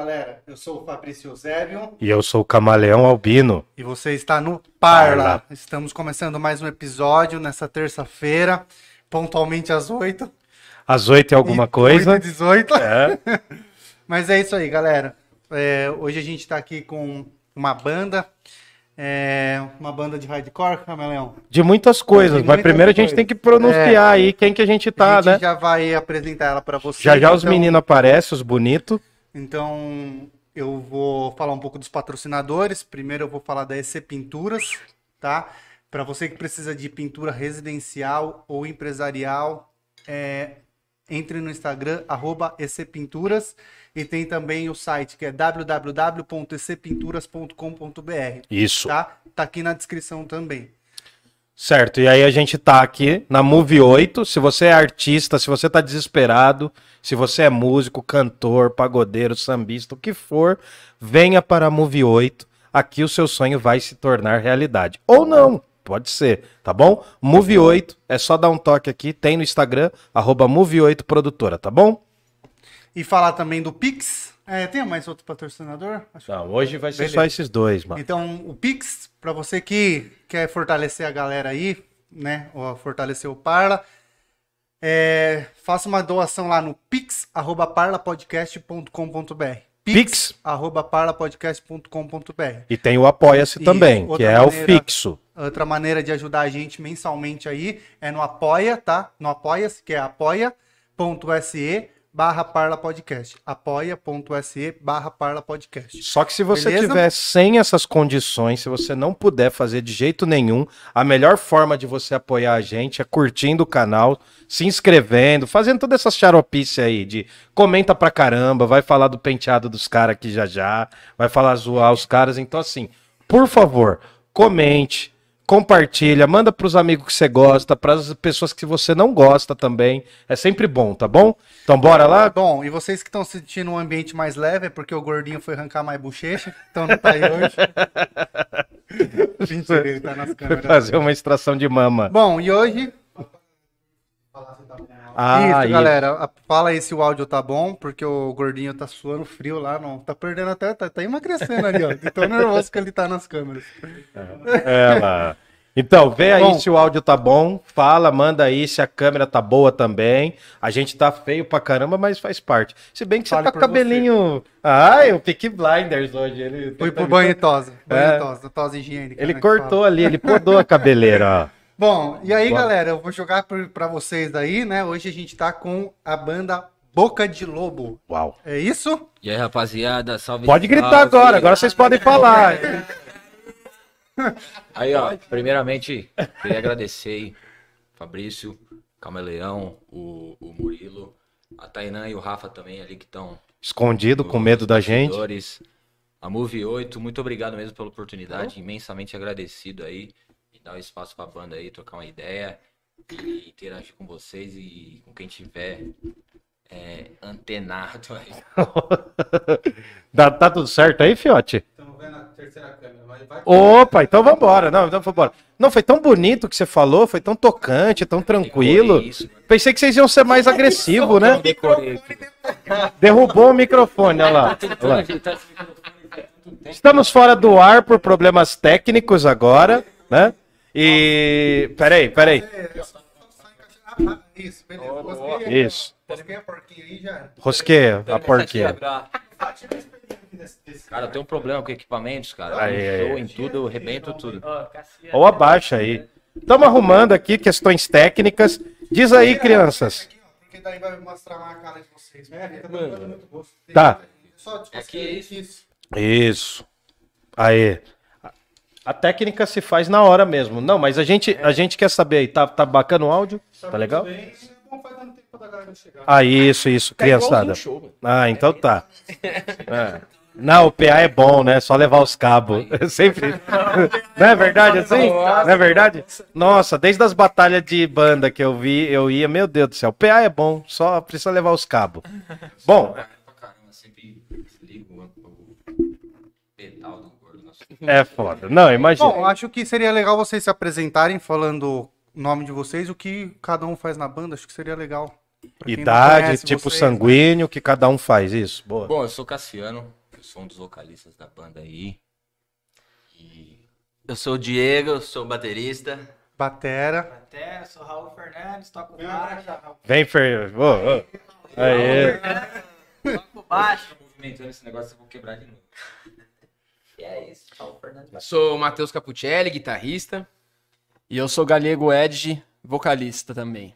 Galera, eu sou o Fabrício Eusébio E eu sou o Camaleão Albino. e você está no Parla. Parla. Estamos começando mais um episódio nessa terça-feira, pontualmente às 8. Às oito e alguma E coisa. 8 e 18. É. Mas é isso aí, galera. É, hoje a gente está aqui com uma banda, é, uma banda de hardcore, Camaleão. De muitas coisas, De mas primeiro a gente tem que pronunciar aí quem que a gente tá, a gente né? já vai apresentar ela para vocês. Já já os então- meninos aparecem, os bonitos. Então, eu vou falar um pouco dos patrocinadores. Primeiro, eu vou falar da EC Pinturas, tá? Para você que precisa de pintura residencial ou empresarial, é, entre no Instagram, arroba EC Pinturas. E tem também o site que é www.ecpinturas.com.br, Isso. tá? Tá aqui na descrição também. Certo, e aí a gente tá aqui na Move 8. Se você é artista, se você tá desesperado, se você é músico, cantor, pagodeiro, sambista, o que for, venha para a Move 8. Aqui o seu sonho vai se tornar realidade. Ou não, pode ser, tá bom? Move 8, é só dar um toque aqui, tem no Instagram, arroba Move 8 Produtora, tá bom? E falar também do Pix. É, tem mais outro patrocinador? Acho Não, hoje vai ser Beleza. só esses dois, mano. Então, o Pix, para você que quer fortalecer a galera aí, né? Ou fortalecer o Parla, é, faça uma doação lá no pix@parlapodcast.com.br. Pix. arroba parlapodcast.com.br. E tem o Apoia-se também, que é o maneira- fixo. Outra maneira de ajudar a gente mensalmente aí é no Apoia, tá? No Apoia-se, que é apoia.se barra parlapodcast. apoia.se barra parlapodcast. Só que se você Beleza? tiver sem essas condições, se você não puder fazer de jeito nenhum, a melhor forma de você apoiar a gente é curtindo o canal, se inscrevendo, fazendo toda essa xaropice aí de comenta pra caramba, vai falar do penteado dos caras aqui já já, vai falar zoar os caras. Então, assim, por favor, comente, compartilha, manda pros amigos que você gosta, pras pessoas que você não gosta também. É sempre bom, tá bom? Então, bora lá? Bom, e vocês que estão sentindo um ambiente mais leve é porque o gordinho foi arrancar mais bochecha, então não tá aí hoje. Mentira, ele tá nas Foi câmeras. fazer uma extração de mama. Bom, e hoje. Ah, isso, galera. Fala aí se o áudio tá bom, porque o gordinho tá suando frio lá, não. Tá perdendo até. Tá, tá emagrecendo ali, ó. De tão nervoso que ele tá nas câmeras. É, lá. Então, vê aí Bom. se o áudio tá bom, fala, manda aí se a câmera tá boa também. A gente tá feio pra caramba, mas faz parte. Se bem que você Fale tá por com cabelinho. Ai, o Peaky Blinders hoje. Ele, Foi pro banho e tosa. Banho É. e tosa, tosa higiênica. Ele né, cortou ali, ele podou a cabeleira, ó. Bom, e aí, Bora. galera, eu vou jogar pra vocês aí, né? Hoje a gente tá com a banda Boca de Lobo. Uau. É isso? E aí, rapaziada, salve. Pode gritar salve. agora, agora vocês podem falar. Aí, ó, primeiramente, queria agradecer aí, Fabrício, Camaleão, o, o Murilo, a Tainã e o Rafa também ali que estão. Escondido, com medo da gente. A Move 8, muito obrigado mesmo pela oportunidade, imensamente agradecido aí. Dar o espaço pra banda aí, trocar uma ideia e interagir com vocês e com quem tiver é, antenado aí. Tá, tá tudo certo aí, fiote? Estamos vendo a terceira câmera, mas vai. Opa, então vambora. Não, então vambora. Não, foi tão bonito o que você falou, foi tão tocante, tão tranquilo. Isso. Pensei que vocês iam ser mais agressivos, né? Derrubou o microfone, olha lá. Olha lá. faz tanto tempo. Estamos fora do ar por problemas técnicos agora, né? E. Peraí, peraí. É, Isso, beleza. Rosqueia, Isso. Rosqueia a porquinha aí já. Rosqueia, a porquinha. Cara, tem um problema com equipamentos, cara. Aí, aí. em tudo, eu rebento tudo. Ou abaixa aí. Estamos arrumando aqui questões técnicas. Diz aí, crianças. Porque daí vai mostrar a cara de vocês. É, tá. Só é isso. isso. Isso. A técnica se faz na hora mesmo. Não, mas a gente, a gente quer saber aí, tá, tá bacana o áudio? Tá legal? É. Ah, isso, isso, criançada. Ah, então tá. É. Não, o PA é bom, né? Só levar os cabos. Sempre. Não é verdade assim? Não é verdade? Nossa, desde as batalhas de banda que eu vi, eu ia, meu Deus do céu. O PA é bom, só precisa levar os cabos. Bom, Pra caramba, sempre desligo o, o pedal do gordo. Nossa. É foda. Não, imagina. Bom, acho que seria legal vocês se apresentarem falando o nome de vocês, o que cada um faz na banda, acho que seria legal. Idade, tipo vocês, né? sanguíneo, que cada um faz isso. Boa. Bom, eu sou Cassiano, eu sou um dos vocalistas da banda aí. E Eu sou o Diego, eu sou baterista. Batera. Batera, sou Raul Fernandes, toco baixo. Vem, Fer. Ô, ô. Aê. Toco baixo. Movimentando esse negócio, eu vou quebrar de novo. E é isso, Raul Fernandes. Sou o Matheus Capuccelli, guitarrista. E eu sou Galego Edge, vocalista também.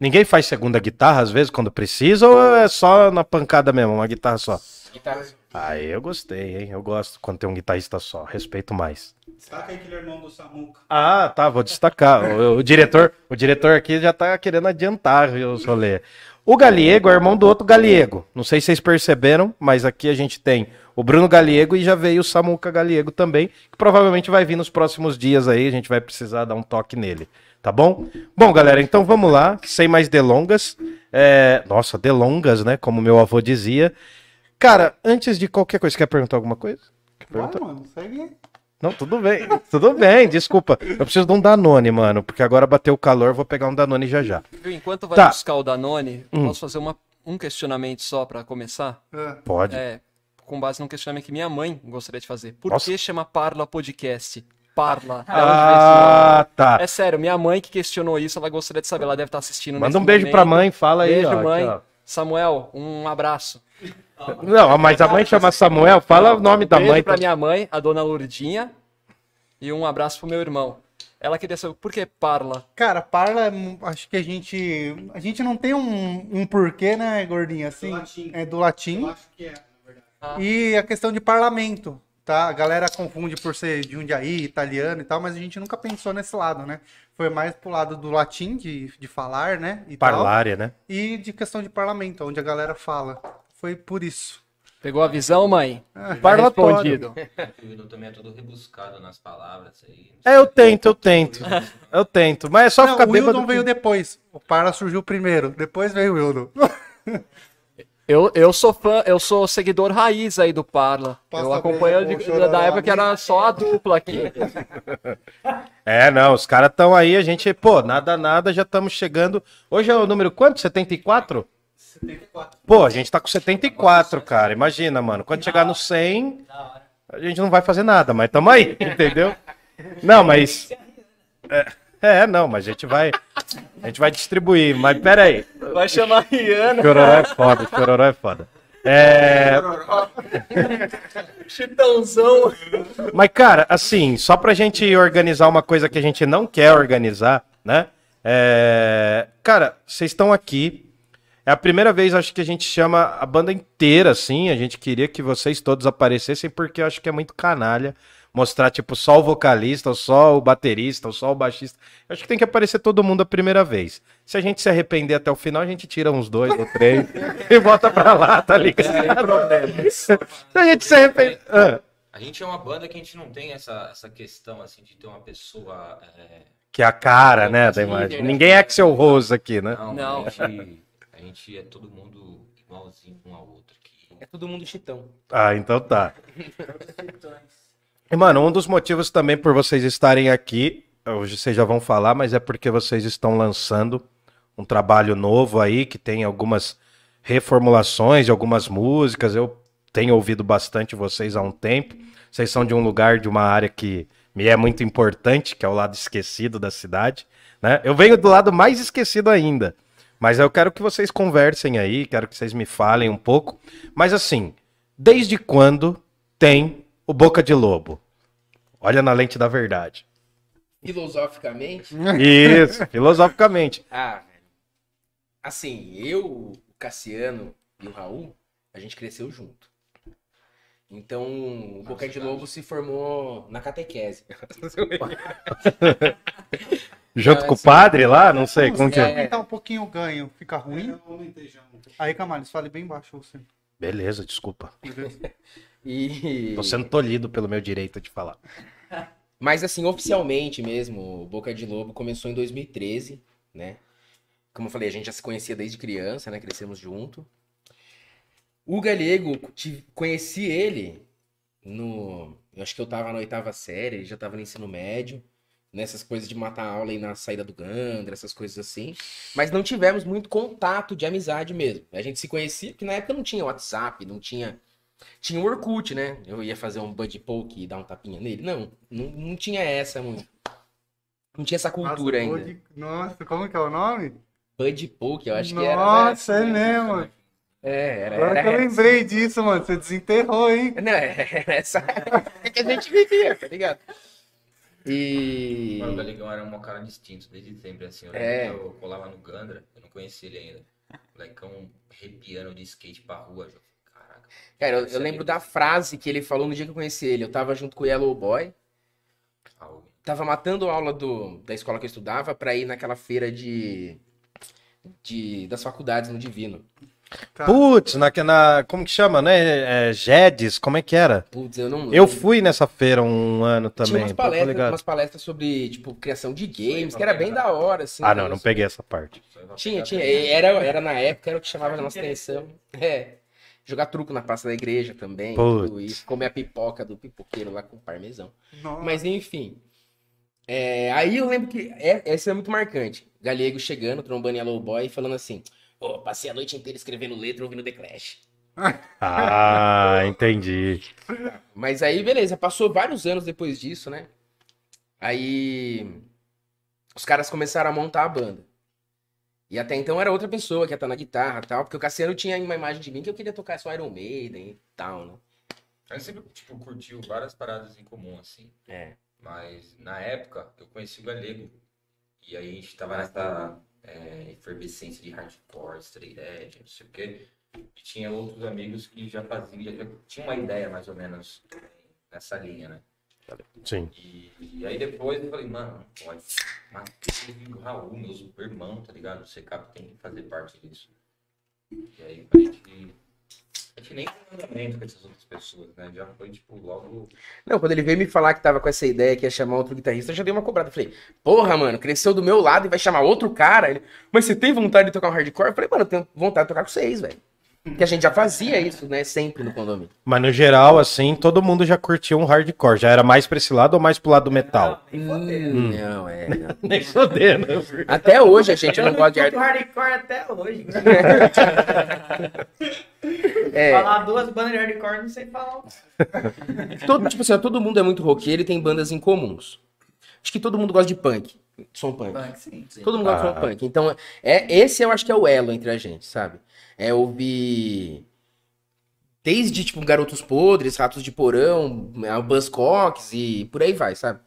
Ninguém faz segunda guitarra às vezes quando precisa ou é só na pancada mesmo, uma guitarra só? Guitarra. Aí eu gostei, hein? Eu gosto quando tem um guitarrista só, respeito mais. Destaca aí aquele irmão do Samuca. Ah, tá, vou destacar. O, o diretor, o diretor aqui já tá querendo adiantar os rolê. O Galiego é irmão do outro Galiego. Não sei se vocês perceberam, mas aqui a gente tem o Bruno Galiego e já veio o Samuca Galiego também, que provavelmente vai vir nos próximos dias aí, a gente vai precisar dar um toque nele, tá bom? Bom, galera, então vamos lá, sem mais delongas. É, Nossa, delongas, né? Como meu avô dizia. Cara, antes de qualquer coisa, quer perguntar alguma coisa? Quer Vai, perguntar? mano, segue. Não, tudo bem. Tudo bem, desculpa. Eu preciso de um Danone, mano, porque agora bateu o calor, vou pegar um Danone já já. Enquanto vai Tá. buscar o Danone, Hum. posso fazer uma- um questionamento só pra começar? Ah, Pode. É, com base num questionamento que minha mãe gostaria de fazer. Por Nossa. que chama Parla Podcast? Parla. Ah, tá. É sério, minha mãe que questionou isso, ela gostaria de saber, ela deve estar assistindo Manda nesse um beijo momento. pra mãe, fala aí, Beijo, ó, mãe. aqui. Samuel, um abraço. Não, mas a mãe chama Samuel, fala o nome da beijo mãe. pra minha mãe, a dona Lourdinha. E um abraço pro meu irmão. Ela queria saber por que Parla. Cara, parla, acho que a gente. A gente não tem um, um porquê, né, gordinho? Assim, é do latim. acho que é. E a questão de parlamento, tá? A galera confunde por ser de Jundiaí, italiano e tal, mas a gente nunca pensou nesse lado, né? Foi mais pro lado do latim, de, de falar, né? E, tal, Parlária, né? e de questão de parlamento, onde a galera fala. Foi por isso. Pegou a visão, mãe? Tá Parlatório. respondido. O Wildo também é todo rebuscado nas palavras aí. É, eu tento, eu tento. Eu tento. Mas é só Não, ficar o bêbado. Wildon veio depois. O Parla surgiu primeiro, depois veio o Wildon. Eu, eu sou fã, eu sou seguidor raiz aí do Parla. Posso eu acompanho de- chororó, da época que era só a dupla aqui. É, não, os caras estão aí, a gente, pô, nada, nada, já estamos chegando. Hoje é o número quanto? 74? 74. Pô, a gente tá com 74, cara. Imagina, mano. Quando chegar no 100, Da hora. a gente não vai fazer nada, mas tamo aí, entendeu? Não, mas. É, é, não, mas a gente vai. A gente vai distribuir, mas pera aí. Vai chamar Rihanna. Chororó é foda, chororó é foda. É. Chitãozão. Mas, cara, assim, só pra gente organizar uma coisa que a gente não quer organizar, né? É... Cara, vocês estão aqui. É a primeira vez, acho que a gente chama a banda inteira, assim. A gente queria que vocês todos aparecessem, porque eu acho que é muito canalha mostrar, tipo, só o vocalista, ou só o baterista, ou só o baixista. Eu acho que tem que aparecer todo mundo a primeira vez. Se a gente se arrepender até o final, a gente tira uns dois ou três e volta pra lá, tá ligado? Se a gente se arrepender. Ah. A gente é uma banda que a gente não tem essa, essa questão assim de ter uma pessoa. é, Que é a cara, né, da imagem. Ninguém é Axel Rose aqui, né? Não, Não. A, gente, a gente é todo mundo igualzinho um ao outro aqui. É todo mundo chitão. Ah, então tá. E, mano, um dos motivos também por vocês estarem aqui, hoje vocês já vão falar, mas é porque vocês estão lançando um trabalho novo aí, que tem algumas reformulações de algumas músicas. Eu tenho ouvido bastante vocês há um tempo. Vocês são de um lugar, de uma área que me é muito importante, que é o lado esquecido da cidade. Né? Eu venho do lado mais esquecido ainda. Mas eu quero que vocês conversem aí, quero que vocês me falem um pouco. Mas assim, desde quando tem o Boca de Lobo? Olha na lente da verdade. Filosoficamente, Isso, filosoficamente. ah. Assim, eu, o Cassiano e o Raul, a gente cresceu junto. Então, o Boca de Lobo se formou na catequese. Junto Ah, com o padre lá, não sei como que Se é. aumentar um pouquinho o ganho, fica ruim. Aí, Camales, fale bem baixo você. Beleza, desculpa. E... Tô sendo tolhido pelo meu direito de falar. Mas assim, oficialmente mesmo, o Boca de Lobo começou em 2013, né? Como eu falei, a gente já se conhecia desde criança, né? Crescemos junto. O Galego, te- conheci ele no. Eu acho que eu tava na oitava série, ele já tava no ensino médio. nessas coisas de matar aula aí na saída do Gandra, essas coisas assim. Mas não tivemos muito contato de amizade mesmo. A gente se conhecia, porque na época não tinha WhatsApp, não tinha. Tinha o Orkut, né? Eu ia fazer um buddy poke e dar um tapinha nele. Não, não, não tinha essa muito. Não tinha essa cultura Nossa, ainda. de- Nossa, como que é o nome? Buddy poke, eu acho que era. né? Nossa, é mesmo. É, era. Agora era que eu lembrei disso, mano. Você desenterrou, hein? Não, é essa época que a gente vivia, tá ligado? E. Mano, o Galegão era um cara distinto desde sempre, assim. Eu É. eu colava no Gandra, eu não conhecia ele ainda. O molecão arrepiando de skate pra rua. Cara, eu, eu Esse lembro da frase que ele falou no dia que eu conheci ele. Eu tava junto com o Yellow Boy, tava matando a aula do, da escola que eu estudava pra ir naquela feira de, de das faculdades no Divino. Tá. Putz, na, na, como que chama, né? É, Jedes, como é que era? Putz, eu não Eu fui nessa feira um ano Tinha também. umas tô palestras, umas palestras sobre, tipo, criação de games, que era bem da hora, assim. Ah, não, não peguei essa parte. Tinha, tinha. Era, era na época, era o que chamava a nossa atenção. É. Jogar truco na praça da igreja também. Putz. tudo isso. Comer a pipoca do pipoqueiro lá com parmesão. Nossa. Mas enfim. É, aí eu lembro que. É, esse é muito marcante. Galego chegando, trombando Yellow Boy e falando assim: Pô, passei a noite inteira escrevendo letra ouvindo The Clash. Ah, entendi. Mas aí, beleza, passou vários anos depois disso, né? Aí. Os caras começaram a montar a banda. E até então era outra pessoa que ia estar na guitarra e tal, porque o Cassiano tinha uma imagem de mim que eu queria tocar só Iron Maiden e tal, né? A gente sempre, tipo, curtiu várias paradas em comum, assim. É. Mas na época eu conheci o Galego. E aí a gente tava nessa é, efervescência de hardcore, straight edge, não sei o quê. E tinha outros amigos que já faziam, já tinham uma ideia mais ou menos nessa linha, né? Sim. E, e aí depois eu falei, mano, não pode. Mas o Raul, meus irmãos, tá ligado? O CCAP tem que fazer parte disso. E aí a gente. A gente nem tem andamento com essas outras pessoas, né? Já foi, tipo, logo. Não, quando ele veio me falar que tava com essa ideia que ia chamar outro guitarrista, eu já dei uma cobrada. Eu falei, porra, mano, cresceu do meu lado e vai chamar outro cara. Ele, mas você tem vontade de tocar um hardcore? Eu falei, mano, eu tenho vontade de tocar com vocês, velho. Porque a gente já fazia isso, né? Sempre no condomínio. Mas no geral, assim, todo mundo já curtia um hardcore. Já era mais pra esse lado ou mais pro lado do metal? Hum, Não, é. não. Nem fodendo. Até hoje a gente não gosta de hardcore. hardcore até hoje. É, Falar duas bandas de hardcore, não sei falar. todo, tipo assim, todo mundo é muito roqueiro e tem bandas em comuns. Acho que todo mundo gosta de punk. Som punk. Punk, sim. Todo mundo gosta de Ah. som punk. Então, é, esse eu acho que é o elo entre a gente, sabe? É ouvir. Desde, tipo, Garotos Podres, Ratos de Porão, é, Buzzcocks e por aí vai, sabe?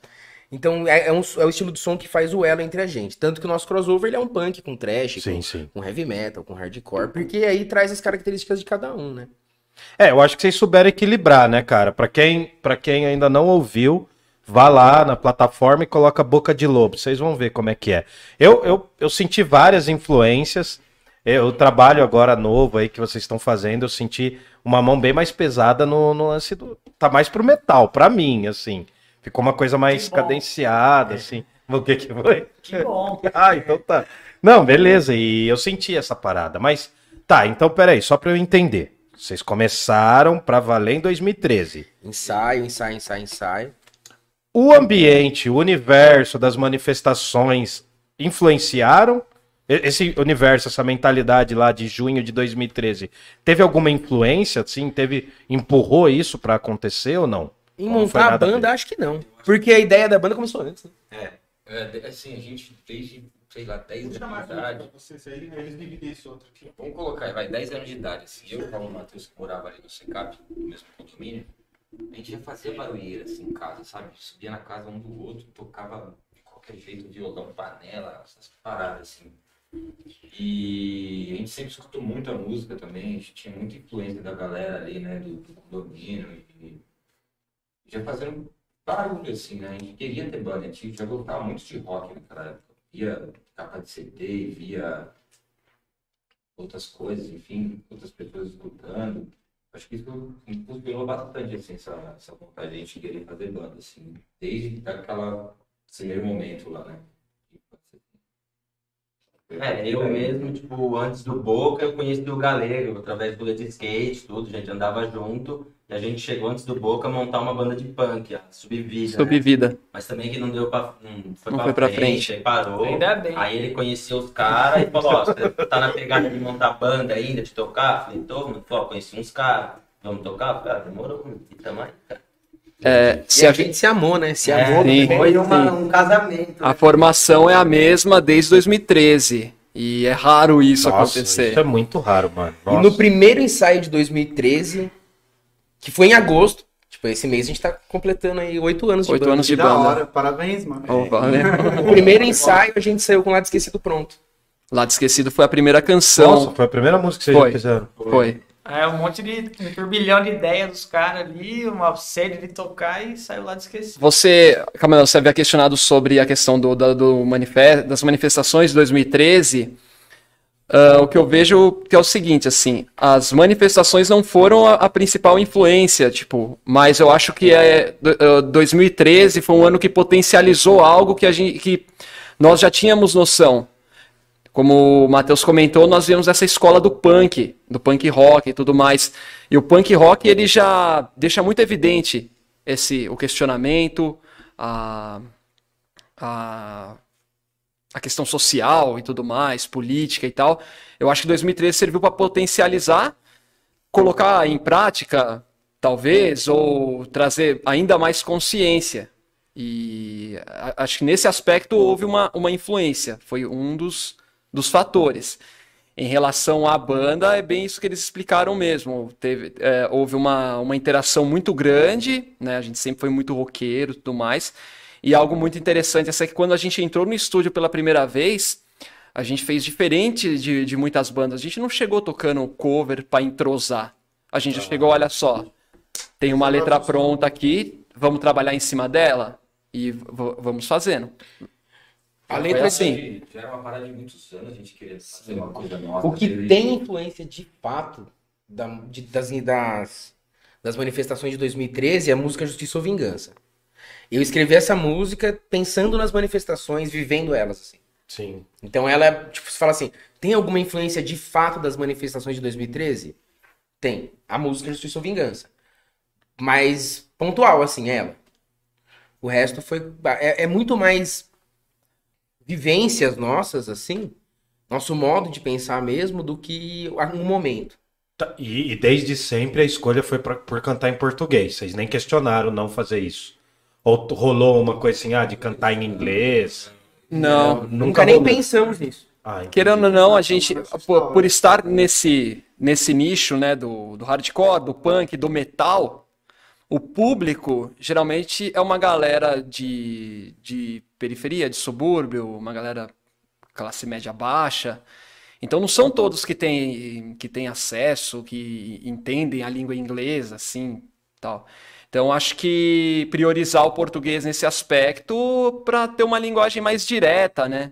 Então, é, é, um, é o estilo de som que faz o elo entre a gente. Tanto que o nosso crossover ele é um punk com trash, Sim, com, sim. com heavy metal, com hardcore, porque aí traz as características de cada um, né? É, eu acho que vocês souberam equilibrar, né, cara? Pra quem, pra quem ainda não ouviu, vá lá na plataforma e coloca Boca de Lobo. Vocês vão ver como é que é. Eu, eu, eu senti várias influências. Eu trabalho agora novo aí que vocês estão fazendo, eu senti uma mão bem mais pesada no, no lance do. Tá mais pro metal, pra mim, assim. Ficou uma coisa mais cadenciada, assim. O que que foi? Que bom. Ah, então tá. Não, beleza, e eu senti essa parada, mas tá, então peraí, só pra eu entender. Vocês começaram pra valer em 2013. Ensaio, ensaio, ensaio, ensaio. O ambiente, o universo das manifestações influenciaram? Esse universo, essa mentalidade lá de junho de 2013, teve alguma influência, assim? Teve, empurrou isso pra acontecer ou não? Em montar a banda, acho que não. Porque a ideia da banda começou antes. Né? É, de- assim, a gente desde, sei lá, 10 anos de idade. Vocês aí, eles dividem esse outro aqui. Vamos colocar, aí, vai, 10 anos de idade. Assim, eu com o Matheus, que morava ali no Secap, no mesmo condomínio, a gente já fazia barulheira assim em casa, sabe? Subia na casa um do outro, tocava de qualquer jeito violão, panela, essas paradas assim. E a gente sempre escutou muita música também, a gente tinha muita influência da galera ali, né, do, do condomínio. E já fazendo barulho assim, né? A gente queria ter banda, a gente já gostava muito de rock naquela época. Via capa de CD, via outras coisas, enfim, outras pessoas escutando. Acho que isso impulsionou bastante, assim, essa, essa vontade de a gente querer fazer banda, assim, desde aquela primeiro momento lá, né? É, eu mesmo, tipo, antes do Boca, eu conheci o Galego, através do Let's Skate, tudo, a gente andava junto. E a gente chegou antes do Boca a montar uma banda de punk, a Subvida. né? Subvida. Mas também que não deu pra. Não foi, Não pra, foi pra frente, frente. aí parou. Ainda bem. Aí ele conheceu os caras e falou, ó, você tá na pegada de montar banda ainda, de tocar? Falei, tô, mano, Falei, ó, conheci uns caras, vamos tocar? Falei, ah, demorou, e tamo aí, cara. É, E se a a, gente se amou, né? Se É, amou. sim. Foi uma- um casamento. a formação é a mesma desde 2013. E é raro isso Nossa, acontecer. Isso é muito raro, mano. E Nossa. no primeiro ensaio de 2013, que foi em agosto, tipo, esse mês a gente tá completando aí oito anos de Oito banda. anos de Da banda. hora, parabéns, mano. Oh, valeu. O primeiro ensaio a gente saiu com o Lado Esquecido pronto. Lado Esquecido foi a primeira canção. Nossa, foi a primeira música que vocês Foi. fizeram. Foi. É um monte de um turbilhão de ideias dos caras ali, uma sede de tocar e saiu lá de esquecer. Você, Camila, você havia questionado sobre a questão do, do manife- das manifestações de 2013. Ah, o que eu vejo que é o seguinte, assim, as manifestações não foram a, a principal influência, tipo, mas eu acho que é, do- ah, 2013 foi um ano que potencializou algo que, a gente, que nós já tínhamos noção. Como o Matheus comentou, nós vimos essa escola do punk, do punk rock e tudo mais. E o punk rock ele já deixa muito evidente esse o questionamento, a, a, a questão social e tudo mais, política e tal. Eu acho que 2013 serviu para potencializar, colocar em prática, talvez, ou trazer ainda mais consciência. E acho que nesse aspecto houve uma, uma influência, foi um dos, dos fatores. Em relação à banda, é bem isso que eles explicaram mesmo. Teve, é, houve uma, uma interação muito grande, né? A gente sempre foi muito roqueiro e tudo mais. E algo muito interessante é que quando a gente entrou no estúdio pela primeira vez, a gente fez diferente de, de muitas bandas. A gente não chegou tocando cover para entrosar. A gente já chegou, olha só, tem uma letra pronta aqui, vamos trabalhar em cima dela e vamos fazendo. A letra assim. Já era uma parada de muitos anos a gente queria fazer uma coisa nova. O que tem influência de fato da- de- das, das, das manifestações de 2013 é a música Justiça ou Vingança. Eu escrevi essa música pensando nas manifestações, vivendo elas, assim. Sim. Então ela, é, tipo, você fala assim, tem alguma influência de fato das manifestações de 2013? Tem. A música Justiça ou Vingança. Mas pontual, assim, ela. O resto foi. É, é muito mais vivências nossas, assim, nosso modo de pensar mesmo, do que um momento. Tá, E, e desde sempre a escolha foi pra- por cantar em português. Vocês nem questionaram não fazer isso. Ou rolou uma coisa assim, ah, de cantar em inglês? Não, Nunca, nem rolou. pensamos nisso. Ah. Querendo ou não, a gente, por, por estar nesse, nesse nicho, né, do, do hardcore, do punk, do metal, o público geralmente é uma galera de, de periferia, de subúrbio, uma galera classe média baixa. Então não são todos que têm, que têm acesso, que entendem a língua inglesa, assim, tal. Então acho que priorizar o português nesse aspecto para ter uma linguagem mais direta, né?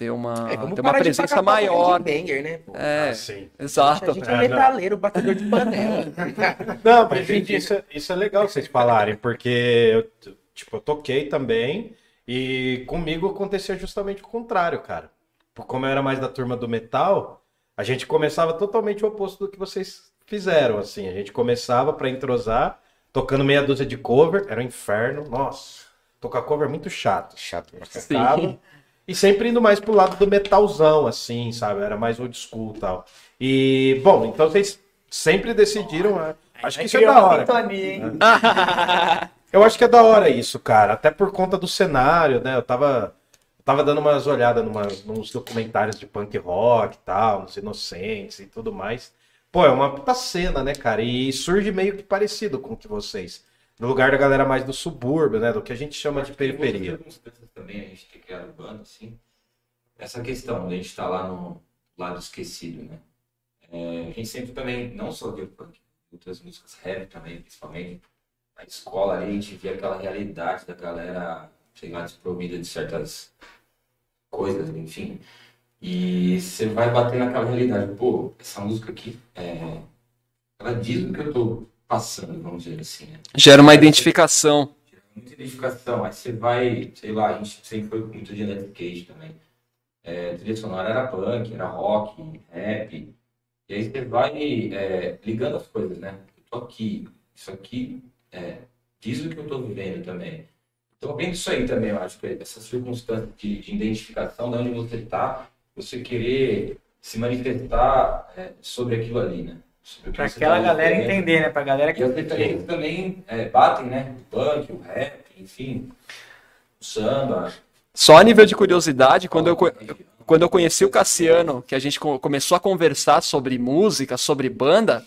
Ter uma, É, vamos ter uma parar de presença pra maior. Banger, né? pô? É, Ah, sim. exato. A gente é, É, não. metaleiro, batedor de panela. Não, mas gente, isso, é- isso é legal vocês falarem, porque eu, tipo, eu toquei também e comigo acontecia justamente o contrário, cara. Por Como eu era mais da turma do metal, a gente começava totalmente o oposto do que vocês fizeram, assim. A gente começava pra entrosar, tocando meia dúzia de cover, era um inferno. Nossa, tocar cover é muito chato. Chato. Sim. E sempre indo mais pro lado do metalzão, assim, sabe? Era mais old school e tal. E, bom, então vocês sempre decidiram. né? Acho que isso é da hora. Eu acho que é da hora isso, cara. Até por conta do cenário, né? Eu tava, tava dando umas olhadas numa, nos documentários de punk rock e tal, nos Inocentes e tudo mais. Pô, é uma puta cena, né, cara? E surge meio que parecido com o que vocês. No lugar da galera mais do subúrbio, né? Do que a gente chama de periferia. Também, a gente ter criado banda, assim. Essa questão, de a gente tá lá no lado esquecido, né? É, a gente sempre também, não só via punk, outras músicas rap também, principalmente. Na escola ali, a gente via aquela realidade da galera, sei lá, desprovida de certas coisas, enfim. E você vai bater naquela realidade. Pô, essa música aqui, é, ela diz o que eu tô passando, vamos dizer assim, né? Gera uma identificação. Muita identificação. Aí você vai, sei lá, a gente sempre foi muito de Electric Cage também. é, trilha sonora era punk, era rock, rap. E aí você vai é, ligando as coisas, né? Eu tô aqui, isso aqui é, diz o que eu tô vivendo também. Então, vendo isso aí também, eu acho que essa circunstância de, de identificação de onde você está, você querer se manifestar é, sobre aquilo ali, né? Pra aquela tá galera vivendo. entender, né? Pra galera que. E as referências também é, batem, né? O punk, o rap, enfim, o samba. Só a nível de curiosidade, quando eu, quando eu conheci o Cassiano, que a gente co- começou a conversar sobre música, sobre banda,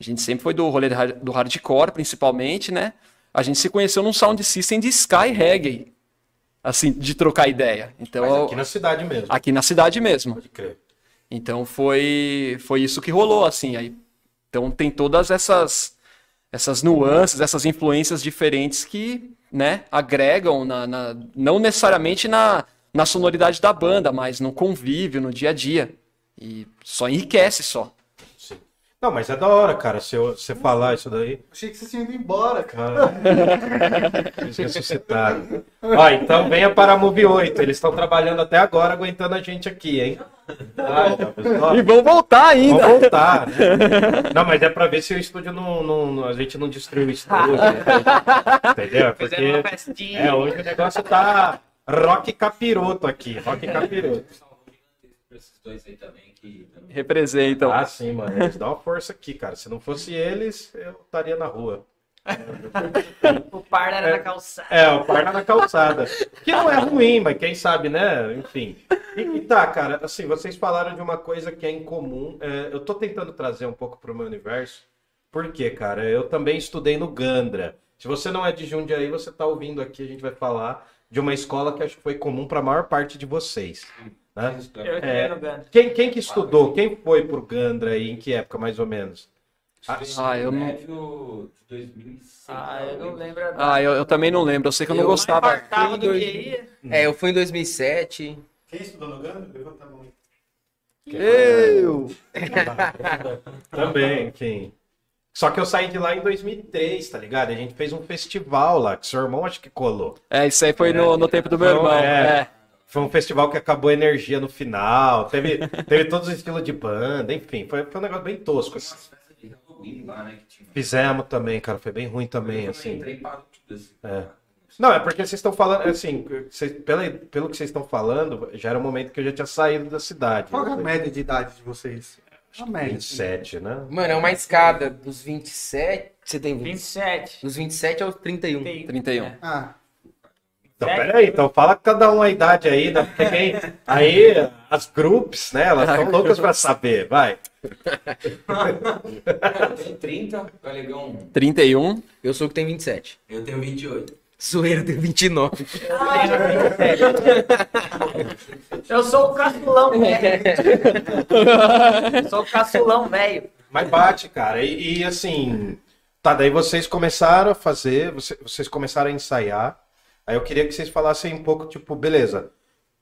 a gente sempre foi do rolê do hardcore, principalmente, né? A gente se conheceu num sound system de Sky Reggae, assim, de trocar ideia. Então, Mas aqui na cidade mesmo. aqui na cidade mesmo. Pode crer. Então foi foi isso que rolou assim. Aí, então tem todas essas essas nuances, essas influências diferentes que, né, agregam na, na- não necessariamente na, na sonoridade da banda, mas no convívio, no dia a dia. E só enriquece só. Sim. Não, mas é da hora, cara, se você falar isso daí. Achei que vocês tinham ido embora, cara. Ressuscitaram. Ó, então venha para a Move 8. Eles estão trabalhando até agora, aguentando a gente aqui, hein? Ah, então, pessoal, E vão voltar ainda. Vamos voltar, né? Não, mas é pra ver se o estúdio não. não- não- a gente não destruiu o estúdio. né? Entendeu? Porque. É, hoje o negócio tá rock capiroto aqui. Rock capiroto. Pra esses dois aí também que. Representam. Ah, sim, mano. Eles dão uma força aqui, cara. Se não fosse eles, eu estaria na rua. O par era na calçada. É, o par na calçada. Que não é ruim, mas quem sabe, né? Enfim. E, e tá, cara, assim, vocês falaram de uma coisa que é incomum. É, eu tô tentando trazer um pouco pro meu universo. Por quê, cara? Eu também estudei no Gandra. Se você não é de Jundiaí, você tá ouvindo aqui, a gente vai falar de uma escola que acho que foi comum para a maior parte de vocês. Né? Eu É. é. no Gandra. Quem, quem que estudou? Quem foi pro Gandra aí? Em que época, mais ou menos? Ah, eu não- Médio de 2006. Ah, eu não lembro. a Ah, eu, eu também não lembro. Eu sei que eu não Eu- gostava. Importava do dois- que ia. É, eu fui em 2007. Quem estudou no Gandra? Levanta a mão. Eu! Também, enfim. Só que eu saí de lá em 2003, tá ligado? A gente fez um festival lá, que seu irmão acho que colou. É, isso aí foi no, no tempo do meu Não, irmão. é. É. Foi um festival que acabou a energia no final, teve, teve todos os estilos de banda, enfim, foi, foi um negócio bem tosco. assim. Halloween lá, né? Que tinha. Fizemos também, cara, foi bem ruim também, Eu assim. entrei parou tudo assim. É. Não, é porque vocês estão falando, assim, vocês- pela, pelo que vocês estão falando, já era o momento que eu já tinha saído da cidade. Qual é a média de idade de vocês? A média. 27, né? Mano, é uma escada dos 27. Você tem 20? 27. Dos 27 aos 31. 31. É. Ah, Então, Sério? peraí, então fala cada um a idade aí, né? Porque quem, aí as groups, né, elas estão loucas pra saber, vai. Eu tenho 30, Galegão. 31. Eu sou o que tem 27. Eu tenho 28. Zoeira, eu tenho 29. Eu sou o caçulão, velho. sou o caçulão, velho. Mas bate, cara. E, e, assim, tá, daí vocês começaram a fazer, você- vocês começaram a ensaiar. Aí eu queria que vocês falassem um pouco, tipo, beleza,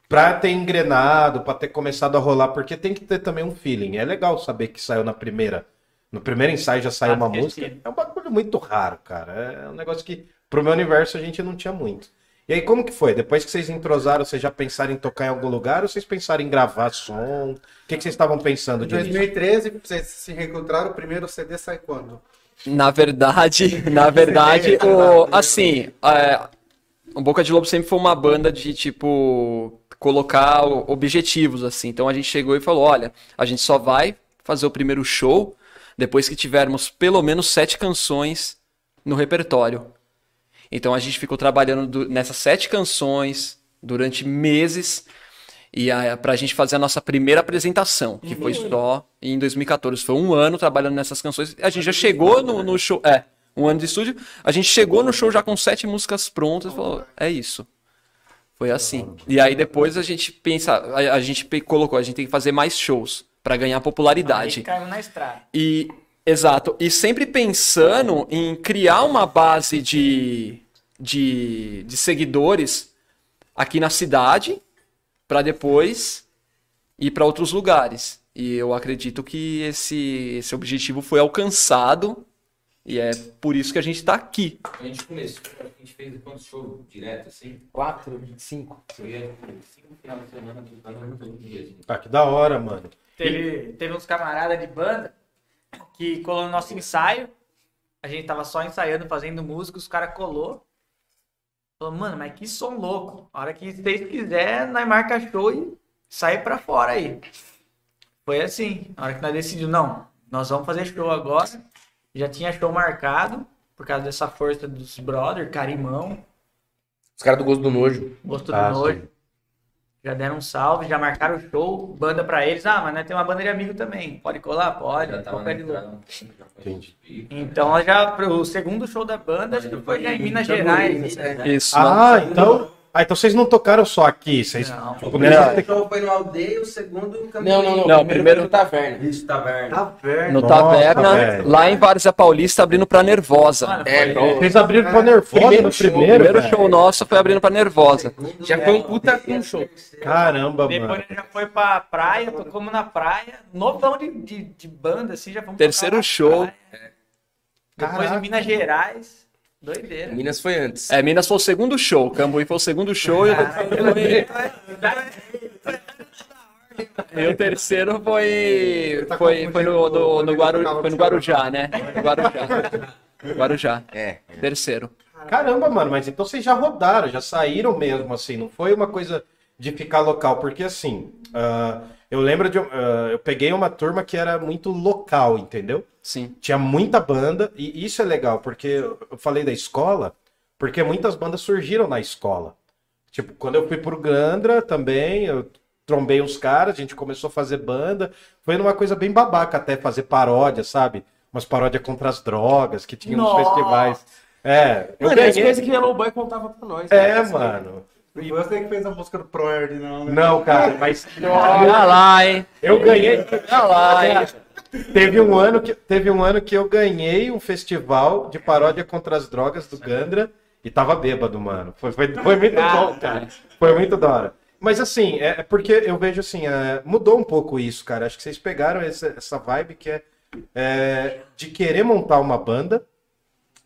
pra ter engrenado, pra ter começado a rolar, porque tem que ter também um feeling. É legal saber que saiu na primeira, no primeiro ensaio já saiu Ah, uma música. É um bagulho muito raro, cara. É um negócio que pro meu universo a gente não tinha muito. E aí, como que foi? Depois que vocês entrosaram, vocês já pensaram em tocar em algum lugar ou vocês pensaram em gravar som? O que, que vocês estavam pensando em de início? 2013, vocês se reencontraram, o primeiro CD sai quando? Na verdade, na verdade, o, assim, é, o Boca de Lobo sempre foi uma banda de, tipo, colocar objetivos, assim. Então a gente chegou e falou, olha, a gente só vai fazer o primeiro show depois que tivermos pelo menos sete canções no repertório. Então a gente ficou trabalhando nessas sete canções durante meses e a, pra gente fazer a nossa primeira apresentação, que foi só em 2014. Foi um ano trabalhando nessas canções. A gente já chegou no, no show. É, um ano de estúdio. A gente chegou no show já com sete músicas prontas e falou: é isso. Foi assim. E aí depois a gente pensa, a, a gente colocou, a gente tem que fazer mais shows pra ganhar Aí popularidade. caiu na estrada. E exato, e sempre pensando em criar uma base de, de, de seguidores aqui na cidade para depois ir para outros lugares. E eu acredito que esse, esse objetivo foi alcançado E é por isso que a gente tá aqui. A gente começou, a gente fez quantos shows direto, assim? Quatro, cinco. Eu ia cinco final de semana tocando todo dia. Ah, que da hora, mano. Teve, teve uns camaradas de banda que colou no nosso ensaio. A gente tava só ensaiando, fazendo música, os caras colou. Falou, mano, mas que som louco. A hora que vocês quiserem, nós marca show e sai pra fora aí. Foi assim. A hora que nós decidimos, não, nós vamos fazer show agora. Já tinha show marcado, por causa dessa força dos brother, Carimão, Os caras do gosto do nojo. Gosto Ah, do Nojo. Já deram um salve, já marcaram o show, banda pra eles. Ah, mas nós tem uma banda de amigo também. Pode colar? Pode. Já tava de louco. Entendi. Então, já, o segundo show da banda, acho que foi já em Minas Gerais. né? Isso. Ah, então. Ah, então vocês não tocaram só aqui. Vocês. Não. O primeiro- Então foi no aldeia, o segundo no Campo Não, não, não. Não, primeiro, primeiro- no Taverna. Isso, taverna. No Nossa, Taverna, velho. lá em Várzea Paulista, abrindo pra Nervosa. Mano, É, foi- Vocês abriram pra nervosa Primeiro no show, O primeiro. primeiro velho? show nosso foi abrindo pra Nervosa. Já foi um puta um show. Caramba, Depois mano. nós já foi pra praia, tocamos na praia, novão de, de, de banda, assim, já fomos Terceiro show. Depois em Minas Gerais, doideira. Minas foi antes. É, Minas foi o segundo show. Cambuí foi o segundo show e o, e o terceiro foi, Tá foi, foi, no, confundindo no, Guaru, foi no Guarujá, né? Guarujá. Guarujá. É. Terceiro. Caramba, mano, mas então vocês já rodaram, já saíram mesmo, assim, não foi uma coisa de ficar local, porque assim, ah, eu lembro de. ah, eu peguei uma turma que era muito local, entendeu? Sim. Tinha muita banda, e isso é legal, porque eu falei da escola, porque muitas bandas surgiram na escola. Tipo, quando eu fui pro Gandra também, eu trombei uns caras, a gente começou a fazer banda. Foi numa coisa bem babaca até fazer paródia, sabe? Umas paródias contra as drogas que tinha nos Nossa! festivais. É, eu Mano, as ganhei. coisas que Yellow Boy contava pra nós. É, cara. mano. Não foi você que fez a música do Proerd, não, né? Não, cara, mas Olha lá, hein? eu ganhei. Olha lá, hein? Teve um ano que teve um ano que eu ganhei um festival de paródia contra as drogas do Gandra e tava bêbado, mano. Foi, foi, foi muito bom, cara. Foi muito da hora. Mas assim, é é porque eu vejo assim, é, mudou um pouco isso, cara. Acho que vocês pegaram essa, essa vibe que é, é, de querer montar uma banda,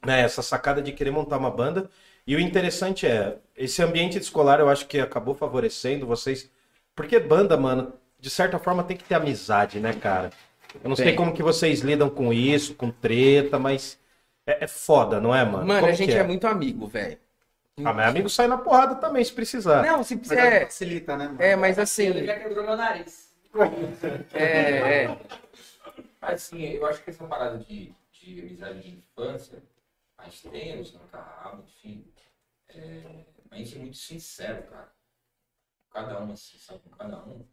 né? Essa sacada de querer montar uma banda. E o interessante é, esse ambiente escolar eu acho que acabou favorecendo vocês. Porque banda, mano, de certa forma tem que ter amizade, né, cara? Eu não sei Tem. como que vocês lidam com isso, com treta, mas é, é foda, não é, mano? Mano, Como a gente que é? muito amigo, velho. Ah, mas amigo sai na porrada também, se precisar. Não, se Mas é, é, facilita, né? mano? é, mas assim, Ele já quebrou meu nariz. é, é. Mas assim, eu acho que essa parada de, de amizade de infância, a gente tem os macarrão, enfim. É, a gente é muito sincero, cara. Cada um, assim, sabe? Com cada um.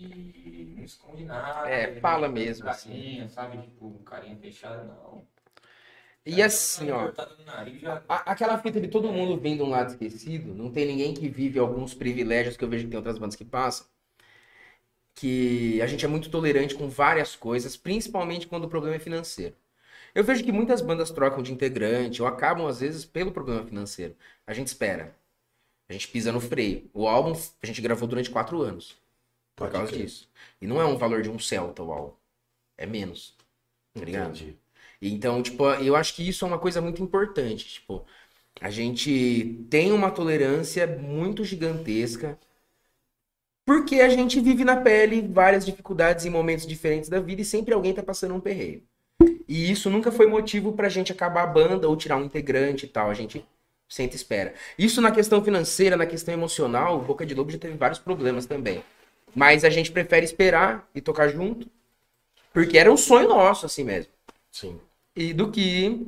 E não esconde nada. É, fala mesmo, Carinha, sabe? Tipo, um carinha fechado, não. E assim, ó, dando nariz, já... a- aquela fita de todo mundo vindo de um lado esquecido, não tem ninguém que vive alguns privilégios que eu vejo que tem outras bandas que passam. Que a gente é muito tolerante com várias coisas, principalmente quando o problema é financeiro. Eu vejo que muitas bandas trocam de integrante ou acabam, às vezes, pelo problema financeiro. A gente espera. A gente pisa no freio. O álbum a gente gravou durante quatro anos. Por Pode causa crer. disso. E não é um valor de um Celta álbum. É menos. Tá ligado? Entendi. Então, tipo, eu acho que isso é uma coisa muito importante. Tipo, a gente tem uma tolerância muito gigantesca. Porque a gente vive na pele várias dificuldades em momentos diferentes da vida e sempre alguém tá passando um perreio. E isso nunca foi motivo pra gente acabar a banda ou tirar um integrante e tal. A gente senta e espera. Isso na questão financeira, na questão emocional, o Boca de Lobo já teve vários problemas também. Mas a gente prefere esperar e tocar junto. Porque era um sonho nosso, assim mesmo Sim. e do que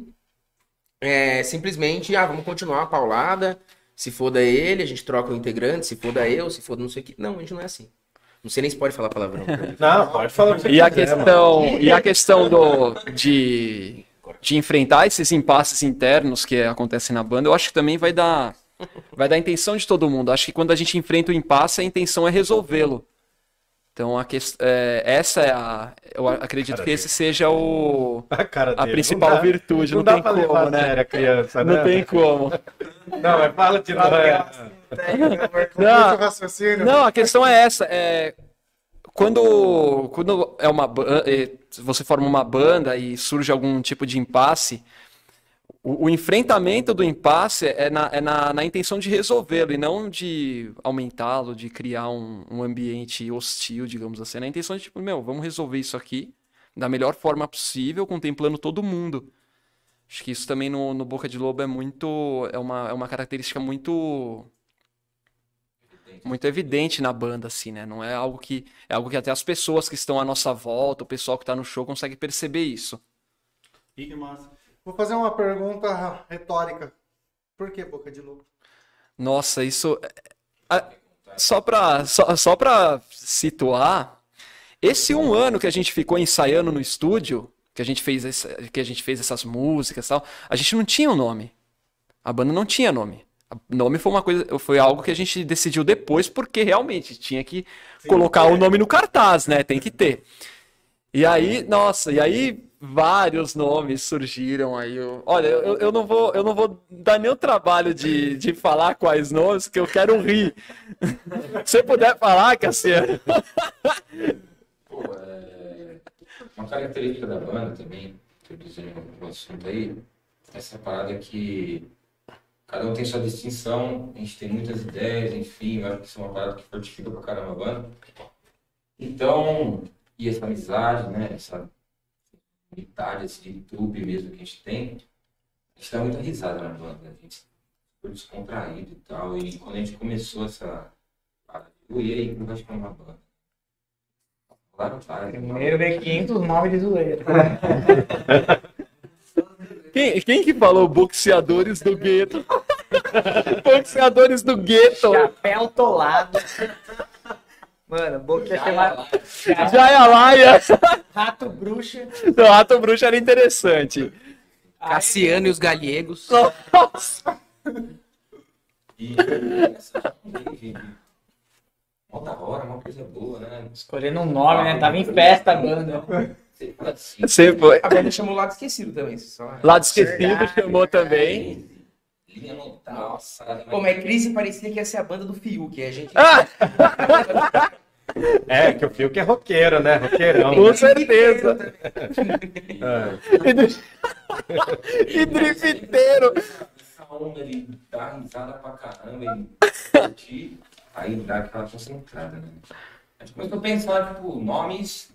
é, simplesmente, ah, vamos continuar a paulada. Se foda ele, a gente troca o integrante. Se foda eu, se foda não sei o que. Não, a gente não é assim. Não sei nem se pode falar palavrão. Não, pode falar o que você E a quiser, mano. questão, e a questão do, de, de enfrentar esses impasses internos que acontecem na banda, eu acho que também vai dar, vai dar a intenção de todo mundo. Acho que quando a gente enfrenta o impasse, a intenção é resolvê-lo. Então, a quest... é, essa é a. Eu acredito Cara que esse seja o, A, cara a dele. principal Não dá- virtude. Não, Não dá tem pra como, levar né? criança, Não né? tem como. Não, mas fala de novo. é. Não. Não, a questão é essa. É... quando, quando é uma você forma uma banda e surge algum tipo de impasse, o, o enfrentamento do impasse é, na, é na, na intenção de resolvê-lo e não de aumentá-lo, de criar um, um ambiente hostil, digamos assim. É na intenção de, tipo, meu, vamos resolver isso aqui da melhor forma possível, contemplando todo mundo. Acho que isso também no, no Boca de Lobo é muito. É uma, é uma característica muito. Muito evidente na banda, assim, né? Não é algo que. É algo que até as pessoas que estão à nossa volta, o pessoal que tá no show, consegue perceber isso. Que massa. Vou fazer uma pergunta retórica. Por que Boca de Lobo? Nossa, isso. a- Só pra, só, só pra situar, esse um ano que a gente ficou ensaiando no estúdio, que a gente fez, essa- que a gente fez essas músicas e tal, a gente não tinha um nome. A banda não tinha nome. O nome foi uma coisa, foi algo que a gente decidiu depois, porque realmente tinha que colocar o nome no cartaz, né? Tem que ter. E aí, nossa, e aí vários nomes surgiram aí. eu- olha, eu, eu não vou, eu não vou dar nem o trabalho de, de falar quais nomes, que eu quero rir. Se você puder falar, Cassiano. Pô, é... Uma característica da banda também, introduzindo o assunto aí, essa parada que cada um tem sua distinção, a gente tem muitas ideias, enfim, eu acho que isso é uma parada que fortifica pra caramba a banda. Então, e essa amizade, né, essa unidade, esse YouTube mesmo que a gente tem, a gente dá muita risada na banda, a gente foi descontraído e tal, e quando a gente começou essa parada, eu e aí, como vai chamar uma banda? Claro, tá. Primeiro veio 500 nomes de zoeira. Quem, quem que falou boxeadores do gueto? boxeadores do gueto. Chapéu tolado. Mano, boca ia chamar Jaialaia. Rato Bruxa. O Rato Bruxo era interessante. Cassiano e os Gallegos. Nossa. E mó da hora, uma coisa boa, né? Escolhendo um nome, né? Tava em festa a banda. Você foi. A banda chamou Lado Esquecido também. Só... Lado Esquecido chamou também. linha no Nossa, Pô, mas Crise parecia que ia ser a banda do Fiuk. A gente... É, que o Fiuk é roqueiro, né? Roqueirão. Com certeza. É. E drifteiro. essa onda ele dá risada pra caramba e curtir, aí dá aquela concentrada, né? A gente começou a pensar, tipo, nomes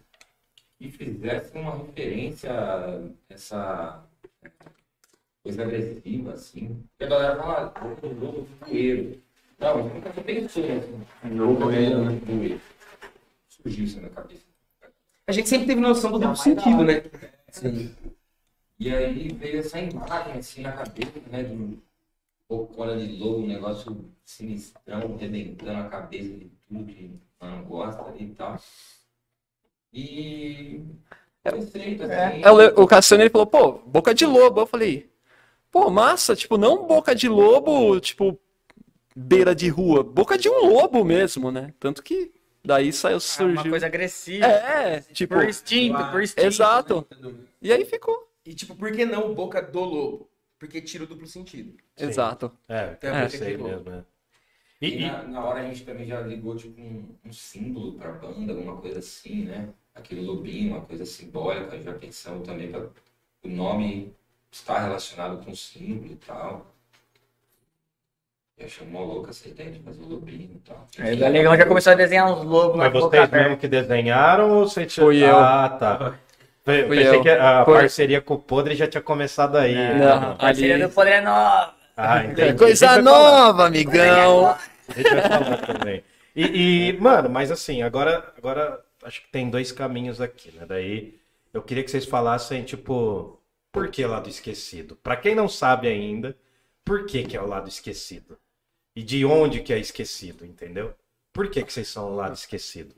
que fizessem uma referência a essa coisa agressiva, assim. E a galera fala, ah, o lobo fueiro. Não, a gente nunca pensou assim, lobo fueiro, né? Surgiu isso na cabeça. A gente sempre teve noção do duplo sentido, né? E aí veio essa imagem assim na cabeça, né? De um bocona de lobo, um negócio sinistrão, rebentando a cabeça de tudo que não gosta e tal. E. Foi feito assim. É, o o Cassiano ele falou, pô, boca de lobo. Eu falei, pô, massa, tipo, não boca de lobo, tipo, beira de rua, boca de um lobo mesmo, né? Tanto que daí saiu, É uma surgiu. coisa agressiva. É, tipo, Por instinto, por instinto. exato. E aí ficou. E tipo, por que não Boca do Lobo? Porque tira o duplo sentido. Exato. É, É, eu sei ficou. mesmo, né? E, E, e- na, na hora a gente também já ligou tipo um, um símbolo pra banda, alguma coisa assim, né? Aquele lobinho, uma coisa simbólica, já pensamos também para o nome estar relacionado com o símbolo e tal. E achei mó louca essa ideia de fazer o lobinho e tal. Aí o Galegão já começou a desenhar uns lobos lá mas vocês mesmo que desenharam ou você tinha... Fui eu. Ah, tá. Pe- Fui Pensei eu. que a Foi. parceria com o Podre já tinha começado aí. Não, A parceria ali- do Poder é nova. Ah, entendi. Coisa A gente vai falar. nova, amigão. A gente vai falar também. E, e, mano, mas assim, agora, agora acho que tem dois caminhos aqui, né? Daí eu queria que vocês falassem, tipo, por que lado esquecido? Pra quem não sabe ainda, por que, que é o lado esquecido? E de onde que é esquecido, entendeu? Por que, que vocês são o lado esquecido?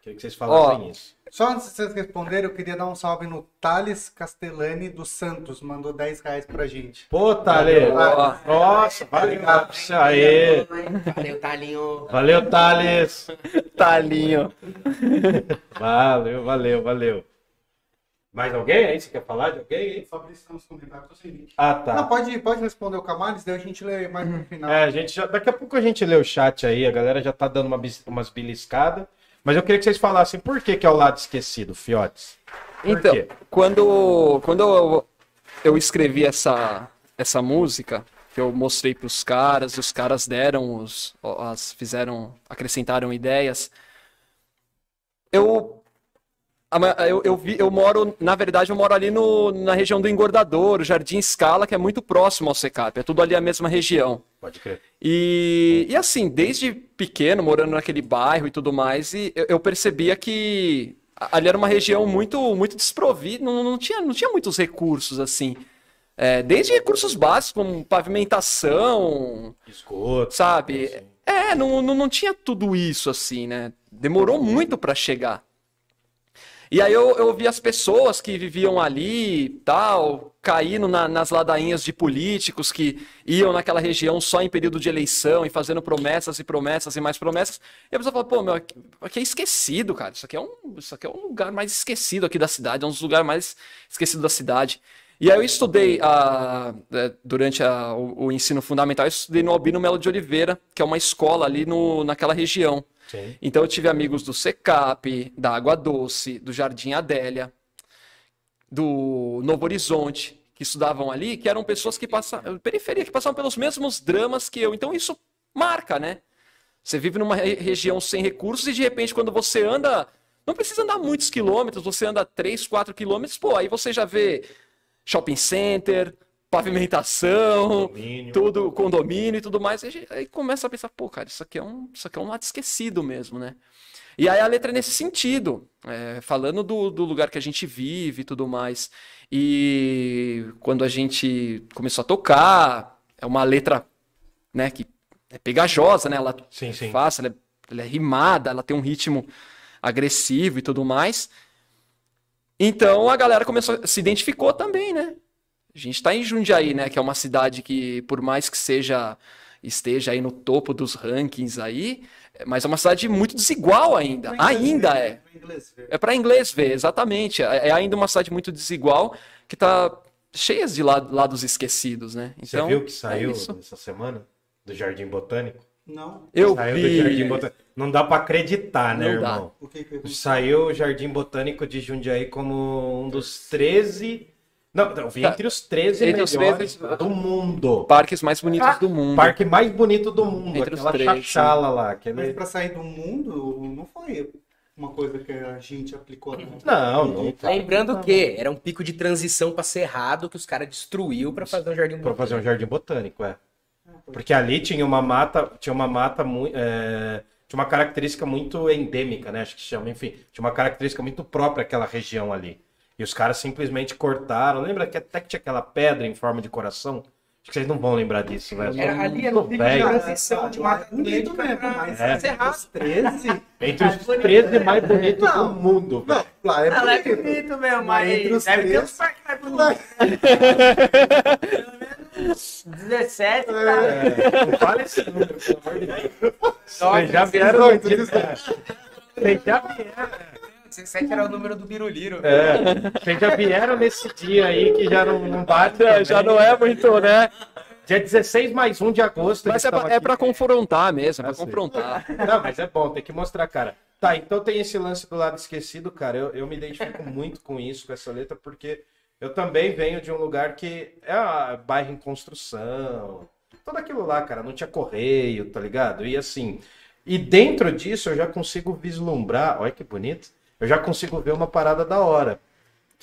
Queria que vocês falassem isso. Só antes de vocês responderem, eu queria dar um salve no Thales Castellani dos Santos. Mandou 10 reais pra gente. Pô, Thales! Ó. Nossa, valeu. Isso aí. Valeu, Talinho. Valeu, Thales! Talinho. Valeu, valeu, valeu. Mais alguém aí? Você quer falar de alguém aí? Fabrício tá nos comentários, tô sem link. Ah, Não, tá. pode, pode responder o Camales, daí a gente lê mais no final. É, a gente já, daqui a pouco a gente lê o chat aí, a galera já tá dando uma, umas beliscadas. Mas eu queria que vocês falassem por que, que é o lado esquecido, Fiotes. Por Então, quê? quando, quando eu, eu escrevi essa, essa música, que eu mostrei para os caras, e os caras deram, os, as, fizeram, acrescentaram ideias, eu, eu, eu, vi, eu moro, na verdade, eu moro ali no, na região do Engordador, o Jardim Scala, que é muito próximo ao Secap, é tudo ali a mesma região. Pode crer. E, e assim, desde pequeno, morando naquele bairro e tudo mais, e eu, eu percebia que ali era uma região muito, muito desprovida, não, não tinha, não tinha muitos recursos assim. É, desde recursos básicos, como pavimentação, Esgoto. sabe? assim. É, não, não, não tinha tudo isso assim, né? Demorou muito para chegar. E aí eu, eu vi as pessoas que viviam ali, tal, caindo na- nas ladainhas de políticos que iam naquela região só em período de eleição e fazendo promessas e promessas e mais promessas. E a pessoa fala, pô, meu, aqui é esquecido, cara. Isso aqui é um, isso aqui é um lugar mais esquecido aqui da cidade, é um dos lugares mais esquecidos da cidade. E aí eu estudei ah, eh, durante a- o, o ensino fundamental, eu estudei no Albino Melo de Oliveira, que é uma escola ali no, naquela região. Então eu tive amigos do Secap, da Água Doce, do Jardim Adélia, do Novo Horizonte, que estudavam ali, que eram pessoas que passavam, periferia, que passavam pelos mesmos dramas que eu. Então isso marca, né? Você vive numa re- região sem recursos e de repente quando você anda, não precisa andar muitos quilômetros, você anda 3, 4 quilômetros, pô, aí você já vê shopping center, pavimentação, Condomínio. tudo, condomínio e tudo mais. Aí, aí começa a pensar, pô, cara, isso aqui é um, isso aqui é um lado esquecido mesmo, né? E aí a letra é nesse sentido, é, falando do, do lugar que a gente vive e tudo mais. E quando a gente começou a tocar, é uma letra, né, que é pegajosa, né? Ela Sim, sim. é fácil, ela é, ela é rimada, ela tem um ritmo agressivo e tudo mais. Então a galera começou, se identificou também, né? A gente tá em Jundiaí, né? Que é uma cidade que, por mais que seja esteja aí no topo dos rankings aí, é- mas é uma cidade muito desigual ainda. Ainda é. É para inglês ver, exatamente. É é ainda uma cidade muito desigual que tá cheia de la- lados esquecidos, né? Você Então, viu que é saiu isso. essa semana do Jardim Botânico? Não. Eu Saiu do Jardim vi. Botânico. Não dá pra acreditar, né, Não dá. irmão? Que Saiu o Jardim Botânico de Jundiaí como um dos 13. Não, eu vi Tá. entre os 13 Entre os melhores 13 do mundo. Parques mais bonitos do mundo. Parque mais bonito do mundo. Entre os aquela 13, chachala lá. Mas Aquele... pra sair do mundo, não foi uma coisa que a gente aplicou. Não, Não, não. Lembrando que era um pico de transição pra Cerrado que os caras destruiu pra fazer um jardim Pra fazer um jardim botânico, é. Porque ali tinha uma mata, tinha uma mata muito. tinha uma característica muito endêmica, né? Acho que chama, enfim. Tinha uma característica muito própria aquela região ali. E os caras simplesmente cortaram. Lembra que até que tinha aquela pedra em forma de coração? Acho que vocês não vão lembrar disso, velho. Era ali, era um pico de velho. transição de mata bonito mesmo, mas É. Os 13. Entre os 13 mais bonitos do mundo. Não, lá é Ela é bonito. bonito mesmo, Mas entre os deve ter uns parques mais bonitos. Pelo menos 17, tá? Não fala esse número, pelo amor de Deus. Vocês já vieram cara. Vocês já vieram. 17 era o número do Biruliro. É, vocês já vieram nesse dia aí que já não, não bate. É, já não é muito, né? Dia 16 mais 1 de agosto. Mas é pra, é pra confrontar mesmo, é pra sei. confrontar. Não, mas é bom, tem que mostrar, cara. Tá, então tem esse lance do lado esquecido, cara. Eu, eu me identifico muito com isso, com essa letra, porque eu também venho de um lugar que é a bairro em construção. Tudo aquilo lá, cara. Não tinha correio, tá ligado? E assim. E dentro disso eu já consigo vislumbrar. Olha que bonito. Eu já consigo ver uma parada da hora.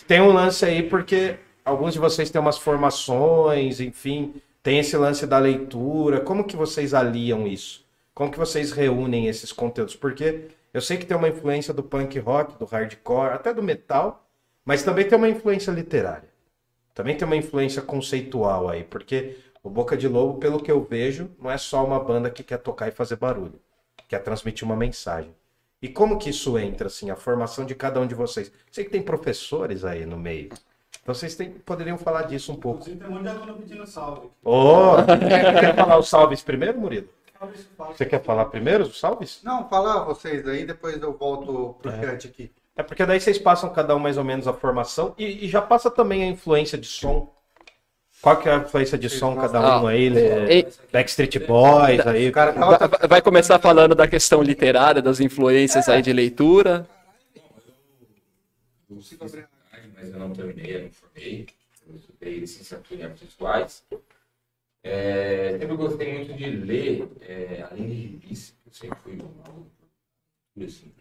Tem um lance aí, porque alguns de vocês têm umas formações, enfim, tem esse lance da leitura. Como que vocês aliam isso? Como que vocês reúnem esses conteúdos? Porque eu sei que tem uma influência do punk rock, do hardcore, até do metal, mas também tem uma influência literária. Também tem uma influência conceitual aí, porque o Boca de Lobo, pelo que eu vejo, não é só uma banda que quer tocar e fazer barulho, quer transmitir uma mensagem. E como que isso entra, assim, a formação de cada um de vocês? Sei que tem professores aí no meio. Então vocês têm- poderiam falar disso um pouco. Inclusive, tem um monte de aluno pedindo salve. Ô, quer falar os salves primeiro, Murilo? Você quer falar primeiro os salves? Não, fala vocês aí, depois eu volto pro chat aqui. É porque daí vocês passam cada um mais ou menos a formação e, e já passa também a influência de som. Qual que é a influência de som cada um Ah, aí? né? Backstreet Boys aí. O cara tava vai, vai começar falando da questão literária, das influências aí de leitura. Eu mas eu não terminei, eu não formei. Eu estudei licenciatura em artes visuais. É, sempre gostei muito de ler, é, além de revista, eu sempre fui um aluno assim,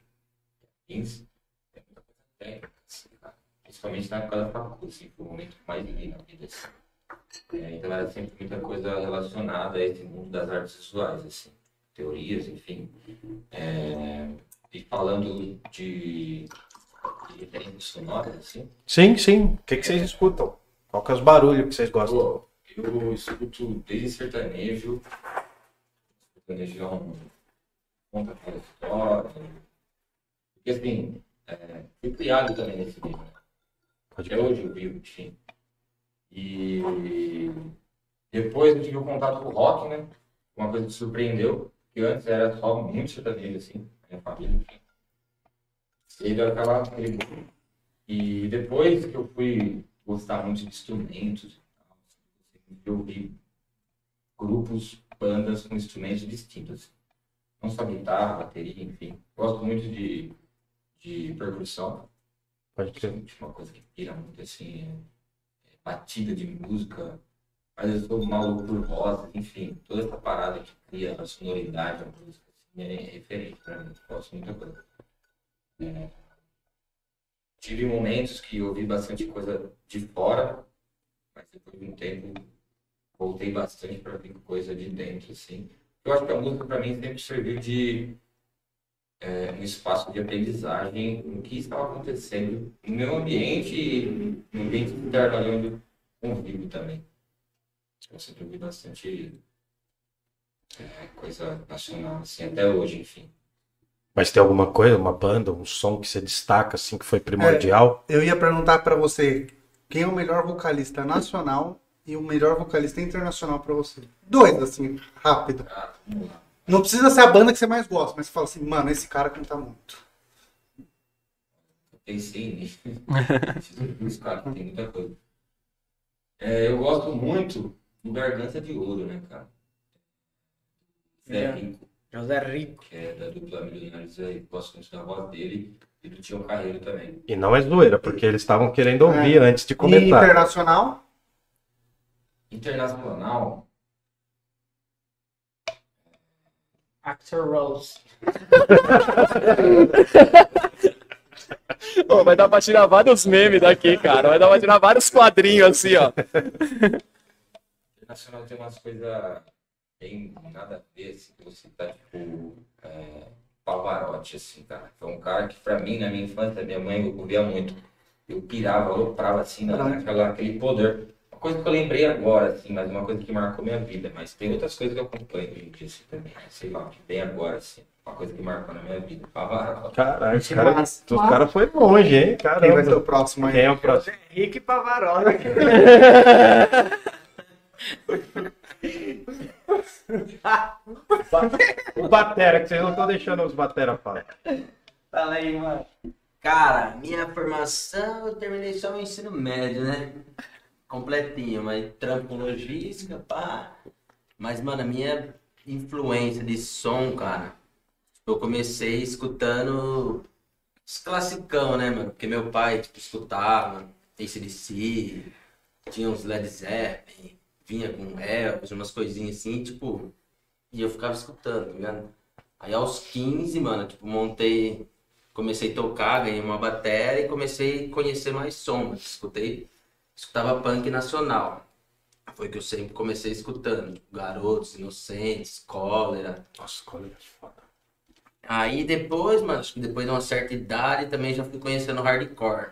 15, é muita coisa técnica, assim, cara. principalmente na época da faculdade, assim, foi o momento que mais li na vida. Assim. É, então era sempre muita coisa relacionada a esse mundo das artes visuais, assim, teorias, enfim. É, e falando de, de referências sonoras, assim, Sim, sim. O que, que vocês escutam? Qual que é os barulhos que vocês gostam? Pô, eu escuto desde sertanejo, sertanejão, conta aquela história. Porque assim, é, fui criado também nesse meio, né? Até hoje eu vivo, enfim. E depois eu tive o contato com o rock, né? Uma coisa que surpreendeu, que antes era só muito sertanejo, assim, a minha família, enfim. E deu aquela. E depois que eu fui gostar muito de instrumentos assim, eu vi grupos, bandas com instrumentos distintos. Não só guitarra, bateria, enfim. Gosto muito de, de percussão. Pode. Principalmente uma coisa que pira muito assim, é batida de música. Mas eu sou maluco por vozes, enfim, toda essa parada que cria a sonoridade da música assim, é referente pra mim. Gosto muita coisa. É, tive momentos que ouvi bastante coisa de fora, mas depois de um tempo voltei bastante para vir coisa de dentro, assim. Eu acho que a música para mim sempre serviu de é, um espaço de aprendizagem no que estava acontecendo no meu ambiente e no ambiente interno ali onde eu convivo também. Eu sempre ouvi bastante é, coisa nacional, assim, até hoje, enfim. Mas tem alguma coisa, uma banda, um som que você destaca assim que foi primordial? Eu ia perguntar pra você quem é o melhor vocalista nacional e o melhor vocalista internacional pra você. Dois, assim, rápido. Ah, vamos lá. Não precisa ser a banda que você mais gosta, mas você fala assim, mano, esse cara canta muito. pensei nisso. Preciso buscar, tem muita coisa. É, eu gosto muito do Garganta de Ouro, né, cara? Zé É. Rico, José Rico. que é da dupla Milionários aí, gosto muito da voz dele e do Tião Carreiro também. E não é zoeira, porque eles estavam querendo ouvir antes de E comentar. internacional? Internacional, Axel Rose. Vai dar pra tirar vários memes daqui, cara. Vai dar pra tirar vários quadrinhos assim, ó. internacional tem umas coisas bem nada a ver, assim, que você tá tipo é, Pavarotti, assim, cara. Foi um cara que pra mim, na minha infância, minha mãe ouvia muito. Eu pirava, eu aloprava assim, na- naquela, aquele poder. Uma coisa que eu lembrei agora, assim, mas uma coisa que marcou minha vida. Mas tem outras coisas que eu acompanho hoje em dia, assim, também. Sei lá, que vem agora, assim. Uma coisa que marcou na minha vida. Pavarotti. Caralho, os Gente, caras massa. os cara foi longe, hein? Quem vai ser Caramba. o próximo aí? Quem é o próximo? Rick Pavarotti. O Batera, que vocês não estão deixando os Batera falar. Fala aí, mano. Cara, minha formação eu terminei só o ensino médio, né? Completinho, mas trampo com logística, pá. Mas, mano, a minha influência de som, cara, eu comecei escutando os classicão, né, mano? Porque meu pai, tipo, escutava ACDC, tinha uns Led Zeppelin, vinha com Elvis, umas coisinhas assim, tipo, e eu ficava escutando, tá ligado? Aí aos 15, mano, tipo, montei comecei a tocar, ganhei uma bateria e comecei a conhecer mais som. Escutei, escutava punk nacional. Foi que eu sempre comecei escutando. Garotos, Inocentes, Cólera. Nossa, colega foda. Aí depois, mano, acho que depois de uma certa idade também já fui conhecendo hardcore.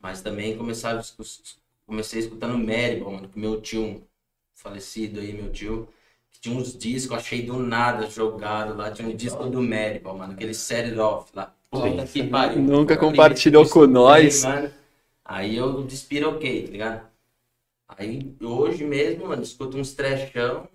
Mas também começava, comecei escutando Maribel, mano, com meu tio, falecido aí, meu tio. que Tinha uns discos, achei do nada jogado lá. Tinha um disco do Maribel, mano, aquele Set Off lá. Puta que pariu. Nunca compartilhou com nós. mano. Aí eu despiroquei, tá ligado? Aí hoje mesmo, mano, escuto uns trechão.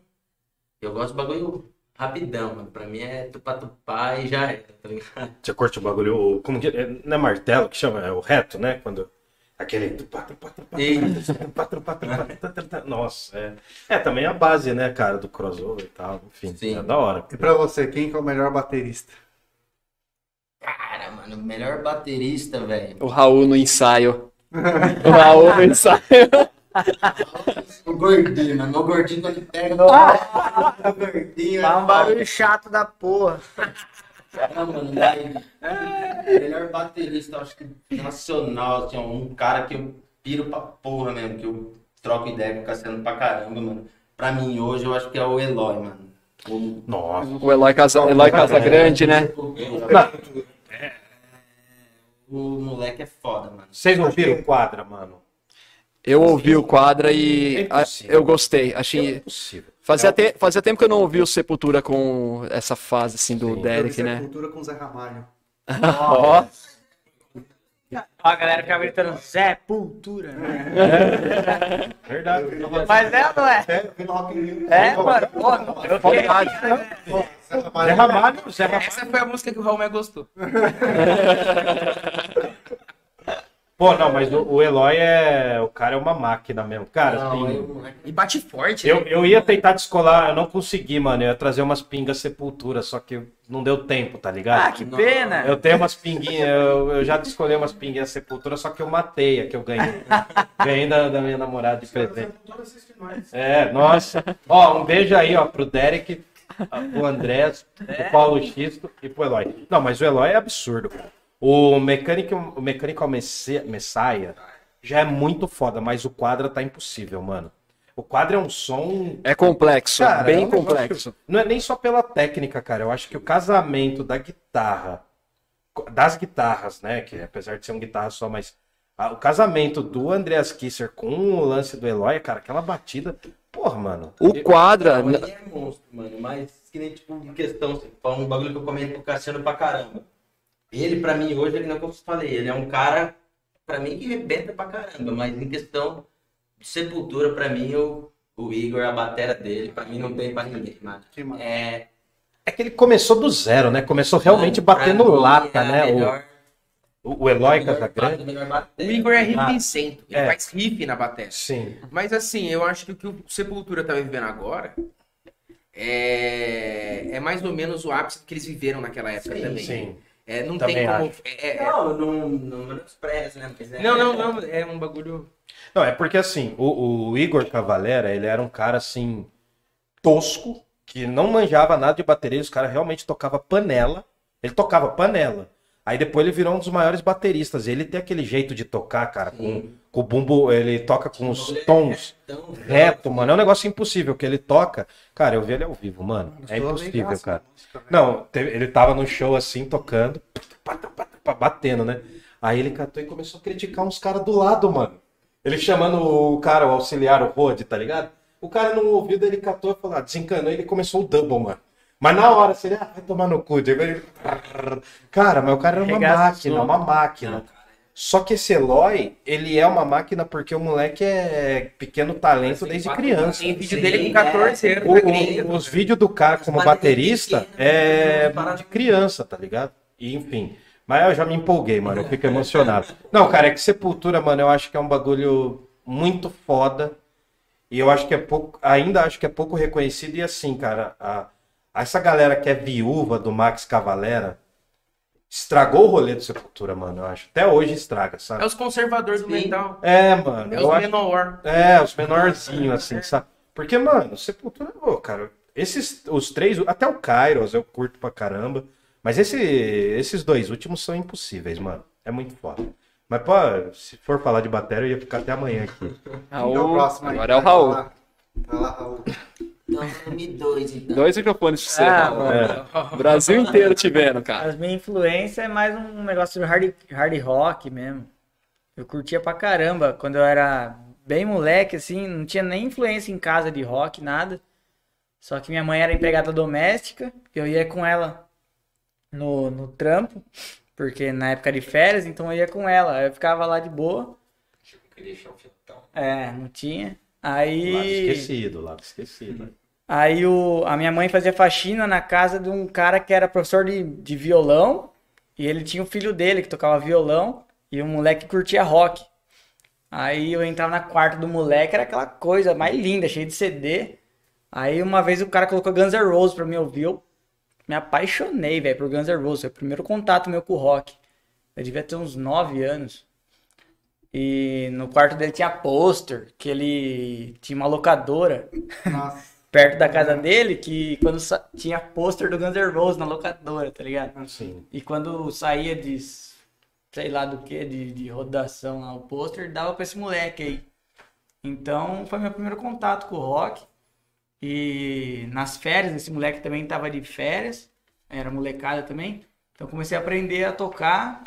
Eu gosto de bagulho rapidão, mano. Pra mim é tupá-tupá e já era, tá ligado? Você curte o bagulho, como que, é, não é martelo que chama? É o reto, né? Quando Aquele. tupá, tupá, tupá, Isso. tupá, tupá, tupá, tupá, tupá. Nossa, é. É também a base, né, cara, do crossover e tal. Enfim, Sim. é da hora. E pra você, quem que é o melhor baterista? Cara, mano, o melhor baterista, velho. O Raul no ensaio. O Raul no ensaio. O gordinho, mano. O gordinho ele pega. O gordinho. Faz um barulho chato da porra. Não, mano, daí, melhor baterista, eu acho que nacional, assim, um cara que eu piro pra porra mesmo, que eu troco ideia com o Cassiano pra caramba, mano. Pra mim, hoje, eu acho que é o Eloy, mano. O, Nossa. O Eloy, Casa, Eloy Casagrande, né? O moleque é foda, mano. Vocês não viram o quadra, mano? Eu ouvi o quadra É e impossível. eu gostei. É Achei. impossível. Fazia, te- fazia tempo que eu não ouvi o Sepultura com essa fase assim do Sim. Derek, né? Cultura com Zé Ramalho. Ó, a galera ficava gritando Zé Pultura, né? Verdade. Mas é ou não é? É, eu vi no Rock in Rio. É, mano. Pô, eu fiquei... Zé Ramalho. Zé Ramalho, Zé Ramalho. Essa foi a música que o Raul mais gostou. Pô, não, mas o, o Eloy é. O cara é uma máquina mesmo. Cara, Não, o moleque- E bate forte, Eu, né? eu ia tentar descolar, eu não consegui, mano. Eu ia trazer umas pingas sepultura, só que não deu tempo, tá ligado? Ah, que pena. Eu tenho umas pinguinhas, eu, eu já descolei umas pinguinhas sepultura, só que eu matei a que eu ganhei. ganhei da, da minha namorada de presente. É, nossa. Ó, um beijo aí, ó, pro Derek, pro André, pro Paulo Xisto e pro Eloy. Não, mas o Eloy é absurdo, cara. O mecânico, o mecânico Messiah já é muito foda, mas o quadra tá impossível, mano. O quadra é um som é complexo, Cara, bem é um negócio- complexo. Não é nem só pela técnica, cara. Eu acho que o casamento da guitarra, das guitarras, né? Que apesar de ser uma guitarra só, mas o casamento do Andreas Kisser com o lance do Eloy, cara, aquela batida. Porra, mano. O quadra, Não, ele é monstro, mano. Mas que nem, tipo, questão, assim, foi um bagulho que eu comento com o Cassiano pra caramba. Ele, pra mim, hoje, ele não como eu falei, ele é um cara, pra mim, que rebenta pra caramba. Mas em questão de sepultura, pra mim, o, o Igor, a batera dele, pra mim, não tem pra ninguém, mano. É. É que ele começou do zero, né? Começou realmente batendo mim, lata, é né? melhor- O, o Eloy Casagrande. O. Igor é Ah. rifficento. Ele É. faz riff na bateria. Sim. Mas assim, eu acho que o que o Sepultura tá vivendo agora é, é mais ou menos o ápice que eles viveram naquela época Sim, também. Sim. É, não Também tem como. acho. é- é- Não, não, não menospreza, né? Mas é- não, não, não. É um bagulho. Não, é porque assim, o, o Igor Cavalera, ele era um cara assim, tosco, que não manjava nada de bateria, os caras realmente tocava panela. Ele tocava panela. Aí depois ele virou um dos maiores bateristas. Ele tem aquele jeito de tocar, cara, com, com o bumbo, ele toca com os tons Então, reto, mano. É um negócio impossível que ele toca. Cara, eu vi ele ao vivo, mano. É impossível, cara. música, velho. Não, ele tava no show assim, tocando, batendo, né? Aí ele catou e começou a criticar uns caras do lado, mano. Ele chamando o cara, o auxiliar, o Rod, tá ligado? O cara no ouvido, ele catou e falou, ah, desencanou e ele começou o double, mano. Mas na hora, assim, ele, ah, vai tomar no cu. Cara, mas o cara era uma Regaçou. máquina, uma máquina. Só que esse Eloy, ele é uma máquina porque o moleque é pequeno talento desde criança. Tem vídeo dele com 14 anos. O- na o- gringa. os vídeos do cara como baterista ele é é né? de criança, tá ligado? E, enfim. Mas eu já me empolguei, mano. Eu fico emocionado. Não, cara, é que Sepultura, mano, eu acho que é um bagulho muito foda. E eu acho que é pouco. Ainda acho que é pouco reconhecido. E assim, cara, a- essa galera que é viúva do Max Cavalera estragou o rolê do Sepultura, mano. Eu acho. Até hoje estraga, É sabe? os conservadores do Sim. metal. É, mano. É eu os acho- menor. é, os menorzinhos, assim, sabe? Porque, mano, Sepultura, ô, cara, esses, os três, até o Kairos eu curto pra caramba, mas esse, esses dois últimos são impossíveis, mano. É muito foda. Mas, pô, se for falar de bateria, eu ia ficar até amanhã aqui. É o Raul, próximo aí? agora é o Raul. Vai lá, Raul. Então, nome dois, então. Dois microfones pra você. Ah, mano. O Brasil inteiro te vendo, cara. As minhas influências é mais um negócio de hard, hard rock mesmo. Eu curtia pra caramba. Quando eu era bem moleque, assim, não tinha nem influência em casa de rock, nada. Só que minha mãe era empregada doméstica, eu ia com ela no, no trampo, porque na época de férias, então eu ia com ela. Aí Eu ficava lá de boa. É, não tinha. Lado Aí. esquecido, lado esquecido. Aí o, a minha mãe fazia faxina na casa de um cara que era professor de, de violão. E ele tinha um filho dele que tocava violão. E o moleque curtia rock. Aí eu entrava na quarta do moleque, era aquela coisa mais linda, cheia de CD. Aí uma vez o cara colocou Guns N' Roses pra mim ouvir, eu me apaixonei, velho, por Guns N' Roses. Foi o primeiro contato meu com o rock. Eu devia ter uns 9 anos. E no quarto dele tinha pôster, que ele tinha uma locadora Nossa. Perto da casa dele, que quando tinha pôster do Guns N' Roses na locadora, tá ligado? Sim. E quando saía de, sei lá do que, de, de rodação lá, o pôster, dava pra esse moleque aí. Então, foi meu primeiro contato com o rock. E nas férias, esse moleque também tava de férias, era molecada também. Então, comecei a aprender a tocar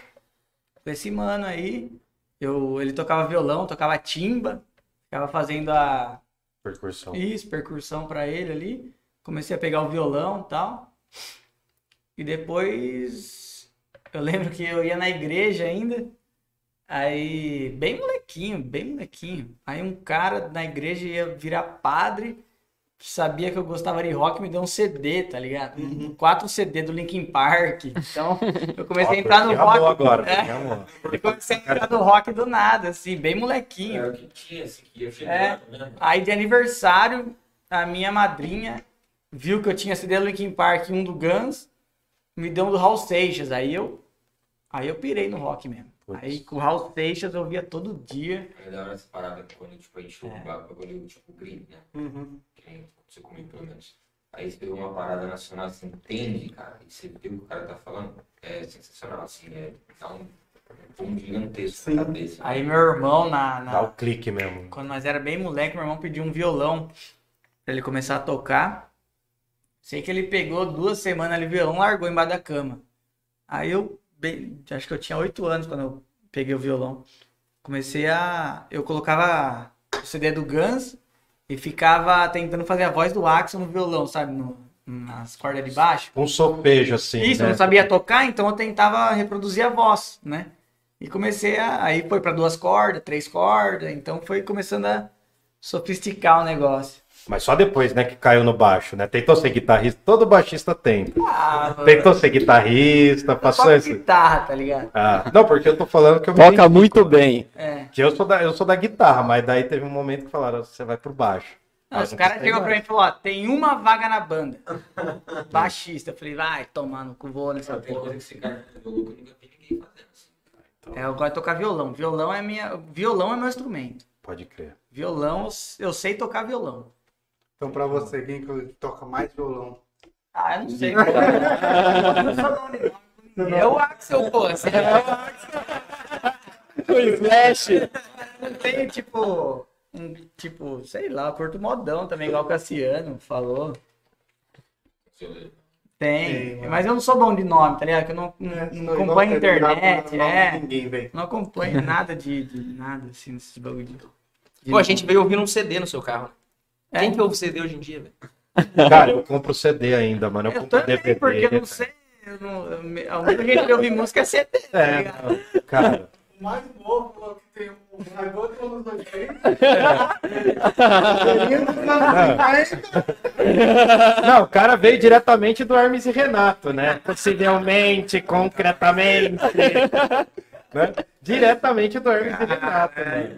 com esse mano aí. Eu, ele tocava violão, tocava timba, ficava fazendo a, Percussão. isso, percussão pra ele ali. Comecei a pegar o violão e tal. E depois eu lembro que eu ia na igreja ainda. Aí, bem molequinho, bem molequinho. Aí um cara na igreja ia virar padre, sabia que eu gostava de rock, me deu um CD, tá ligado? Um Quatro CD do Linkin Park. Então, eu comecei a entrar no rock. agora, É, amou. eu comecei a entrar no rock do nada, assim, bem molequinho. Era o que tinha, assim, que ia É. né? Aí de aniversário, a minha madrinha viu que eu tinha CD do Linkin Park e um do Guns, me deu um do Raul Seixas. Aí eu, aí eu pirei no rock mesmo. Putz. Aí com o Raul Seixas eu via todo dia. Aí da hora essa parada quando tipo, a gente É. o bagulho tipo green, né? Uhum. Que nem você comigo pelo menos. Aí você pegou uma parada nacional, você entende, cara, e você vê o que o cara tá falando, é sensacional, assim, é dá um pum gigantesco Sim. na cabeça. Aí meu irmão, na, na- Dá o clique mesmo. quando nós era bem moleque, meu irmão pediu um violão pra ele começar a tocar. Sei que ele pegou duas semanas ali o violão, largou embaixo da cama. Aí eu, bem- acho que eu tinha oito anos quando eu peguei o violão. Comecei a. Eu colocava o CD do Guns e ficava tentando fazer a voz do Axel no violão, sabe? No- nas cordas de baixo. Um sopejo assim. Isso, eu né? não sabia tocar, então eu tentava reproduzir a voz, né? E comecei a. Aí foi pra duas cordas, três cordas, então foi começando a sofisticar o negócio. Mas só depois, né, que caiu no baixo, né? Tentou ser guitarrista, todo baixista tenta. Ah, Tentou ser guitarrista, passou toca esse. guitarra, tá ligado? Ah, não, porque eu tô falando que eu me Toca identifico, muito né? bem. É. Que eu sou da, eu sou da guitarra, mas daí teve um momento que falaram, você vai pro baixo. Não, os caras chegou pra mim e falou, ó, tem uma vaga na banda. Baixista. Eu falei, vai tomar no cu, vou nessa Tem porra. esse cara que eu nunca vi ninguém fazendo assim. É, eu gosto de tocar violão. Violão é minha. Violão é meu instrumento. Pode crer. Violão, eu sei tocar violão. Então, pra você, quem que toca mais violão? Ah, eu não sei. Eu não sou bom de nome. É o Axel, pô. Você O Slash. Não tem, tipo, um, tipo, sei lá, curto modão também, igual o Cassiano falou. Tem, Tem, mas eu não sou bom de nome, tá ligado? Que eu não, não, É, não acompanho internet, é. Ninguém. Não acompanho nada de, de nada, assim, nesses bagulho de... de Pô, a gente veio ouvindo um CD no seu carro. É. Quem que ouve CD hoje em dia, velho? Cara, eu compro CD ainda, mano. Eu, Eu compro também, DVD. porque eu não sei, eu não, eu, me- a única gente que ouvir música é CD, tá É, ligado? não, cara. O mais novo falou que tem um dragão de anos 80. Não, o cara veio diretamente do Hermes e Renato, né? Possivelmente, concretamente. né? Diretamente do Hermes e Renato, né?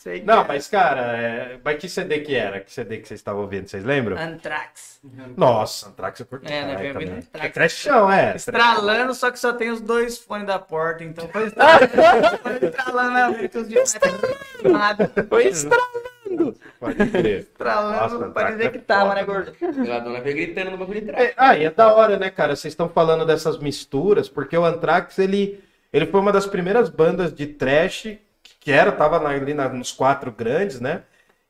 Sei Não, é mas, cara, é... mas que CD que era? Que CD que vocês estavam ouvindo? Vocês lembram? Anthrax. Nossa, Anthrax eu curto É, né, também. Anthrax. É trechão, é. Estralando, só que só tem os dois fones da porta, então foi estralando, foi estralando a nada. Foi estralando. Pode crer. Estralando, parecia Anthrax que é tava, né, gordo? A dona veio gritando no bagulho de trás. É, ah, e é da hora, né, cara? Vocês estão falando dessas misturas, porque o Anthrax, ele, ele foi uma das primeiras bandas de trash, que era, tava na- ali na- nos quatro grandes, né?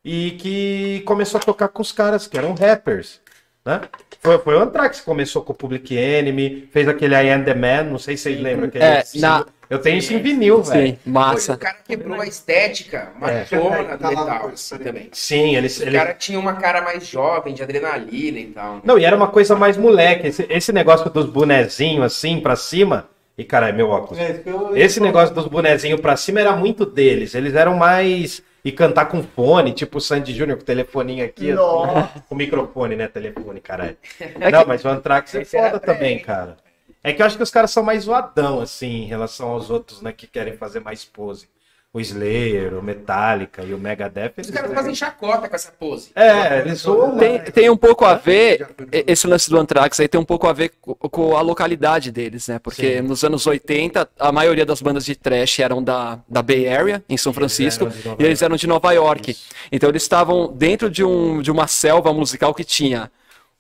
E que começou a tocar com os caras que eram rappers, né? Foi, foi o Anthrax que começou com o Public Enemy, fez aquele I Am The Man, não sei se vocês lembram. Aquele É, single. na- Eu tenho isso em vinil, velho. Sim, massa. o cara quebrou a estética machona do Tá lá, metal, assim, também. Sim, eles... O eles... cara tinha uma cara mais jovem, de adrenalina e tal. Não, e era uma coisa mais moleque. Esse, esse negócio dos bonezinhos assim pra cima. E caralho, meu óculos. É, que eu- Esse negócio dos bonezinhos pra cima era muito deles. Eles eram mais. E cantar com fone, tipo o Sandy Júnior com o telefoninho aqui, assim. Com o microfone, né? Telefone, caralho. Não, mas o Anthrax é foda também, cara. É que eu acho que os caras são mais zoadão, assim, em relação aos outros, né? Que querem fazer mais pose. O Slayer, o Metallica e o Megadeth. Os Eles... caras fazem chacota com essa pose. É, eles zoam. Tem, tem um pouco a ver, esse lance do Anthrax aí tem um pouco a ver co- com a localidade deles, né? Porque Sim. nos anos 80, a maioria das bandas de thrash eram da, da Bay Area, em São Francisco, Nova e eles eram de Nova York. Então eles estavam dentro de, um, de uma selva musical que tinha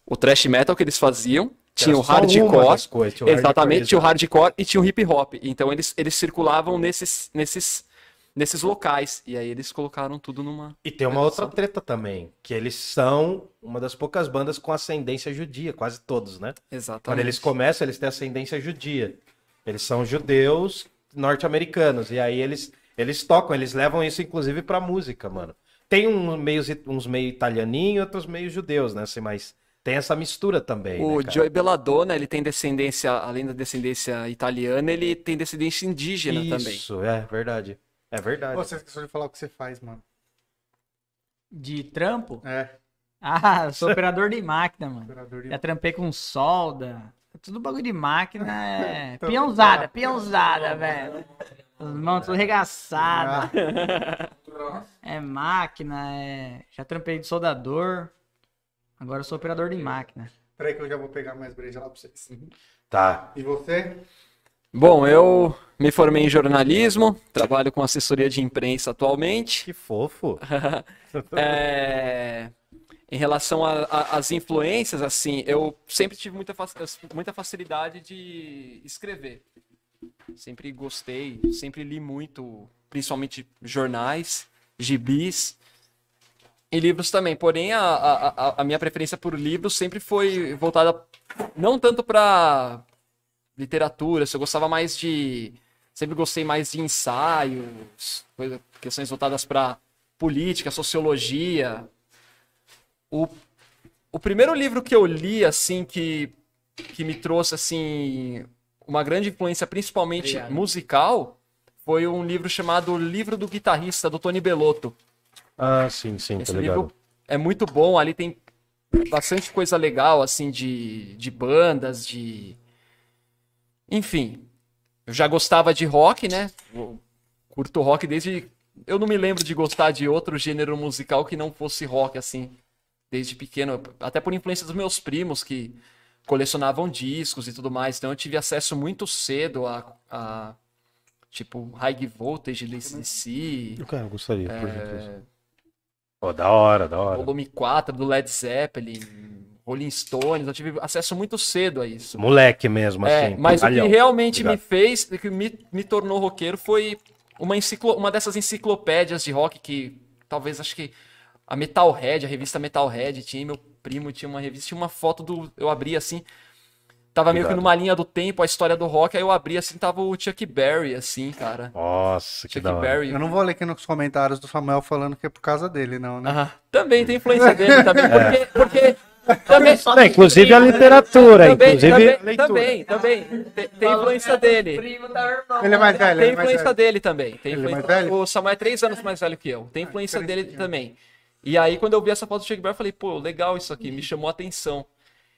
o thrash metal que eles faziam, tinha o hardcore, coisas, tinha o exatamente, hardcore, tinha o hardcore e tinha o hip hop. Então eles, eles circulavam nesses, nesses, nesses locais. E aí eles colocaram tudo numa. E tem uma outra treta também, que eles são uma das poucas bandas com ascendência judia, quase todos, né? Exatamente. Quando eles começam, eles têm ascendência judia. Eles são judeus norte-americanos. E aí eles, eles tocam, eles levam isso inclusive pra música, mano. Tem um meios, uns meio italianinho e outros meio judeus, né? Assim, mas tem essa mistura também. O né? Joey Belladonna, ele tem descendência, além da descendência italiana, ele tem descendência indígena também. Isso, é verdade. É verdade. Você esqueceu de falar o que você faz, mano. De trampo? É, Ah, eu sou operador de máquina, mano. operador de... Já trampei com solda. Tudo bagulho de máquina é. Peãozada, peãozada, velho. As mãos tudo arregaçadas. É máquina, é. Já trampei de soldador. Agora eu sou operador de máquina. Peraí que eu já vou pegar mais breja lá pra vocês. Tá. E você? Bom, eu me formei em jornalismo, trabalho com assessoria de imprensa atualmente. Que fofo. É, Em relação às influências, assim, eu sempre tive muita, muita facilidade de escrever. Sempre gostei, sempre li muito, principalmente jornais, gibis e livros também. Porém, a, a- a minha preferência por livros sempre foi voltada não tanto para literatura, eu gostava mais de. Sempre gostei mais de ensaios, coisa- questões voltadas para política, sociologia. O, o primeiro livro que eu li, assim, que, que me trouxe, assim, uma grande influência, principalmente Obrigado. musical, foi um livro chamado Livro do Guitarrista, do Tony Bellotto. Ah, sim, sim, Esse tá ligado. livro é muito bom, ali tem bastante coisa legal, assim, de, de bandas, de... Enfim, eu já gostava de rock, né? Eu curto rock desde... Eu não me lembro de gostar de outro gênero musical que não fosse rock, assim, desde pequeno. Até por influência dos meus primos, que colecionavam discos e tudo mais. Então eu tive acesso muito cedo a... a tipo, High Voltage, DC... Cara, eu gostaria, por É. gentileza. Pô, da hora, da hora. volume 4 do Led Zeppelin, Rolling Stones, eu tive acesso muito cedo a isso. Moleque mesmo, É, assim. mas o que realmente me Obrigado. fez, o que me, me tornou roqueiro foi uma, enciclo, uma dessas enciclopédias de rock que talvez acho que a Metalhead, a revista Metalhead, tinha meu primo, tinha uma revista, tinha uma foto do. Eu abri assim. Tava meio que numa linha do tempo, a história do rock, aí eu abri assim, tava o Chuck Berry, assim, cara. Nossa, que Chuck da hora. Berry. Eu não vou ler aqui nos comentários do Samuel falando que é por causa dele, não, né? Ah, também tem influência dele também, porque, porque também, É, inclusive a literatura, também, inclusive a também, leitura. também, também, tem, tem influência dele. Ele é mais velho, Tem é influência velho. dele também. Tem Ele é influência... mais velho? O Samuel é três anos mais velho que eu. Tem influência dele também. E aí, quando eu vi essa foto do Berry, eu falei, pô, legal isso aqui, me chamou a atenção.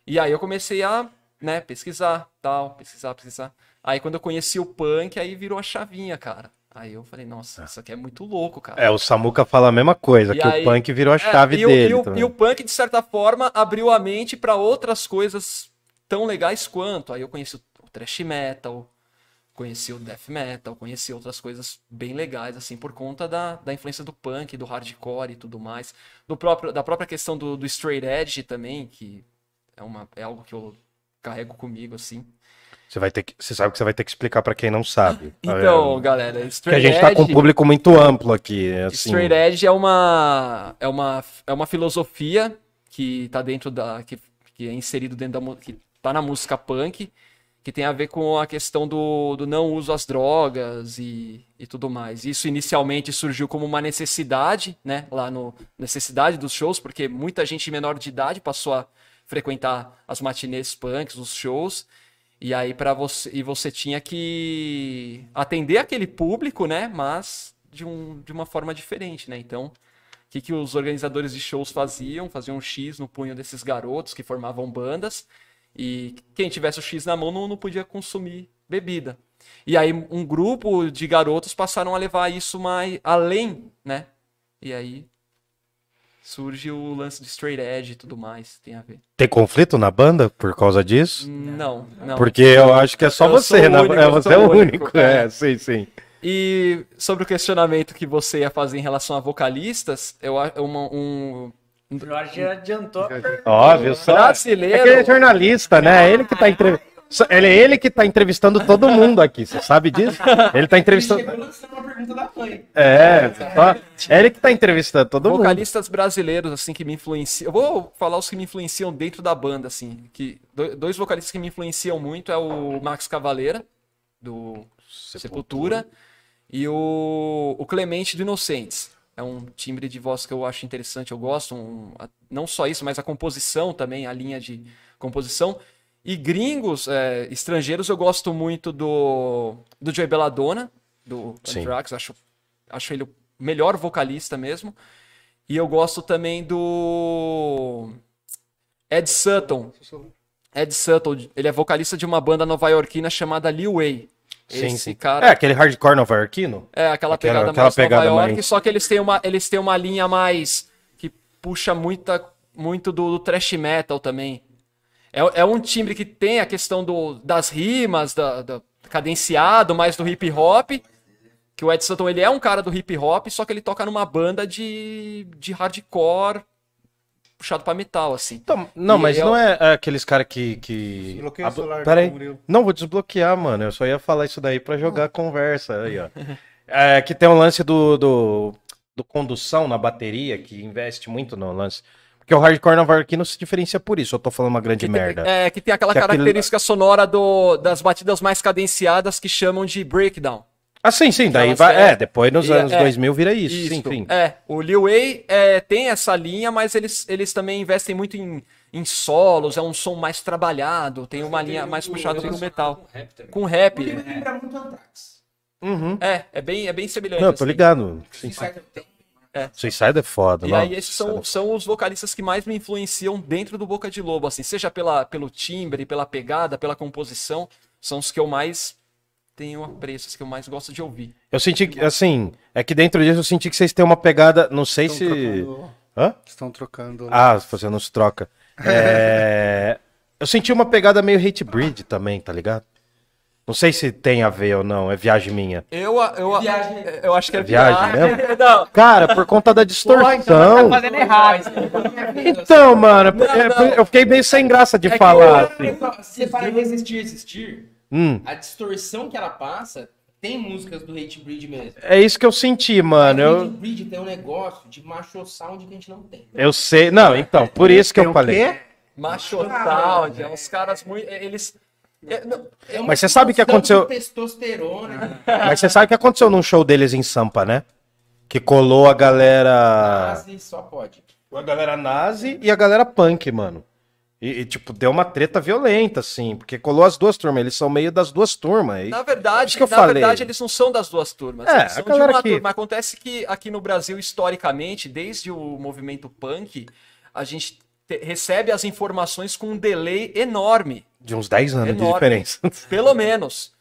E aí eu comecei a, né, pesquisar, tal, pesquisar, pesquisar. Aí quando eu conheci o punk, aí virou a chavinha, cara. Aí eu falei, nossa, isso aqui é muito louco, cara. É, o Samuca fala a mesma coisa, E que aí- o punk virou a É, chave e o- dele. E o, e o punk, de certa forma, abriu a mente para outras coisas tão legais quanto. Aí eu conheci o, o thrash metal, conheci o death metal, conheci outras coisas bem legais, assim, por conta da, da influência do punk, do hardcore e tudo mais. Do próprio, da própria questão do, do straight edge também, que é, uma, é algo que eu carrego comigo, assim. Você, vai ter que, você sabe que você vai ter que explicar pra quem não sabe. Então, É, galera, que a straight gente tá com um edge- público muito amplo aqui. Assim, Straight Edge é uma, é uma, é uma filosofia que tá dentro da. que, que é inserido dentro da. que tá na música punk, que tem a ver com a questão do, do não uso às drogas e, e tudo mais. Isso inicialmente surgiu como uma necessidade, né? Lá no. necessidade dos shows, porque muita gente menor de idade passou a frequentar as matinês punks, os shows. E aí para você e você tinha que atender aquele público, né? Mas de, um, de uma forma diferente, né? Então, o que, que os organizadores de shows faziam? Faziam um X no punho desses garotos que formavam bandas. E quem tivesse o X na mão não, não podia consumir bebida. E aí um grupo de garotos passaram a levar isso mais além, né? E aí surge o lance de straight edge e tudo mais, tem a ver. Tem conflito na banda por causa disso? Não, não. Porque eu acho que é só Eu você, né? único, É, você é o único, único. é. Sim, sim. E sobre o questionamento que você ia fazer em relação a vocalistas, eu acho uma, um O Jorge já adiantou. Ó, viu só? brasileiro. É que ele é jornalista, né? É ele que tá entrevistando. Ele é ele que tá entrevistando todo mundo aqui, você sabe disso? Ele tá entrevistando. É, só- é ele que tá entrevistando todo mundo. vocalistas brasileiros assim que me influenciam. Eu vou falar os que me influenciam dentro da banda assim, que do- dois vocalistas que me influenciam muito é o Max Cavaleira do Sepultura, e o, o Clemente do Inocentes. É um timbre de voz que eu acho interessante, eu gosto, um- não só isso, mas a composição também, a linha de composição. E gringos, é, estrangeiros, eu gosto muito do, do Joey Belladonna, do. Anthrax, acho, acho ele o melhor vocalista mesmo. E eu gosto também do Ed Sutton. Ed Sutton, ele é vocalista de uma banda nova-iorquina chamada Lil Way. Sim, Esse sim. cara É aquele hardcore nova-iorquino? é, aquela Aquela- pegada aquela mais pegada Nova York, mais- só que eles têm uma, eles têm uma linha mais que puxa muita, muito do, do thrash metal também. É, é um timbre que tem a questão do, das rimas, da, da- cadenciado, mais do hip hop. Que o Ed Sutton, ele é um cara do hip hop, só que ele toca numa banda de, de hardcore puxado pra metal, assim. Então, não, E mas eu- não é é aqueles caras que. que... Desbloqueia o celular do Pera aí. Murilo. Não, vou desbloquear, mano. Eu só ia falar isso daí pra jogar conversa aí, ó. É, que tem um lance do, do, do condução na bateria, que investe muito no lance. Porque o hardcore nova-iorquino se diferencia por isso. Eu tô falando uma grande Que tem- merda. é, que tem aquela Que aquele- característica sonora do, das batidas mais cadenciadas que chamam de breakdown. Ah, sim, sim. Daí vai. é- É, depois nos e- anos é, 2000 vira isso. Sim, sim. É, o Lil Way é, tem essa linha, mas eles, eles também investem muito em, em solos, é um som mais trabalhado, tem uma linha mais puxada pro metal. Com rap. Porque me lembra muito Anthrax. Uhum. É, é bem, é bem semelhante. Não, eu tô assim. ligado. Sim, sim. Suicide tem. Suicide é foda, E não. aí esses são, são os vocalistas que mais me influenciam dentro do Boca de Lobo, assim, seja pela, pelo timbre, pela pegada, pela composição, são os que eu mais tenho apreço, os que eu mais gosto de ouvir. Eu senti que, assim, é que dentro disso eu senti que vocês têm uma pegada, não sei Estão se... trocando- Hã? Estão trocando. Ah, fazendo os troca. É... eu senti uma pegada meio hate breed também, tá ligado? Não sei se tem a ver ou não, é viagem minha. Eu, eu, Viagem. eu acho que é, É viagem viagem. Não, Cara, por conta da distorção. Tá fazendo errado. Então, mano, é- não. eu fiquei meio sem graça de É que falar. eu- assim. Se para resistir, existir, Hum, a distorção que ela passa tem músicas do Hate Breed mesmo. é isso que eu senti, mano. O Eu, Hate Breed tem um negócio de macho sound que a gente não tem. eu sei. Não, então, por isso que eu falei. quê? Macho Sound, é uns caras muito. Eles. É, não, É Mas você sabe o que aconteceu- testosterona. Mas você sabe o que aconteceu num show deles em Sampa, né? Que colou a galera. Nazi só pode. A galera nazi e a galera punk, mano. E, e, tipo, deu uma treta violenta, assim, porque colou as duas turmas. Eles são meio das duas turmas. aí- Na verdade, eu na falei. verdade, eles não são das duas turmas. É, eles são de uma que- turma. Acontece que aqui no Brasil, historicamente, desde o movimento punk, a gente te- recebe as informações com um delay enorme. De uns 10 anos de Enorme. diferença. Pelo menos.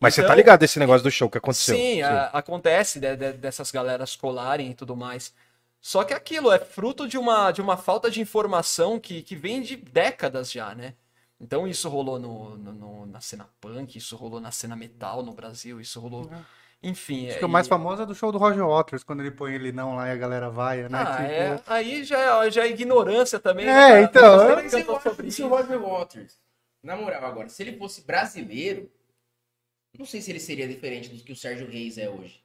Mas você Então- tá ligado desse negócio do show que aconteceu? Sim, a- acontece de- de- dessas galeras colarem e tudo mais. Só que aquilo é fruto de uma, de uma falta de informação que, que vem de décadas já, né? Então isso rolou no, no- no- na cena punk, isso rolou na cena metal no Brasil, isso rolou. Enfim. Acho é- que o mais e- famoso é do show do Roger Waters, quando ele põe ele não lá e a galera vai, né? Ah, Tipo, é, aí já é, já é ignorância também. É, né, então, eu- nem Mas eu acho sobre isso. o Roger Waters, na moral agora, se ele fosse brasileiro, não sei se ele seria diferente do que o Sérgio Reis é hoje.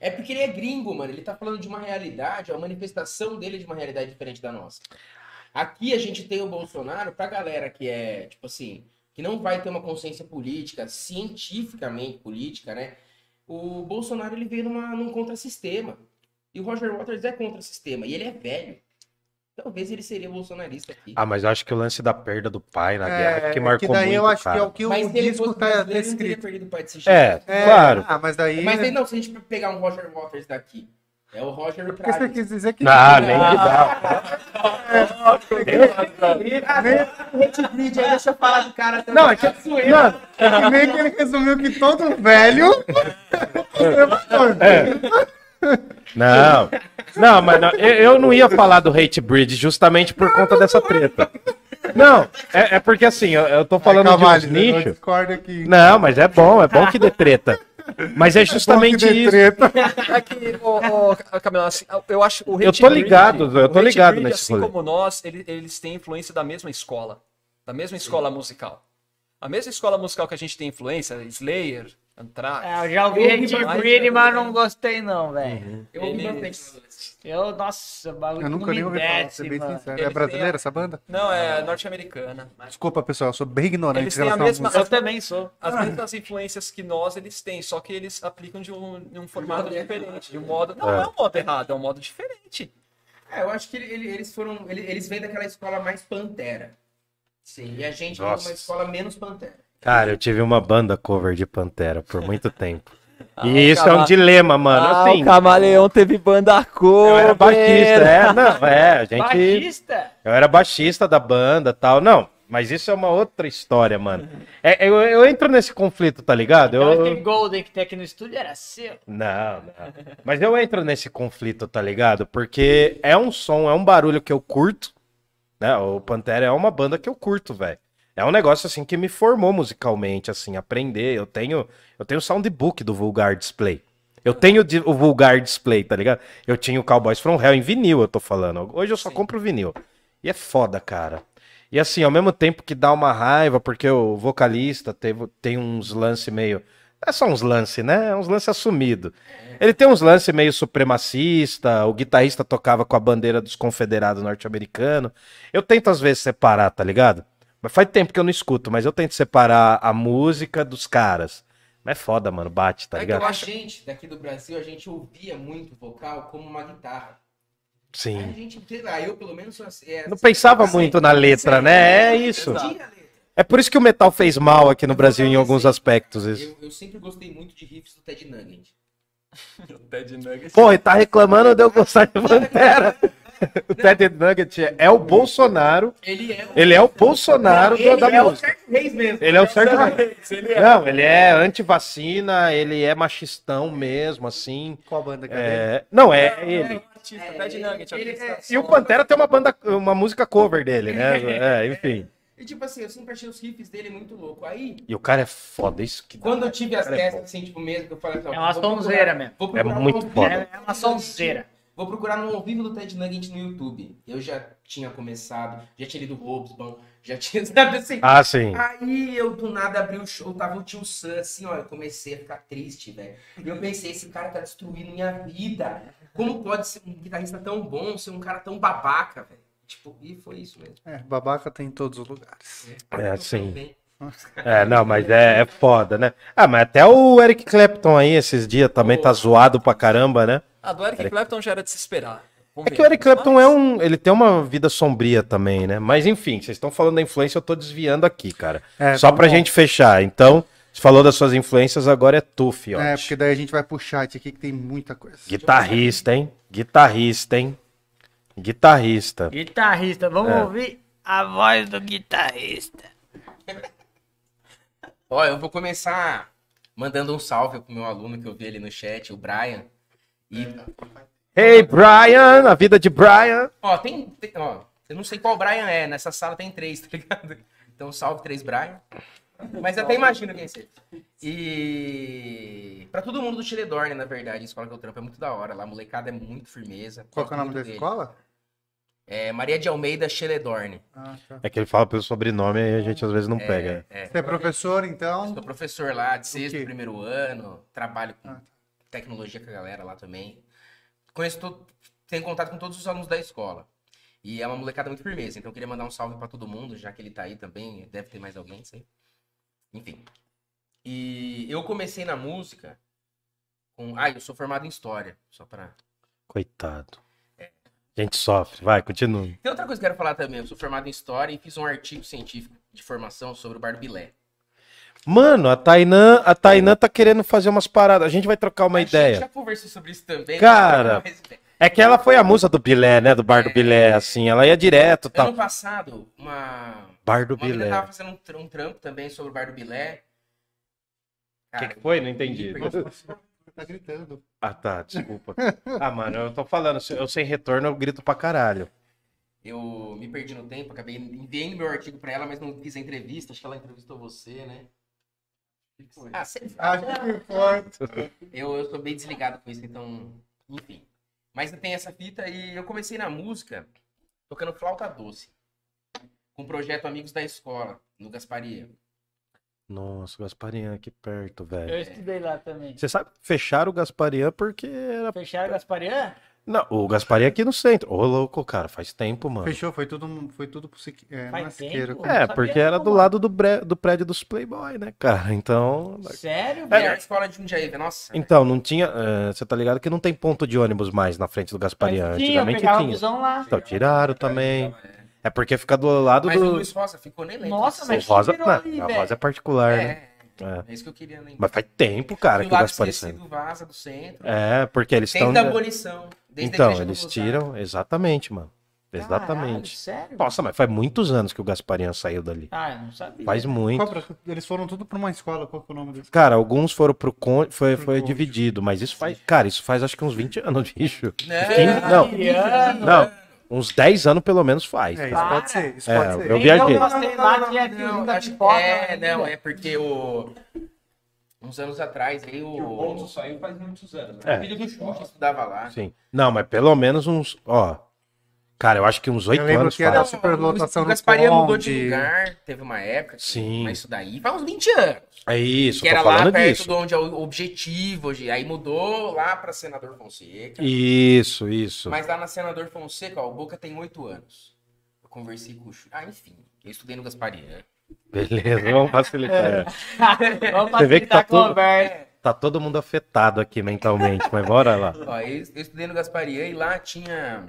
É porque ele é gringo, mano. Ele tá falando de uma realidade, a manifestação dele é de uma realidade diferente da nossa. Aqui a gente tem o Bolsonaro pra galera que é, tipo assim, que não vai ter uma consciência política, cientificamente política, né? O Bolsonaro ele veio numa, num contrassistema. E o Roger Waters é contra-sistema. E ele é velho. Talvez ele seria bolsonarista aqui. Ah, mas eu acho que o lance da perda do pai na guerra é, que é marcou que daí muito, eu acho cara. que é o que Mas o ele disco tá brasileiro, ele não teria descrito. perdido o pai desse jeito. É, É, claro. Ah, mas daí. Mas aí não, se a gente pegar um Roger Waters daqui, É o Roger Porque você Praga. quis dizer que. Ah, nem que dá. Hate Breed aí, deixa eu falar do cara também. Não, é que, mano, É que nem que ele resumiu que todo velho. Não, não, mas não, eu, eu não ia falar do Hate Breed justamente por conta dessa treta. Não, é, é porque assim, eu, eu tô falando de uns eu nichos. discordo aqui. Não, mas é bom, é bom que dê treta. Mas é justamente isso. treta. É que, ô, ô, Camila, assim, eu acho o Eu tô Breed- ligado, eu tô ligado Breed, nesse Assim rolê. como nós, ele- eles têm influência da mesma escola, da mesma escola musical. A mesma escola musical que a gente tem influência, Slayer, Anthrax. É, eu já ouvi Hate Breed, mas não gostei não, velho. Eu ouvi Eles- bastante. Eu, nossa, o bagulho Eu nunca não nem ouvi falar, pra ser bem mano. sincero. Eles É brasileira essa banda? Não, é norte-americana. Desculpa, pessoal, eu sou bem ignorante Eles têm a mesma-. Eu também sou. As mesmas influências que nós, eles têm, só que eles aplicam de um, de um formato diferente, de um modo... Não é. um modo errado, é um modo diferente. É, eu acho que ele- ele- eles foram. ele- Eles vêm daquela escola mais pantera. Sim. E a gente de Nossa. uma escola menos pantera. Cara, eu tive uma banda cover de Pantera por muito tempo. Ah, E isso é um dilema, mano. Assim, Camaleão teve banda cor. eu era baixista, é, não, é, a gente. Baixista? Eu era baixista da banda tal. Não, mas isso é uma outra história, mano. É, eu, eu entro nesse conflito, tá ligado? Então, Eu, Aquele Golden que tem aqui no estúdio era seu. Não, não. Mas eu entro nesse conflito, tá ligado? Porque é um som, é um barulho que eu curto, né? O Pantera é uma banda que eu curto, velho. É um negócio assim que me formou musicalmente, assim, aprender. Eu tenho, eu tenho o soundbook do Vulgar Display. Eu tenho o Vulgar Display, tá ligado? Eu tinha o Cowboys From Hell em vinil, eu tô falando. Hoje eu só compro vinil. E é foda, cara. E assim, ao mesmo tempo que dá uma raiva, porque o vocalista teve, tem uns lances meio. É só uns lances, né? É uns lances assumidos. Ele tem uns lances meio supremacista, o guitarrista tocava com a bandeira dos confederados norte-americanos. Eu tento às vezes separar, tá ligado? Mas faz tempo que eu não escuto, mas eu tento separar a música dos caras. Mas é foda, mano, bate, tá é que ligado? a gente, daqui do Brasil, a gente ouvia muito vocal como uma guitarra. Aí a Sim. gente, sei lá, eu pelo menos. É, Não pensava muito na letra, né? É isso. É por isso que o metal fez mal aqui no Brasil em alguns aspectos. Isso. Eu, eu sempre gostei muito de riffs do Ted Nugget. Ted Nuggets. Pô, e tá reclamando de eu gostar de Pantera. O Ted Nugget é o Bolsonaro. Ele é o. Ele é o Bolsonaro ele da, da é o música. Sérgio Reis mesmo. Ele é o Sérgio Não, ele é anti-vacina, ele é machistão mesmo, assim. Qual banda que é dele? É... Não, é. Artista, Ted Nugget. ele artista é- E o Pantera tem uma banda, uma música cover dele, né? É, enfim. E tipo assim, eu sempre achei os riffs dele muito louco. Aí, E o cara é foda, isso que dá. quando eu tive as Cara, é assim, tipo, mesmo, que eu falei assim, É uma sonzeira mesmo. É um muito foda. É, é uma sonzeira. Vou procurar no ao vivo do Ted Nugget no YouTube. Eu já tinha começado, já tinha lido Robson, já tinha, sabe assim? Ah, sim. Aí eu do nada abri o show, tava o tio Sam, assim, ó, eu comecei a ficar triste, velho. E eu pensei, esse cara tá destruindo minha vida. Como pode ser um guitarrista tão bom, ser um cara tão babaca, velho? Tipo, e foi isso mesmo. É, babaca tem em todos os lugares. É, Eu sim. É, não, mas é, é foda, né? Ah, mas até o Eric Clapton aí esses dias também tá zoado pra caramba, né? Ah, do Eric Clapton já era de se esperar. Vamos É ver. que o Eric Clapton Mas- é um. Ele tem uma vida sombria também, né? Mas enfim, vocês estão falando da influência, eu tô desviando aqui, cara. É, Só tá pra bom. gente fechar. Então, você falou das suas influências, agora é tu, fiote. É, porque daí a gente vai pro chat aqui que tem muita coisa. Guitarrista, hein? Guitarrista, hein? Guitarrista. Guitarrista, vamos É. ouvir a voz do guitarrista. Ó, eu vou começar mandando um salve pro meu aluno que eu vi ali no chat, o Brian. E, Hey, Brian! A vida de Brian. ó, tem, tem- ó, eu não sei qual Brian é, nessa sala tem três, tá ligado? Então salve três Brian. Mas até imagino quem seja. E pra todo mundo do Chiledorne, na verdade, a escola que eu trampo é muito da hora. Lá a molecada é muito firmeza. Qual que é o nome da dele. escola? É Maria de Almeida Cheledorne. Ah, tá. É que ele fala pelo sobrenome e a gente às vezes não pega. É, Você é professor, então? Sou professor lá de sexto, primeiro ano, trabalho com Ah, tá. Tecnologia com a galera lá também. Conheço todo, tenho contato com todos os alunos da escola. E é uma molecada muito firmeza, então eu queria mandar um salve pra todo mundo, já que ele tá aí também, deve ter mais alguém, sei. Enfim. E eu comecei na música com, ah, eu sou formado em história, só pra Coitado. A gente sofre. Vai, continue. Tem outra coisa que eu quero falar também. Eu sou formado em História e fiz um artigo científico de formação sobre o Barbilé. Mano, a Tainã, a Tainã tá querendo fazer umas paradas. A gente vai trocar uma A gente ideia. já conversou sobre isso também. Cara, mas- É que ela foi a musa do Bilé, né? Do bar do Bilé, assim. Ela ia direto e tal. Ano passado, uma. Bar do Uma Bilé. tava fazendo um, tr- um trampo também sobre o bar do Bilé. O que, Cara, que foi? Não entendi. Tá gritando. Ah, tá, desculpa. Ah, mano, eu tô falando, eu sem retorno eu grito pra caralho. Eu me perdi no tempo, acabei enviando meu artigo pra ela, mas não fiz a entrevista. Acho que ela entrevistou você, né? Ah, sempre. Acho que foi. Eu, eu sou bem desligado com isso, então. Enfim. Mas eu tenho essa fita e eu comecei na música tocando flauta doce. Com o projeto Amigos da Escola, no Gasparia. Nossa, o Gasparian aqui perto, Eu velho. estudei lá também. Você sabe, fecharam o Gasparian porque era. Fecharam o Gasparian? Não, o Gasparian aqui no centro. Ô, louco, cara, faz tempo, mano. Fechou, foi tudo, foi tudo pro Sique- é, Faz na tempo? Siqueira. É, porque era do mano. lado do, bre- do prédio dos Playboy, né, cara? Então. Sério, Melhor velho? escola de Jundiaí, nossa. Então, não tinha. eh, Você tá ligado que não tem ponto de ônibus mais na frente do Gasparian. Mas tinha, eu Antigamente tinha. busão lá. Então, tiraram também. É porque fica do lado Mas o do. Luiz Rosa ficou nem lembro. Nossa, O mas Rosa, virou não, ali, a velho. Rosa é particular, né? É, É. é isso que eu queria lembrar. Mas faz tempo, cara, o que o esquecido saiu. vaza do centro. É, porque eles Tem estão. da abolição. Desde Então, eles tiram. Exatamente, mano. Caralho, Exatamente. sério? Nossa, mas faz muitos anos que o Gasparian saiu dali. Ah, eu não sabia. Faz muito. Qual Eles foram tudo pra uma escola, qual que é o nome desse? Cara, alguns foram pro con... foi, foi Conde. dividido, mas isso faz. Cara, isso faz acho que uns 20 anos, bicho. Não, Quem- não. Piano. Não, uns 10 anos pelo menos faz. É, isso pode ser, isso É, pode ser. eu Então, viajei. lá, tinha aqui Não, o da acho é, né? não, é porque o. Uns anos atrás aí O o. Bolso saiu faz muitos anos. É. O filho do Xuxa estudava lá. Sim. Não, mas pelo menos uns. Ó. Cara, eu acho que uns 8 Eu lembro anos que era faz. superlotação o no Gasparia mudou de lugar, teve uma época. que- Sim. Mas isso daí faz uns 20 anos. É isso, que tô era lá perto disso. de onde é o objetivo. hoje. Aí mudou lá pra Senador Fonseca. Isso, isso. Mas lá na Senador Fonseca, ó, o Boca tem 8 anos. Eu conversei com o Xuxa. Ah, enfim. Eu estudei no Gasparia. Beleza, vamos facilitar. Vamos Você vê que tá facilitar a conversa. Tá todo mundo afetado aqui mentalmente, mas bora lá. Ó, eu, eu estudei no Gasparia e lá tinha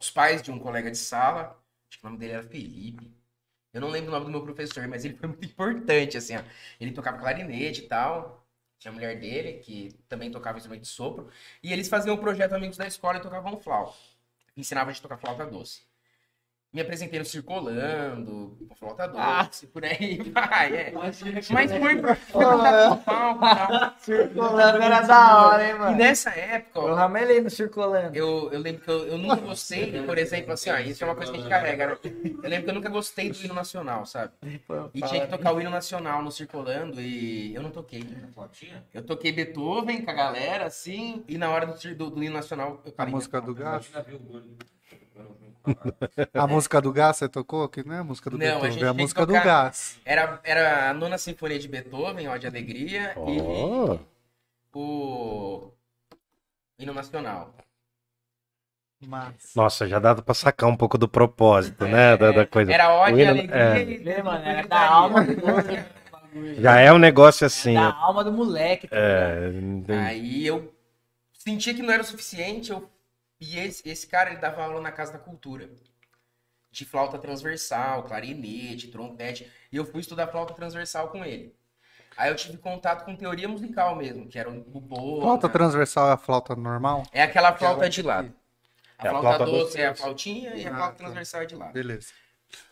os pais de um colega de sala. Acho que o nome dele era Felipe. Eu não lembro o nome do meu professor, mas ele foi muito importante, assim, ó. Ele tocava clarinete e tal. Tinha a mulher dele, que também tocava instrumento de sopro. E eles faziam um projeto Amigos da Escola e tocavam flauta. Ensinavam a gente a tocar flauta doce. Me apresentei no Circolando, com flauta doce, por aí vai, é. Mas foi pra foi pra pro palco e tal. Circulando era da hora, hein, E mano? nessa época, ó, Eu ramelei no circulando. eu, eu lembro que eu, eu nunca gostei, por exemplo, assim, ó, isso é uma coisa que a gente carrega, né? Eu lembro que eu nunca gostei do hino nacional, sabe? E tinha que tocar o hino nacional no Circulando e eu não toquei. Eu toquei Beethoven com a galera, assim, e na hora do, do, do hino nacional eu A parei. música do gás. A música do gás você tocou? Que não é a música do Não, a Beethoven, gente é a música do tocar- gás. Era, era a nona sinfonia de Beethoven, ó, de alegria, Ó. e o hino nacional. Mas... Nossa, já dá pra sacar um pouco do propósito, né? Da, da coisa. Era ódio e hino- alegria. é, e- mano, era da alma do já é um negócio assim. Da alma do moleque. tá? É. Aí eu sentia que não era o suficiente, eu... e esse, esse cara ele dava aula na Casa da Cultura. De flauta transversal, clarinete, trompete. E eu fui estudar flauta transversal com ele. Aí eu tive contato com teoria musical mesmo, que era o bolo. Flauta transversal é a flauta normal? É aquela flauta de lado. A É a flauta, flauta doce, doce. é a flautinha e a Ah, flauta tá. transversal é de lado. Beleza.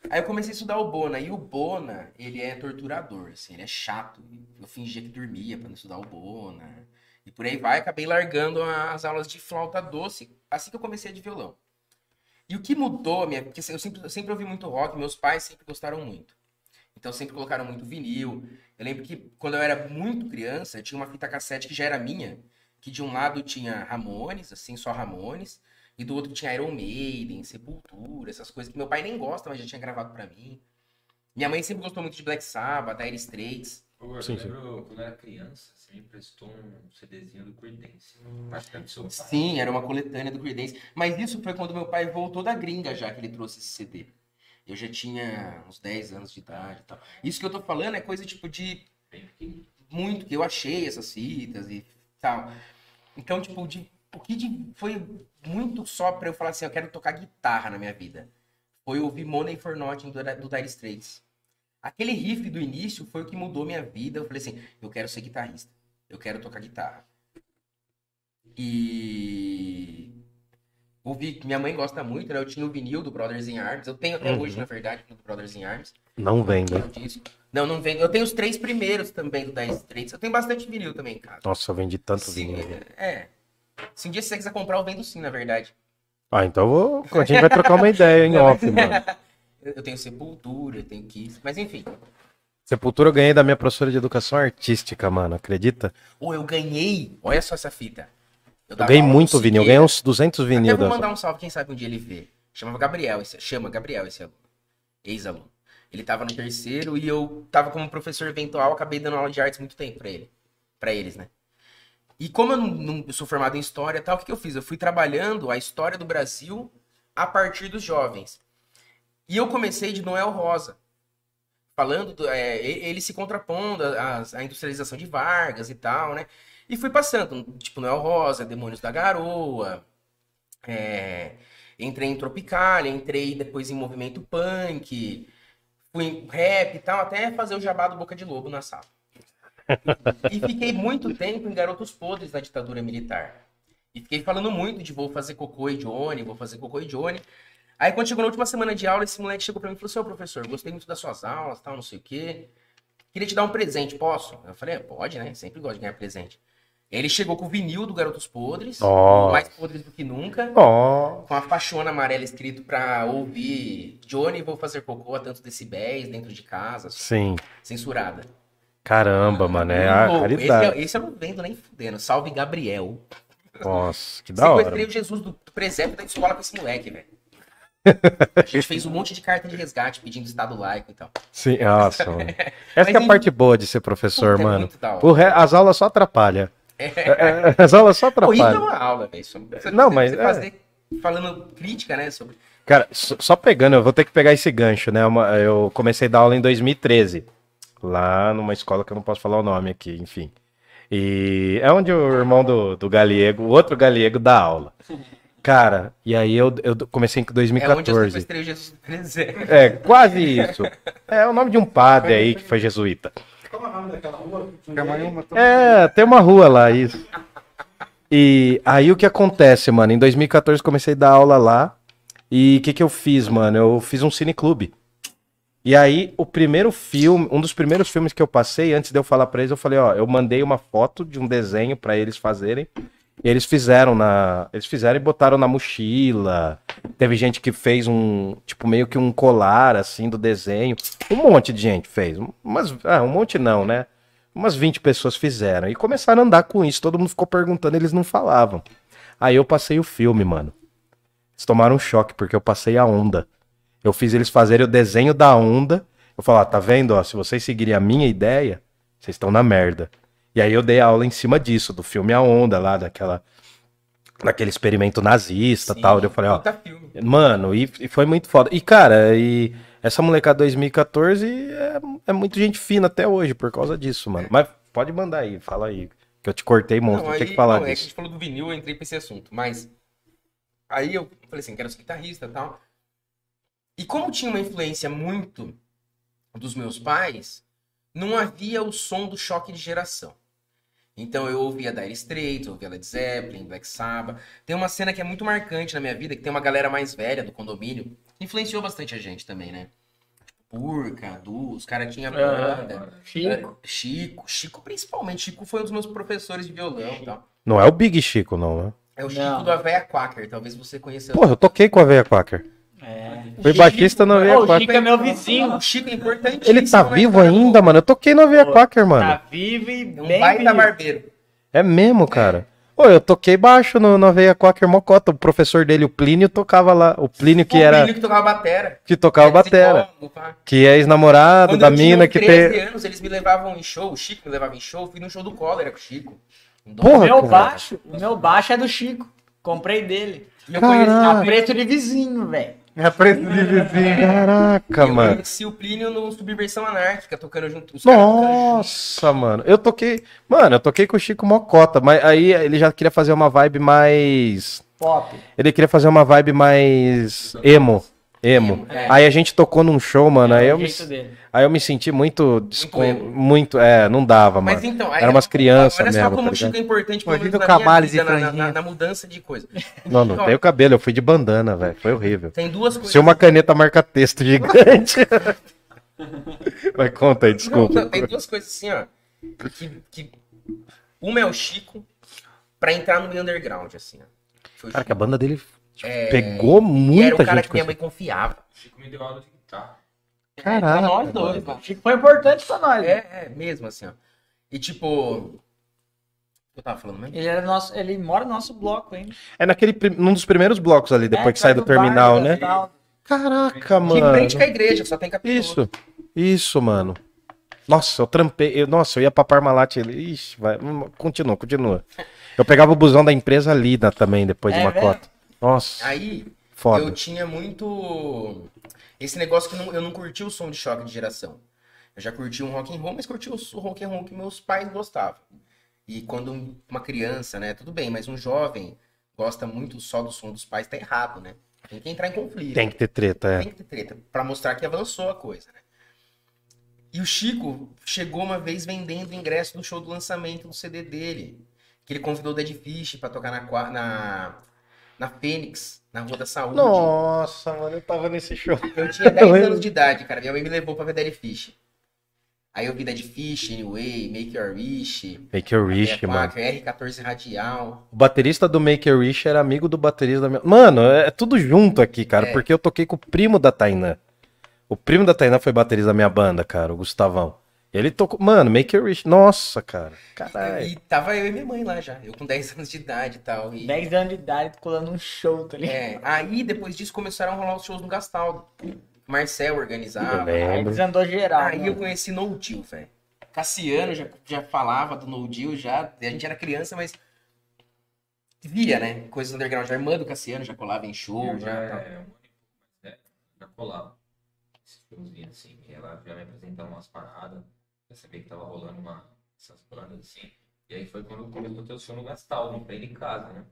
Aí eu comecei a estudar o Bona, e o Bona, ele é torturador, assim, ele é chato. Eu fingia que dormia pra não estudar o Bona. E por aí vai, acabei largando as aulas de flauta doce assim que eu comecei a de violão. E o que mudou, minha, porque assim, eu sempre, eu sempre ouvi muito rock, meus pais sempre gostaram muito. Então sempre colocaram muito vinil. Eu lembro que quando eu era muito criança, tinha uma fita cassete que já era minha, que de um lado tinha Ramones, assim, só Ramones, e do outro tinha Iron Maiden, Sepultura, essas coisas que meu pai nem gosta, mas já tinha gravado pra mim. Minha mãe sempre gostou muito de Black Sabbath, Dire Straits. Pô, eu Sim, sim. lembro quando eu era criança, me emprestou um CDzinho do Creedence. Sim, era uma coletânea do Creedence. Mas isso foi quando meu pai voltou da gringa já que ele trouxe esse CD. Eu já tinha uns 10 anos de idade e tal. Isso que eu tô falando é coisa tipo de muito que eu achei essas fitas e tal. Então, tipo, de, o que de- foi muito só pra eu falar assim, eu quero tocar guitarra na minha vida. Foi ouvir Money for Nothing do, do Dire Straits. Aquele riff do início foi o que mudou minha vida. Eu falei assim, eu quero ser guitarrista. Eu quero tocar guitarra. E ouvi que minha mãe gosta muito, né? Eu tinha o vinil do Brothers in Arms. Eu tenho até Uhum. hoje, na verdade, do Brothers in Arms. Não disco. Não, não vendo. Eu tenho os três primeiros também do Dire Straits. Eu tenho bastante vinil também em casa. Nossa, eu vendi tanto Sim, vinho. é. Se um dia você quiser comprar, eu vendo sim, na verdade. Ah, então eu vou... a gente vai trocar uma ideia em off, mano. Eu tenho Sepultura, eu tenho Kiss, mas enfim. Sepultura eu ganhei da minha professora de educação artística, mano, acredita? Ou eu ganhei, olha só essa fita. Eu dava ganhei muito vinil, eu ganhei uns 200 Até vinil vou da... mandar um salve, quem sabe um dia ele vê. Chamava Gabriel, esse, chama Gabriel esse aluno. Ex-aluno. Ele tava no terceiro e eu tava como professor eventual, acabei dando aula de artes muito tempo pra ele. Pra eles, né? E como eu não, não- eu sou formado em história tal, o que, que eu fiz? Eu fui trabalhando a história do Brasil a partir dos jovens. E eu comecei de Noel Rosa. Falando, do- é, ele se contrapondo à, industrialização de Vargas e tal, né? E fui passando, tipo, Noel Rosa, Demônios da Garoa, é, entrei em Tropicália, entrei depois em movimento punk, fui em rap e tal, até fazer o jabá do Boca de Lobo na sala. e fiquei muito tempo em Garotos Podres da ditadura militar. E fiquei falando muito de vou fazer cocô e Johnny, vou fazer cocô e Johnny. Aí quando chegou na última semana de aula, esse moleque chegou pra mim e falou assim, ô professor, gostei muito das suas aulas, tal, não sei o quê. Queria te dar um presente, posso? Eu falei, é, pode, né? Sempre gosto de ganhar presente. Ele chegou com o vinil do Garotos Podres, Nossa. mais podres do que nunca Ó, com a faixona amarela escrito pra ouvir Johnny, vou fazer cocô a tantos decibéis dentro de casa, sim. censurada. Caramba, mano, é a esse, caridade. é- esse eu não vendo nem fudendo. Salve Gabriel. Nossa, que da hora. Sequestrei o Jesus do, do presépio da escola com esse moleque, velho. A gente fez um monte de carta de resgate pedindo estado laico e tal. Sim, nossa. Essa é a parte boa de ser professor, Puta, é mano. O re- As aulas só atrapalham. É, é, As aulas só Pô, isso é atrapalham. uma aula, velho. Não, mas você é. fazer, falando crítica, né, sobre... Cara, só pegando, eu vou ter que pegar esse gancho, né? Eu comecei a dar aula em 2013, lá numa escola que eu não posso falar o nome aqui, enfim. E é onde o irmão do, do Galego, o outro Galego, dá aula. Cara, e aí eu, eu comecei em É onde eu 2014. sequestrei o Jesus. É, quase isso. É o nome de um padre aí que foi jesuíta. Qual é o nome daquela rua? É, tem uma rua lá, isso. E aí o que acontece, mano? Em 2014 comecei a dar aula lá. E o que que eu fiz, mano? Eu fiz um cineclube. E aí o primeiro filme, um dos primeiros filmes que eu passei, antes de eu falar pra eles, eu falei, ó, eu mandei uma foto de um desenho pra eles fazerem. Eles fizeram na, eles fizeram e botaram na mochila. Teve gente que fez um, tipo meio que um colar assim do desenho. Um monte de gente fez. Mas ah, um monte não, né? Umas 20 pessoas fizeram. E começaram a andar com isso. Todo mundo ficou perguntando, eles não falavam. Aí eu passei o filme, mano. Eles tomaram um choque, porque eu passei a onda. Eu fiz eles fazerem o desenho da onda. Eu falei, ó, tá vendo? Ó, se vocês seguirem a minha ideia, vocês estão na merda. E aí eu dei aula em cima disso, do filme A Onda, lá, daquela. Daquele experimento nazista e tal. Eu falei, ó. Mano, e, e foi muito foda. E, cara, e essa molecada 2014 é, é muito gente fina até hoje por causa disso, mano. Mas pode mandar aí, fala aí. Que eu te cortei, monstro, Não, tinha que aí- falar não, É que a disso. gente falou do vinil, eu entrei pra esse assunto. Mas aí eu falei assim, quero ser guitarrista e tal. E como tinha uma influência muito dos meus pais, não havia o som do choque de geração. Então eu ouvia Dire Straits, eu ouvia Led Zeppelin, Black Sabbath. Tem uma cena que é muito marcante na minha vida, que tem uma galera mais velha do condomínio, influenciou bastante a gente também, né? Tipo, Purca, Du, os caras tinham banda. Chico. É, Chico, Chico principalmente. Chico foi um dos meus professores de violão e tal. Não é o Big Chico, não, né? É o Chico Não. do Aveia Quaker, talvez você conheça. Porra, eu toquei com a Veia Quaker. É. Fui baixista na Veia Ô, o Quaker. Chico é meu vizinho. O Chico é importante. Ele tá vivo ainda, mano? Eu toquei na Veia Pô, Quaker, mano. Tá vivo e É bem baita vivo. barbeiro. É mesmo, cara. Ô, eu toquei baixo no, na Veia Quaker Mocota. O professor dele, o Plínio, tocava lá. O Plínio que o era. Plínio que tocava batera. Que tocava É, batera. pá. Que é ex-namorado da eu tinha mina que 13 tem. anos, eles me levavam em show. O Chico me levava em show. Fui no show do Cólera com o Chico. Um Porra, O meu cara. baixo, o meu baixo é do Chico. Comprei dele. E eu Caralho. conheci, A preço de vizinho, velho. É preço de vizinho. Caraca, eu mano. conheci o Plínio no Subversão Anárquica, tocando junto. Os caras tocando junto. Nossa, mano. Eu toquei. Mano, eu toquei com o Chico Mocota, mas aí ele já queria fazer uma vibe mais. Pop. Ele queria fazer uma vibe mais emo. Emo. É. Aí a gente tocou num show, mano. Aí É eu, o me, dele. Aí eu me senti muito. emo. Muito, é, não dava, mano. Mas então, aí, Era umas crianças olha mesmo, só como tá o Chico é importante menos o na e na, na, mudança de coisa. Não, não Ó, tenho cabelo, eu fui de bandana, velho. Foi horrível. Tem duas coisas. Se uma caneta marca-texto gigante. Vai, conta aí, Não, desculpa. não, tem duas coisas assim, ó. Que, que... Uma é o Chico pra entrar no meio underground, assim, ó. Foi o Cara, que a banda dele tipo, É, pegou E era muita o cara gente que minha mãe confiava. O Chico me deu aula de guitarra. Pra Caraca. nós dois, mano. Foi importante pra nós. É, é, mesmo, assim, ó. E tipo. o que Eu tava falando mesmo? Ele, era nosso, ele mora no nosso bloco ainda. É naquele, num dos primeiros blocos ali, depois É, que sai do bar, terminal, né? tal. Caraca, De mano. frente com a igreja, só tem capítulo. Isso, isso, mano. Nossa, eu trampei. eu- nossa, eu ia pra Parmalat. Ele, ixi, vai. hum, Continua, continua. Eu pegava o busão da empresa ali na- também, depois de É uma mesmo? cota. Nossa, Aí, foda. eu tinha muito. Esse negócio que não- eu não curti o som de choque de geração. Eu já curti um rock and roll, mas curti o o rock and roll que meus pais gostavam. E quando um- uma criança, né, tudo bem, mas um jovem gosta muito só do som dos pais, tá errado, né? Tem que entrar em conflito. Tem que ter treta, é. Tem que ter treta, pra mostrar que avançou a coisa, né? E o Chico chegou uma vez vendendo ingresso do show do lançamento do CD dele. Que ele convidou o Dead Fish pra tocar na, na, na Fênix, na Rua da Saúde. Nossa, mano, eu tava nesse show. Eu tinha 10 lembro. anos de idade, cara. Minha mãe me levou pra ver Dead Fish. Aí eu vi Dead Fish, Anyway, Make Your Wish, Make Your Wish, é, mano. R14 Radial. O baterista do Make Your Wish era amigo do baterista da minha. Mano, é tudo junto aqui, cara, É. porque eu toquei com o primo da Tainã. O primo da Tainã foi baterista da minha banda, cara, o Gustavão. Ele tocou. Mano, Make Your Wish. Nossa, cara. Caralho. E tava eu e minha mãe lá já. Eu com 10 anos de idade e tal. E... 10 anos de idade colando um show, tá ligado? É, aí depois disso começaram a rolar os shows no Gastaldo. Marcel organizava. Aí desandou geral. Aí mano. eu conheci No Deal, velho. Cassiano já, já falava do No Deal, já. A gente era criança, mas via, né? Coisas underground. A irmã do Cassiano já colava em show, Eu já. já, tal. é, já colava. Esses showzinhos assim. E ela já me apresentava umas paradas. Sabia que tava rolando uma, essas bandas assim. E aí foi quando começou a ter o show no Gastaldo, em frente de casa, né?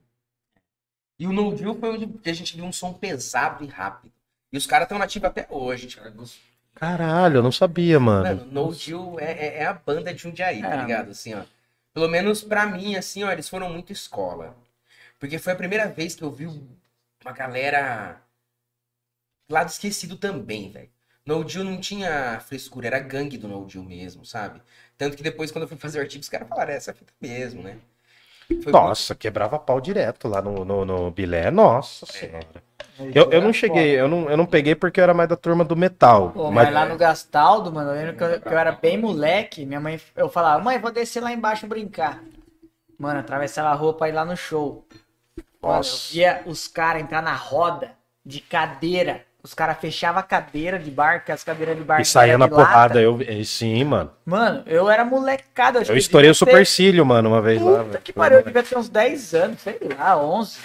E o No Deal foi onde a gente viu um som pesado e rápido. E os caras estão nativos até hoje. Tipo, Caralho, eu não sabia, mano. mano, No Deal é, é, é a banda de Jundiaí, tá É. ligado? Assim, ó. Pelo menos pra mim, assim, ó, eles foram muito escola. Porque foi a primeira vez que eu vi uma galera lado esquecido também, velho. No Deal não tinha frescura, era gangue do No Deal mesmo, sabe? Tanto que depois, quando eu fui fazer o artigo, os caras falaram, "É, essa fita mesmo, né? Foi Nossa, quebrava pau direto lá no, no, no Bilé. Nossa senhora. Eu, eu não cheguei, eu não, eu não peguei porque eu era mais da turma do metal. Pô, mas mas lá no Gastaldo, mano, eu lembro que eu, que eu era bem moleque, minha mãe, eu falava, mãe, vou descer lá embaixo brincar. Mano, atravessava a rua pra ir lá no show. Mano, eu Nossa. via os caras entrar na roda de cadeira. Os caras fechavam a cadeira de bar, que as cadeiras de bar E saía na lata. porrada. Eu, sim, mano. Mano, eu era molecada. Eu que estourei o devia ter- supercílio, mano, uma vez lá. Puta que pariu, eu devia ter uns 10 anos, sei lá, 11.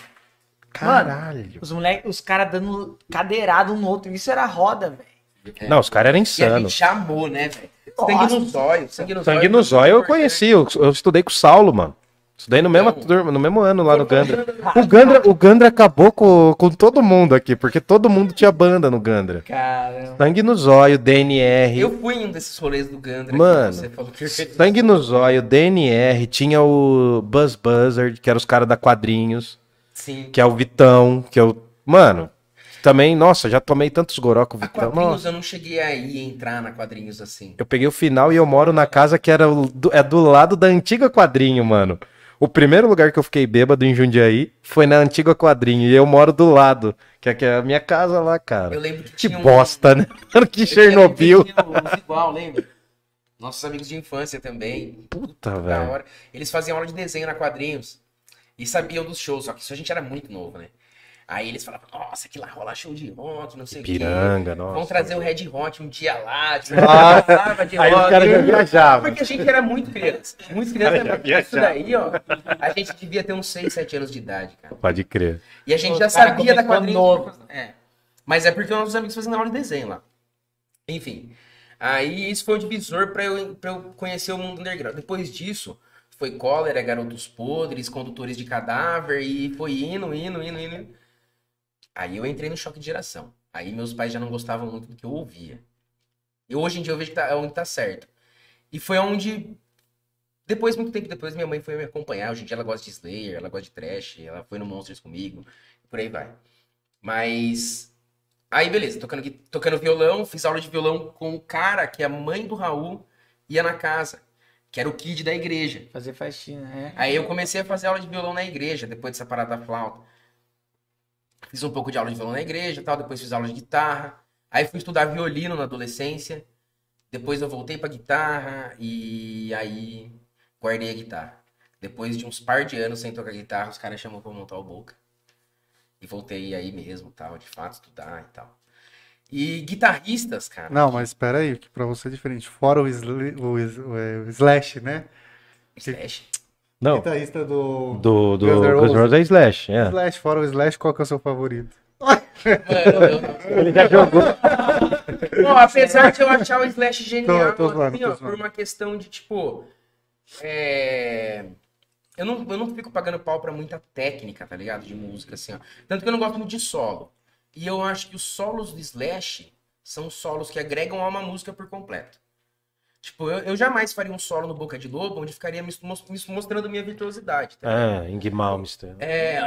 Caralho. Os moleques, os caras dando cadeirada um no outro. Isso era roda, velho. Não, os caras eram E a insanos. gente chamou, né, velho? Sangue Nossa. no zóio, sangue no Sangue zóio. no zóio eu conheci, eu, eu estudei com o Saulo, mano. Estudei no mesmo, turma, no mesmo ano lá no Gandra. O Gandra, o Gandra acabou com, com todo mundo aqui, porque todo mundo tinha banda no Gandra. Caramba. Sangue no zóio, DNR. Eu fui em um desses rolês do Gandra. que Mano, você falou que Sangue no zóio, DNR, tinha o Buzz Buzzard, que era os caras da quadrinhos, Sim. que é o Vitão, que eu. Mano, também, nossa, já tomei tantos goró com o A Vitão. quadrinhos Nossa. eu não cheguei aí a entrar na quadrinhos assim. Eu peguei o final e eu moro na casa que era o- do, é do lado da antiga quadrinho, mano. O primeiro lugar que eu fiquei bêbado em Jundiaí foi na antiga quadrinho. E eu moro do lado, que é, é a minha casa lá, cara. Eu lembro que Que tinha um- bosta, né? que eu Chernobyl. tinha- igual, lembra? Nossos amigos de infância também. Puta, Da velho. hora. Eles faziam aula de desenho na quadrinhos e sabiam dos shows, só que isso a gente era muito novo, né? Aí eles falavam, nossa, que lá rola show de rock, não sei o quê. Piranga, nossa. Vamos trazer o Red Hot um dia lá. Tipo, Ah, de Aí os caras já viajavam. Porque a gente era muito criança. Muito criança. Cara, já Isso daí, ó. A gente devia ter uns 6, 7 anos de idade, cara. Pode crer. E a gente já sabia da quadrinha. novo. É. Mas é porque nossos amigos faziam aula de desenho lá. Enfim. Aí isso foi o divisor pra eu, pra eu conhecer o mundo underground. Depois disso, foi cólera, garotos podres, condutores de cadáver, e foi indo, indo, indo, indo. Aí eu entrei no choque de geração. Aí meus pais já não gostavam muito do que eu ouvia. E hoje em dia eu vejo que tá, é onde tá certo. E foi onde. Depois, muito tempo depois, minha mãe foi me acompanhar. Hoje em dia ela gosta de Slayer, ela gosta de Trash, ela foi no Monsters comigo, por aí vai. Mas. Aí, beleza, tocando, tocando violão, fiz aula de violão com o cara que a mãe do Raul ia na casa, que era o kid da igreja. Fazer faxina, é. Aí eu comecei a fazer aula de violão na igreja, depois dessa parada da flauta. Fiz um pouco de aula de violão na igreja e tal, depois fiz aula de guitarra. Aí fui estudar violino na adolescência. Depois eu voltei pra guitarra e aí guardei a guitarra. Depois de uns par de anos sem tocar guitarra, os caras chamam pra montar o Boca. E voltei aí mesmo, tal, de fato, estudar e tal. E guitarristas, cara. Não, mas espera aí, que pra você é diferente. Fora o, o, o Slash, né? Slash. Não, Guitarrista do... do, do Guns N' Roses é Slash, é. Slash, fora o Slash, qual que é o seu favorito? Eu, Ele já jogou. Pô, apesar de eu achar o Slash genial, Tô- tô zoando, assim, ó, por uma questão de, tipo... É... Eu não, eu não fico pagando pau pra muita técnica, tá ligado? De música, assim, ó. Tanto que eu não gosto muito de solo. E eu acho que os solos do Slash são solos que agregam a uma música por completo. Tipo, eu, eu jamais faria um solo no Boca de Lobo onde ficaria me, mos- me mostrando minha virtuosidade, tá ligado? É, Ing Malmsteen. É...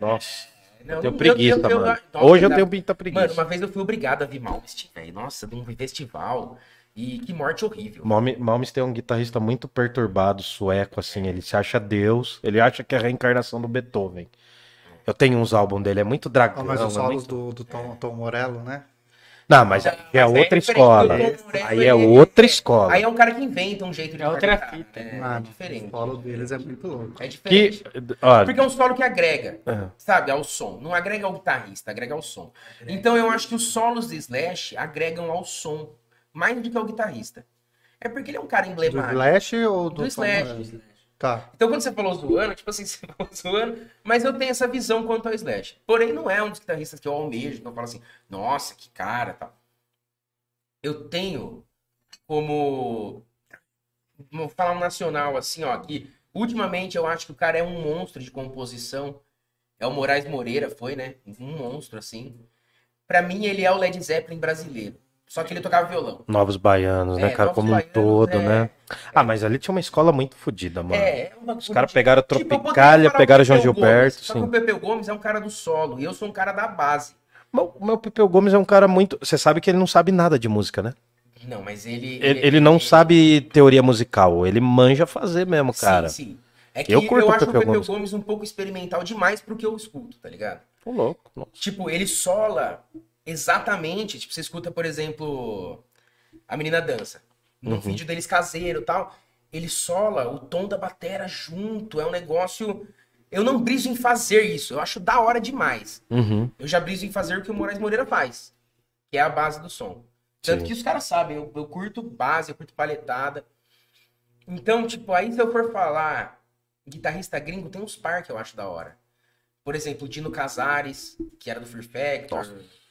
Nossa, não, eu tenho preguiça, eu- eu- mano. nossa, Hoje eu tenho muita Mano, preguiça. uma vez eu fui obrigado a ver Malmsteen, velho. Nossa, de um festival. E que morte horrível. Malm- Malmsteen é um guitarrista muito perturbado, sueco, assim. Ele se acha Deus, ele acha que é a reencarnação do Beethoven. Eu tenho uns álbuns dele, é muito dragão. Ah, mas os é solos muito- do, do Tom, Tom Morello, né? Não, mas aí é Mas outra escola. do Morello, Aí é outra escola. Aí é um cara que inventa um jeito de É outra fita. É, Mano, é diferente. O solo deles é muito louco. É Que, diferente. ó, Porque é um solo que agrega, É. sabe, ao som. Não agrega ao guitarrista, agrega ao som. Então eu acho que os solos de Slash agregam ao som mais do que ao guitarrista. É porque ele é um cara Do emblemático. Slash ou do, Do Tom Slash. Tá. Então, quando você falou zoando, tipo assim, você falou zoando, mas eu tenho essa visão quanto ao Slash. Porém, não é um dos guitarristas que eu almejo, que eu falo assim, nossa, que cara, tal. Eu tenho como. Vou falar um nacional, assim, ó, que ultimamente eu acho que o cara é um monstro de composição. É o Moraes Moreira, foi, né? Um monstro, assim. Pra mim, ele é o Led Zeppelin brasileiro. Só que ele tocava violão. Novos Baianos, né, É, cara? Novos Como um Baianos, todo, é. né? Ah, mas ali tinha uma escola muito fodida, mano. É, uma Os caras pegaram Tipo, Tropicália, falar o pegaram João Gilberto, Gomes, Só que sim. o Pepeu Gomes é um cara do solo e eu sou um cara da base. O meu Pepeu Gomes é um cara muito. Você sabe que ele não sabe nada de música, né? Não, mas ele. Ele, ele não sabe teoria musical, ele manja fazer mesmo, cara. Sim, sim. É que Eu eu, acho Pepeu o Pepeu Gomes. Gomes. um pouco experimental demais pro que eu escuto, tá ligado? Tô louco. nossa. Tipo, ele sola exatamente. Tipo, você escuta, por exemplo, a menina dança. Num Uhum. vídeo deles caseiro e tal. Ele sola o tom da batera junto. É um negócio. Eu não briso em fazer isso. Eu acho da hora demais. Uhum. Eu já briso em fazer o que o Moraes Moreira faz, que é a base do som. Tanto Sim. que os caras sabem, eu, eu curto base, eu curto paletada. Então, tipo, aí se eu for falar guitarrista gringo, tem uns par que eu acho da hora. Por exemplo, o Dino Casares, que era do Fear Factor, e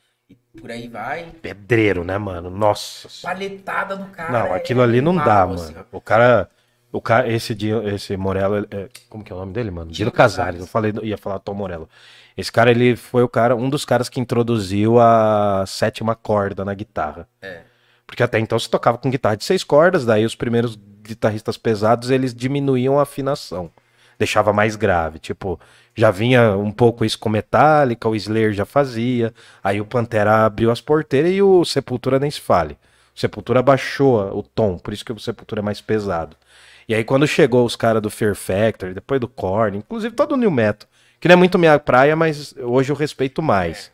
por aí vai. Pedreiro, né, mano? Nossa. Paletada do cara. Não, é aquilo ali não dá, assim, mano. ó. O cara. O cara, esse, Di- esse Morello, é, como que é o nome dele, mano? Dino Casares. Eu falei, ia falar Tom Morello. Esse cara, ele foi o cara, um dos caras que introduziu a sétima corda na guitarra. É. Porque até então se tocava com guitarra de seis cordas, daí os primeiros guitarristas pesados, eles diminuíam a afinação. Deixava mais grave, tipo, já vinha um pouco isso com Metallica, o Slayer já fazia, aí o Pantera abriu as porteiras e o Sepultura nem se fale. O Sepultura baixou o tom, por isso que o Sepultura é mais pesado. E aí quando chegou os caras do Fear Factory, depois do Korn, inclusive todo o New Metal, que não é muito minha praia, mas hoje eu respeito mais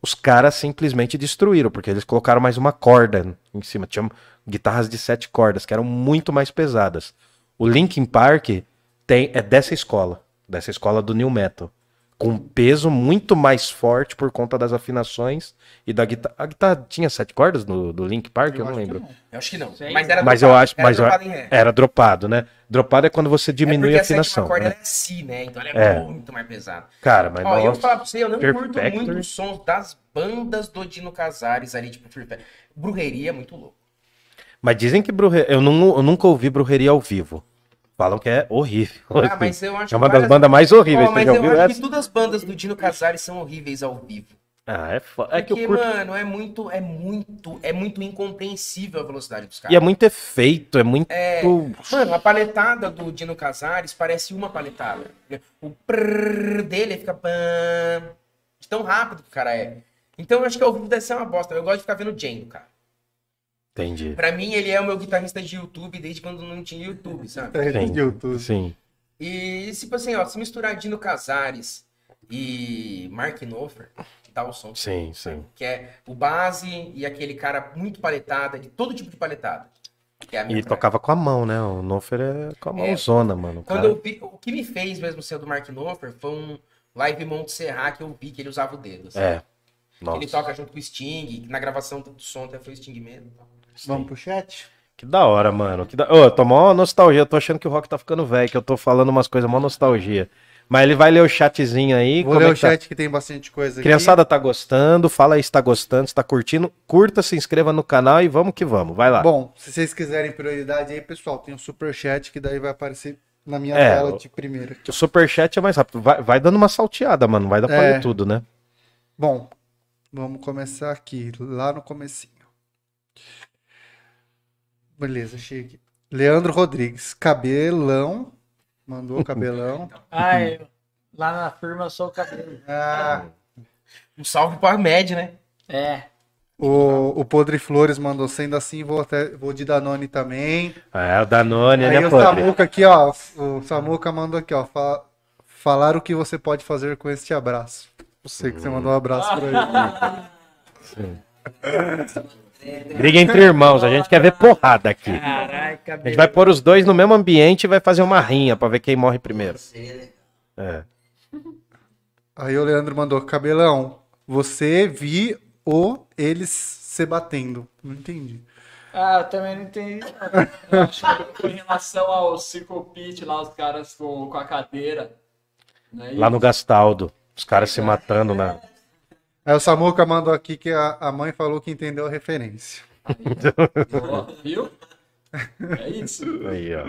os caras simplesmente destruíram, porque eles colocaram mais uma corda em cima. Tinham guitarras de sete cordas, que eram muito mais pesadas. O Linkin Park tem, é dessa escola, dessa escola do New Metal. Com um peso muito mais forte por conta das afinações e da guitarra. A guitarra tinha sete cordas no, do Link Park? Eu, não acho que lembro. não. Eu acho que não. Mas era Mas eu dropado, acho. era Mas eu- dropado em ré. era dropado, né? Dropado é quando você diminui é a afinação. corda né? é si, né? Então ela é, É. muito mais pesada. Cara, mas Ó, eu vou nossa. falar pra você, eu não curto muito os sons das bandas do Dino Casares ali, tipo. Brujeria é muito louco. Mas dizem que brujeria. Eu, não, eu nunca ouvi brujeria ao vivo. Falam que é horrível. Ah, mas eu acho É uma várias- das bandas mais horríveis. Você mas já eu ouviu acho essa? que todas as bandas do Dino Casares são horríveis ao vivo. Ah, é foda. É que eu curto. mano, é muito, é muito, é muito incompreensível a velocidade dos caras. E é muito efeito, é muito. É, Mano, a paletada do Dino Casares parece uma paletada. O prrr dele fica de tão rápido que o cara é. Então eu acho que ao vivo deve ser uma bosta. Eu gosto de ficar vendo Django, cara. Entendi. Pra mim, ele é o meu guitarrista de YouTube desde quando não tinha YouTube, sabe? Sim. YouTube. Sim. E, tipo assim, ó, se misturar Dino Casares e Mark Knopfler, dá o som. Sim, sim. Que é o base e aquele cara muito paletada, de todo tipo de paletada. Que é a minha E tocava com a mão, né? O Nofer é com a É. mãozona, mano. O Quando cara- eu vi, o que me fez mesmo ser do Mark Knopfler foi um live Monte Serra que eu vi que ele usava o dedo. assim. É. Nossa. Ele toca junto com o Sting, na gravação do som até foi o Sting mesmo. Vamos pro chat? Que da hora, mano. Que da... Ô, tô mó nostalgia. Eu tô achando que o Rock tá ficando velho, que eu tô falando umas coisas mó nostalgia. Mas ele vai ler o chatzinho aí. Vou ler é o tá? chat que tem bastante coisa aqui. Criançada tá gostando, fala aí se tá gostando, se tá curtindo. Curta, se inscreva no canal e vamos que vamos. Vai lá. Bom, se vocês quiserem prioridade aí, pessoal, tem o superchat que daí vai aparecer na minha É, tela de primeira. O superchat é mais rápido. Vai, vai dando uma salteada, mano. Vai dar pra É. ler tudo, né? Bom, vamos começar aqui, lá no comecinho. Beleza, achei aqui. Leandro Rodrigues, cabelão. Mandou cabelão. Ah, eu, lá na firma eu sou o cabelo. Ah, Um salve para a Med, né? É. o, o Podre Flores mandou, sendo assim, vou, até, vou de Danone também. É, o Danone, Aí né, o Podre? Samuca aqui, ó. O Samuca mandou aqui, ó. fa- falar o que você pode fazer com este abraço. Você que você mandou um abraço pra ele. Briga entre irmãos, a gente quer ver porrada aqui. Caralho, A gente vai pôr os dois no mesmo ambiente e vai fazer uma rinha pra ver quem morre primeiro. É. Aí o Leandro mandou, cabelão, você vi o eles se batendo. Não entendi. Ah, eu também não entendi. Eu acho que com relação ao Psicopit lá, os caras com, com a cadeira. Né? Lá no Gastaldo, os caras se matando na. Aí o Samuca mandou aqui que a, a mãe falou que entendeu a referência. Ó, viu? É isso. Aí, ó.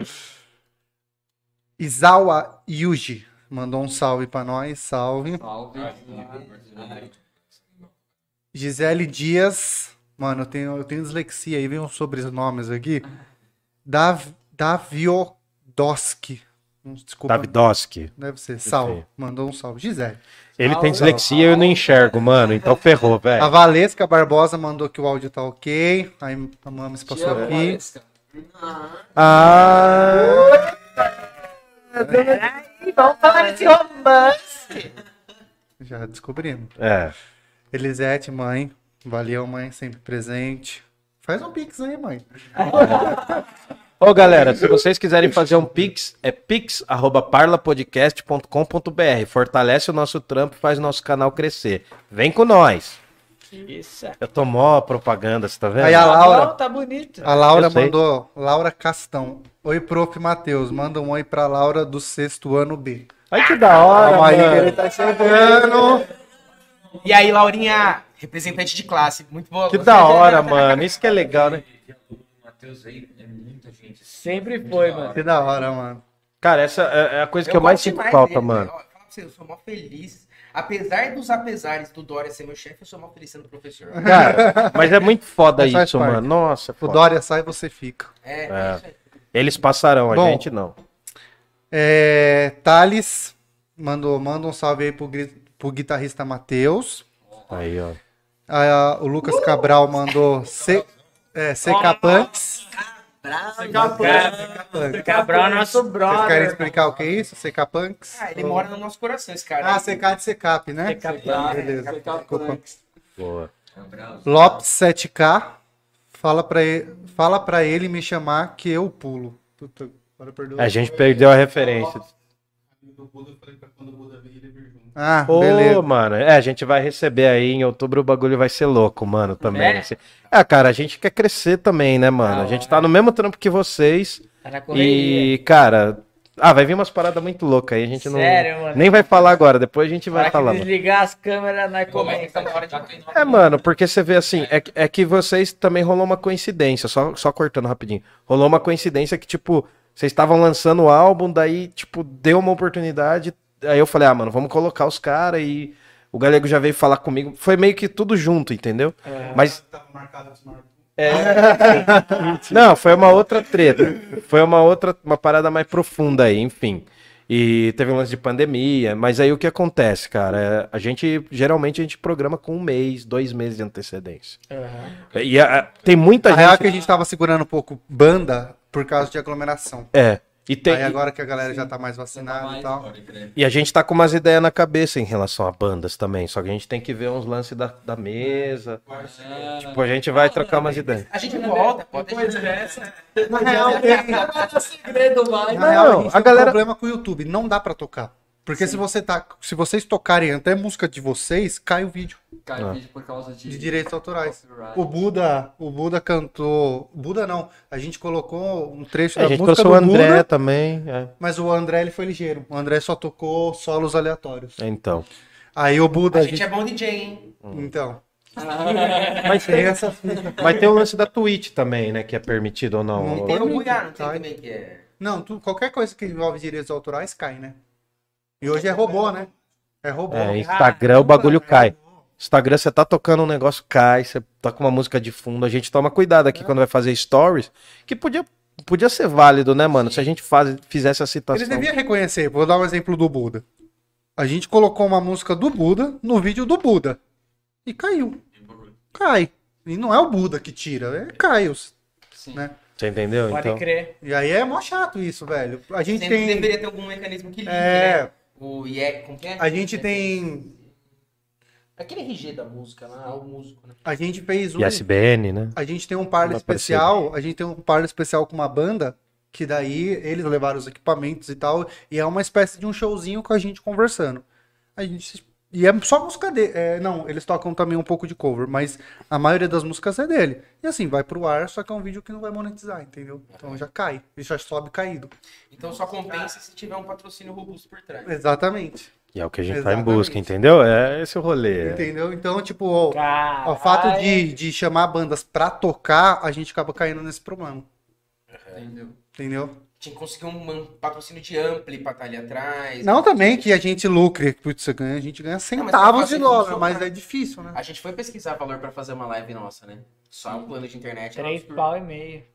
Izawa Yuji mandou um salve pra nós, salve. Salve. Gisele Dias, mano, eu tenho, eu tenho dislexia aí, vem uns sobrenomes aqui. Dav, Daviodoski. Desculpa, Davidoski. deve ser. Salve. Mandou um salve. Gisele. Ele tem dislexia e eu não enxergo, mano. Então ferrou, A velho. Valesca Barbosa mandou que o áudio tá ok. Aí a Mames passou amo, aqui. Valesca. Ah! Vamos falar desse romance. Já descobrimos. É. Elisete, mãe. Valeu, mãe, sempre presente. Faz um pix aí, mãe. Ô, galera, se vocês quiserem fazer um pix, é pix@parlapodcast.com.br. Fortalece o nosso trampo e faz o nosso canal crescer. Vem com nós. Isso. Eu tô mó propaganda, você tá vendo? Aí a Tá Laura, tá bonito. a Laura Eu sei. mandou, Laura Castão. Oi, prof. Matheus, manda um oi pra Laura do sexto ano B. Ai, que da hora, Calma aí que ele mano. tá chegando. E aí, Laurinha, representante de classe. Muito boa. Que da hora, mano. Isso que é legal, né? O Matheus aí é muita gente. Sempre foi, mano. Que da hora, mano. Cara, essa é é a coisa que eu, mais sinto falta, dele, mano. Ó, fala pra você, eu sou mó feliz. Apesar dos apesares do Dória ser meu chefe, eu sou mó feliz sendo professor. Cara, mas é muito foda Mas isso, mano. Nossa, O foda. Dória sai, você fica. É, É. é isso aí. Eles passarão, a Bom. gente não. É, Thales mandou, manda um salve aí pro, pro guitarrista Matheus. Aí, ó. Ah, o Lucas Cabral mandou C, é, CK Punks. Cabral é nosso Vocês querem brother. explicar o que é isso? CK Punks? Ah, ele mora no nosso coração, esse cara. Ah, CK de CK, né? CK Beleza. Desculpa. Boa. Lopes 7K. Fala pra, ele, fala pra ele me chamar que eu pulo. Puta, agora perdoa. A gente perdeu a referência. Ah, Ô, beleza. mano, é, a gente vai receber aí em outubro o bagulho vai ser louco, mano, também. É? assim. É, cara, a gente quer crescer também, né, mano? A gente tá no mesmo trampo que vocês Tá e, cara, ah, vai vir umas paradas muito loucas aí, a gente não Sério, mano? nem vai falar agora, depois a gente vai Para falar. que mano. desligar as câmeras, nós começa. na hora de É, mano, porque você vê assim, é, que- é que vocês também rolou uma coincidência, só, só cortando rapidinho. Rolou uma coincidência que, tipo, vocês estavam lançando o álbum, daí, tipo, deu uma oportunidade. Aí eu falei, ah, mano, vamos colocar os caras e O Galego já veio falar comigo. Foi meio que tudo junto, entendeu? Mas. É. Não, foi uma outra treta. Foi uma outra, uma parada mais profunda aí, enfim. E teve um lance de pandemia, mas aí o que acontece, cara? É, A gente, geralmente, a gente programa com um mês, dois meses de antecedência. E a- tem muita A real é gente... que a gente tava segurando um pouco banda por causa de aglomeração. É, e tem... Aí agora que a galera já tá mais vacinada Mais, e tal. pode. E a gente tá com umas ideias na cabeça em relação a bandas também. Só que a gente tem que ver uns lances da, da mesa. É, Tipo, a gente vai trocar umas ideias. A gente volta, pode Depois deixar. dessa. Na real, tem, Não é segredo mais. na real, Não, a tem galera- um problema com o YouTube. Não dá pra tocar. Porque se você tá, se vocês tocarem até música de vocês, cai o vídeo Cai Ah. vídeo por causa de, de direitos autorais. copyright. O Buda, o Buda cantou, Buda não, a gente colocou um trecho A da gente música trouxe do o André Buda, também. é. mas o André ele foi ligeiro. O André só tocou solos aleatórios. Então. Aí o Buda, A a gente gente, é bom DJ, hein? então, Mas tem essa mas tem o lance da Twitch também, né? Que é permitido ou não. Não Tem o não tem também que é. Não, tu- qualquer coisa que envolve direitos autorais cai, né? E hoje é robô, né? É robô. É, Instagram o bagulho cai. Instagram, você tá tocando um negócio, cai, você tá com uma música de fundo, a gente toma cuidado aqui quando vai fazer stories, que podia, podia ser válido, né, mano? Se a gente faz, fizesse a citação. Eles deviam reconhecer. Vou dar um exemplo do Buda. A gente colocou uma música do Buda no vídeo do Buda. E caiu. Cai. E não é o Buda que tira, é. Sim. Né? Você entendeu? Pode Então, crer. E aí é mó chato isso, velho. A gente Sempre tem. deveria ter algum mecanismo que ligue, É. né? O IE, como que é? A gente tem. Aquele RG da música lá, o músico, né? A gente fez um. ISBN, né? A gente tem um par especial. A gente tem um par especial com uma banda. Que daí eles levaram os equipamentos e tal. E é uma espécie de um showzinho com a gente conversando. A gente. E é só música dele. É, não, eles tocam também um pouco de cover, mas a maioria das músicas é dele. E assim, vai pro ar, só que é um vídeo que não vai monetizar, entendeu? Então já cai. E já sobe caído. Então só compensa se tiver um patrocínio robusto por trás. Exatamente. E é o que a gente vai em Exatamente. busca, entendeu? É esse o rolê. Entendeu? Então, tipo, o, o fato de, de chamar bandas pra tocar, a gente acaba caindo nesse problema. Entendeu? Entendeu? Tinha que conseguir um patrocínio de ampli pra estar ali atrás. Não também que a gente lucre, putz, você ganha, a gente ganha mas centavos é de dólar, mas é difícil, né? A gente foi pesquisar valor pra fazer uma live nossa, né? Só um plano de internet. Três absurdo. pau e meio.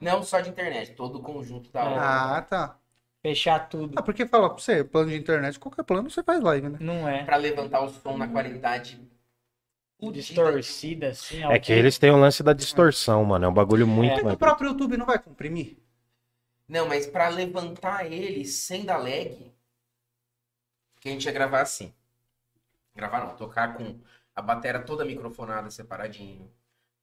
Não só de internet, todo o conjunto da obra. Ah, tá. Fechar tudo. Ah, porque falar pra você, plano de internet, qualquer plano você faz live, né? Não é. Pra levantar o som na qualidade. Distorcida, assim. É que eles têm o lance da distorção, mano. É um bagulho muito Mas mais. o próprio YouTube não vai comprimir? Não, mas pra levantar ele sem dar lag, que a gente ia gravar assim. Gravar não, tocar com a bateria toda microfonada separadinho.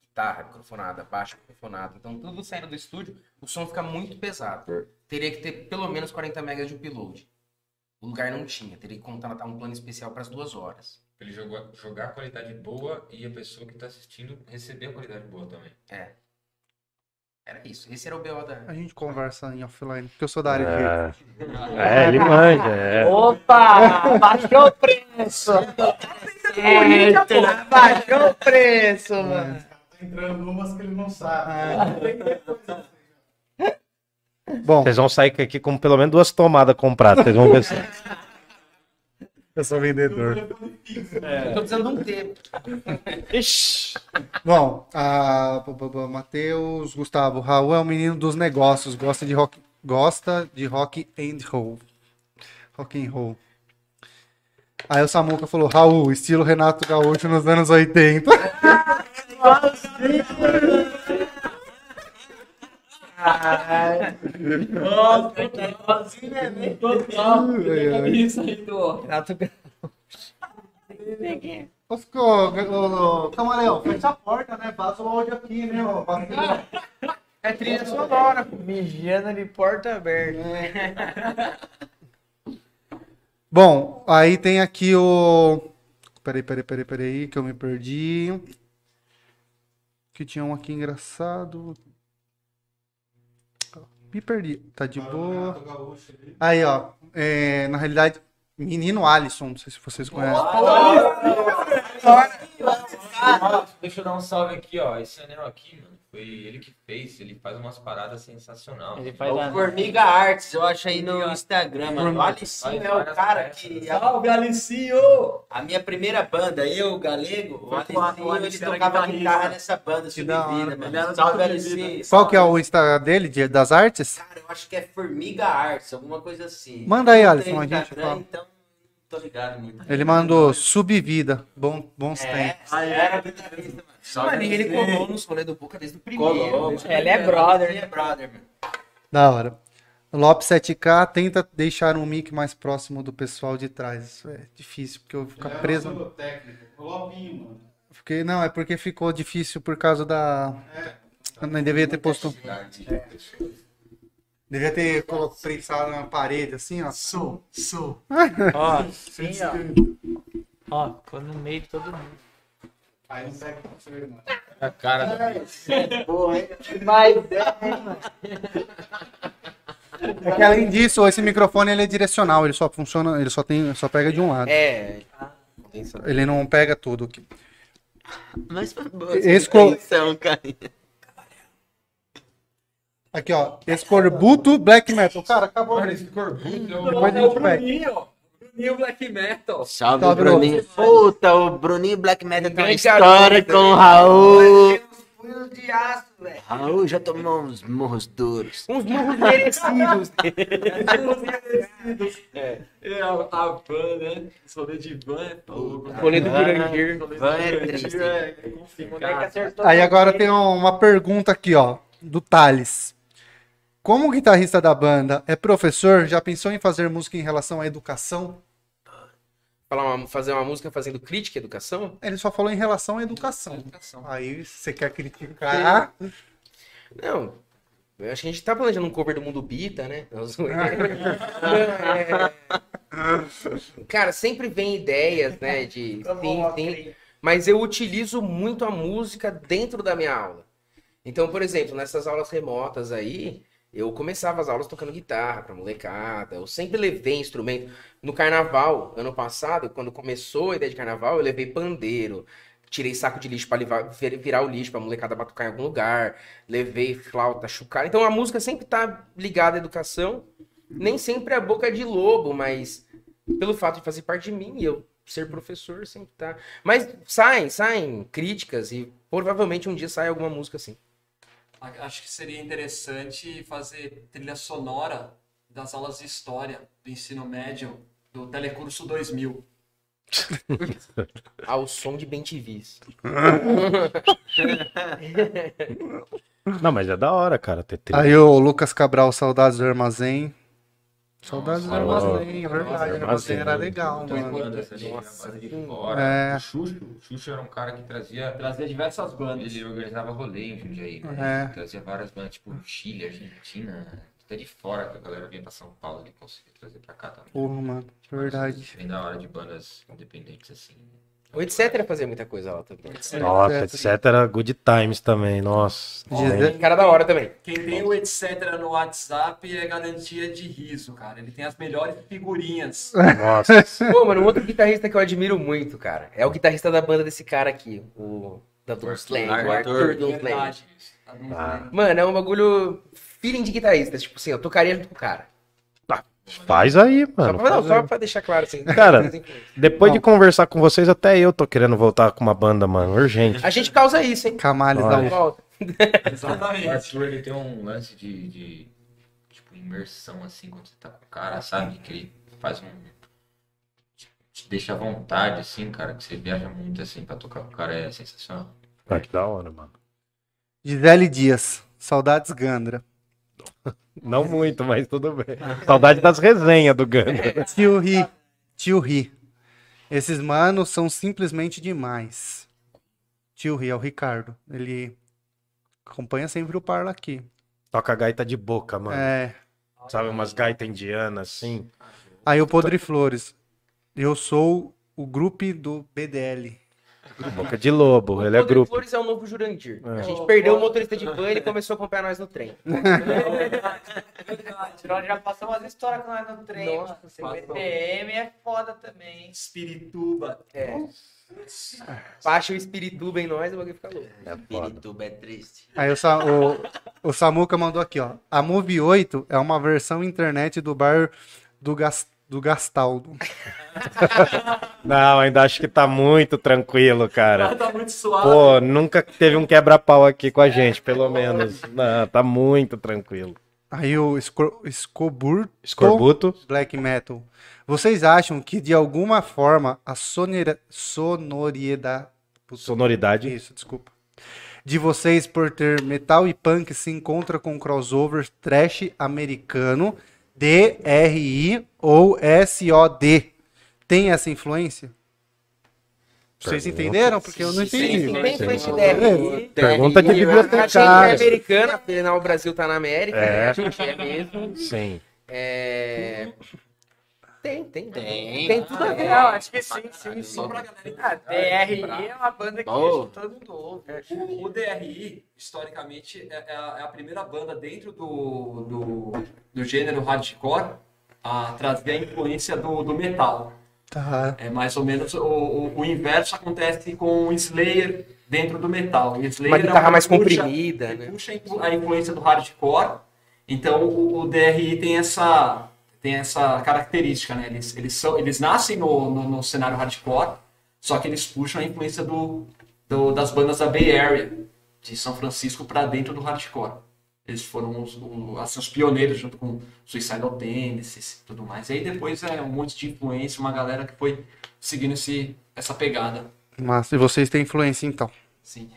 Guitarra microfonada, baixo microfonado. Então tudo saindo do estúdio, o som fica muito pesado. Teria que ter pelo menos 40 megas de upload. O lugar não tinha, teria que contratar um plano especial para as duas horas. Pra ele jogar, jogar a qualidade boa e a pessoa que tá assistindo receber a qualidade boa também. Era isso, esse era o BO da... A gente conversa em offline, porque eu sou da área de... É, é ele manja. É. Opa! Baixou o preço! Certo! Baixou o preço, mano. entrando numas que ele não sabe. Bom, Vocês vão sair aqui com pelo menos duas tomadas compradas. Vocês vão ver se. eu sou vendedor. Eu tô precisando de um tempo. Ixi. Bom, a Matheus, Gustavo, Raul é um menino dos negócios, gosta de rock, gosta de rock and roll. Rock and roll. Aí o Samuca falou, Raul, estilo Renato Gaúcho nos anos 80. Isso aí, do. Ô, ô, ô, Camaleão, fecha a porta, né? Vaza o áudio aqui, né? É trilha sonora. Mijando de porta aberta. Bom, aí tem aqui o. Peraí, peraí, peraí, peraí, que eu me perdi. Que tinha um aqui engraçado. Me perdi. Tá de boa. Aí, ó. é, na realidade, menino Alisson, não sei se vocês conhecem. Deixa eu dar um salve aqui, ó. Esse anel aqui, mano, Foi ele que fez, ele faz umas paradas sensacional. Ele É faz o a... Formiga Arts, eu acho aí no Instagram, mano. O Alicinho é o cara que. Salve, Alicinho! A minha primeira banda, eu, o Galego, o Alicinho, o ele era tocava guitarra nessa banda. Subvida, era mano. Salve. Alicinho. Qual que é o Insta dele, de- das artes? Cara, eu acho que é Formiga Arts, alguma coisa assim. Manda aí, Alisson, a gente Instagram, fala. Então, tô ligado muito. Ele mandou subvida. Bom, bons É, tempos. Aí, era guitarrista, mano. Mano, e ele colou nos rolês do Boca desde o primeiro. Colou, desde o Ele é brother. Ele é brother, mano. Da hora. Lopes 7K tenta deixar um mic mais próximo do pessoal de trás. Isso é difícil, porque eu vou ficar preso. Fiquei, não, é porque ficou difícil por causa da. Eu nem devia ter posto. Devia ter colo- prensado na parede, assim, ó. Sou, sou. Ó, sim, ó. Ó, ficou no meio de todo mundo. Aí não pega com seu irmão. A cara da Mas, É que além disso, esse microfone ele é direcional, ele só funciona, ele só tem, só pega de um lado. É. Ele não pega tudo aqui. Mas boa Esse co- intenção, cara. Aqui, ó. Escorbuto Black Metal. Cara, acabou. esse corbuto. Depois a É o gente pega. Bruninho! Black Metal. Salve, Salve, Bruninho. Puta, o Bruninho Black Metal tem uma história com o Raul. Raul já tomou uns murros duros. Uns murros merecidos. É, a, a van, né? Esse rolê de van é fogo. Rolê do de Van é triste. é acertou. Aí agora tem um- uma pergunta aqui, ó, do Thales. Como guitarrista da banda é professor, já pensou em fazer música em relação à educação? Falar uma- fazer uma música fazendo crítica à educação? Ele só falou em relação à educação. Educação. Aí você quer criticar? Não. Eu acho que a gente tá planejando um cover do Mundo Bita, né? É. Cara, sempre vem ideias, né? De. Sim, sim. Mas eu utilizo muito a música dentro da minha aula. Então, por exemplo, nessas aulas remotas aí, eu começava as aulas tocando guitarra pra molecada. Eu sempre levei instrumento. No carnaval, ano passado, quando começou a ideia de carnaval, eu levei pandeiro. Tirei saco de lixo pra levar- vir- virar o lixo pra molecada batucar em algum lugar. Levei flauta, chucar. Então a música sempre tá ligada à educação. Nem sempre é a boca de lobo, mas pelo fato de fazer parte de mim, eu ser professor sempre tá. Mas saem, saem críticas e provavelmente um dia sai alguma música assim. Acho que seria interessante fazer trilha sonora das aulas de história do ensino médio do Telecurso 2000. Ao som de BenTVs. Não, mas é da hora, cara, ter trilha. Aí o Lucas Cabral, saudades do armazém. Saudades do Nossa, armazém, é verdade. Nossa, O armazém era legal, mano. bandas a banda de fora. É. O Xuxo, o Xuxo era um cara que trazia. Trazia diversas bandas. Ele organizava rolê em Jundiaí, É. né? Trazia várias bandas, tipo Chile, Argentina, até de fora que a galera vinha pra São Paulo ele conseguia trazer pra cá também. Porra, mano, verdade. Bem da hora de bandas independentes assim. O etc. fazia muita coisa lá também. Nossa, É, etc. era good times também, nossa. Diz- Cara da hora também. Quem tem o etc no WhatsApp é garantia de riso, cara. Ele tem as melhores figurinhas. Nossa. Pô, mano, um outro guitarrista que eu admiro muito, cara. É o guitarrista da banda desse cara aqui, o da Doom Slang, o Arthur. Arthur Doom. Verdade. Ah. Mano, é um bagulho feeling de guitarrista. Tipo assim, eu tocaria junto com o cara. Faz aí, Só, mano. pra, não, só pra deixar claro assim. Cara, Depois de conversar com vocês, até eu tô querendo voltar com uma banda, mano. Urgente. A gente causa isso, hein? Camales Olha. da Não volta. O Exatamente. Arthur ele tem um lance de, de tipo imersão assim quando você tá com o cara, sabe? Que ele faz um te- te deixa à vontade assim, cara, que você viaja muito assim pra tocar com o cara é sensacional. Ah, que da hora, mano. Gisele Dias, saudades Gandra. Não muito, mas tudo bem. Saudade das resenhas do Gandra. Tio Ri, tio Ri. Esses manos são simplesmente demais. Tio Ri é o Ricardo. Ele acompanha sempre o Parla aqui. Toca gaita de boca, mano. É. Sabe, umas gaitas indianas, assim. Aí o Podre Flores. Eu sou o grupo do BDL. Boca de Lobo, ele é grupo. Flores é o novo Jurandir. É. A gente perdeu o motorista de van e ele começou a acompanhar nós no trem. Nós já passamos umas histórias com nós no trem, Nossa, mano. É foda também. Espirituba. É. Baixa o espirituba em nós o bagulho fica louco. Pirituba é triste. Aí o, Sa- o, o Samuca mandou aqui, ó. A Move 8 é uma versão internet do bar do, Gas, do Gastaldo. Não, ainda acho que tá muito tranquilo, cara. Tá muito suave. Pô, nunca teve um quebra-pau aqui com a gente, pelo menos. Não, tá muito tranquilo. Aí o Escor- Escoburto Escorbuto. Black Metal. Vocês acham que de alguma forma a sonora, sonoriedade. Sonoridade. Isso, desculpa. De vocês por ter metal e punk se encontra com crossover trash americano, DRI ou SOD. Tem essa influência? Vocês entenderam? Porque eu não entendi. Tem influência DRI. Pergunta de A gente bibliotecário. é americano, afinal o Brasil tá na América. É. né? A gente é mesmo. Sim. É... Tem, tem. Tem. Tem tudo a ver. Não, acho que sim, sim, sim. Só pra galera Ah, DRI é uma banda que Oh. todo mundo ouve. O, o DRI, historicamente, é, é a, é a primeira banda dentro do, do, do gênero hardcore a trazer a influência do, do metal. Tá. É mais ou menos o, o, o inverso acontece com o Slayer dentro do metal. O Slayer Uma é guitarra um mais puxa- comprimida, né? puxa a a influência do hardcore. Então o, o DRI tem essa, tem essa característica, né? Eles, eles, são, eles nascem no, no, no cenário hardcore, só que eles puxam a influência do, do- das bandas da Bay Area, de São Francisco, para dentro do hardcore. Eles foram os, o- assim, os pioneiros junto com Suicidal Tendencies e tudo mais. E aí depois é um monte de influência, uma galera que foi seguindo esse, essa pegada. Mas e vocês têm influência então. Sim.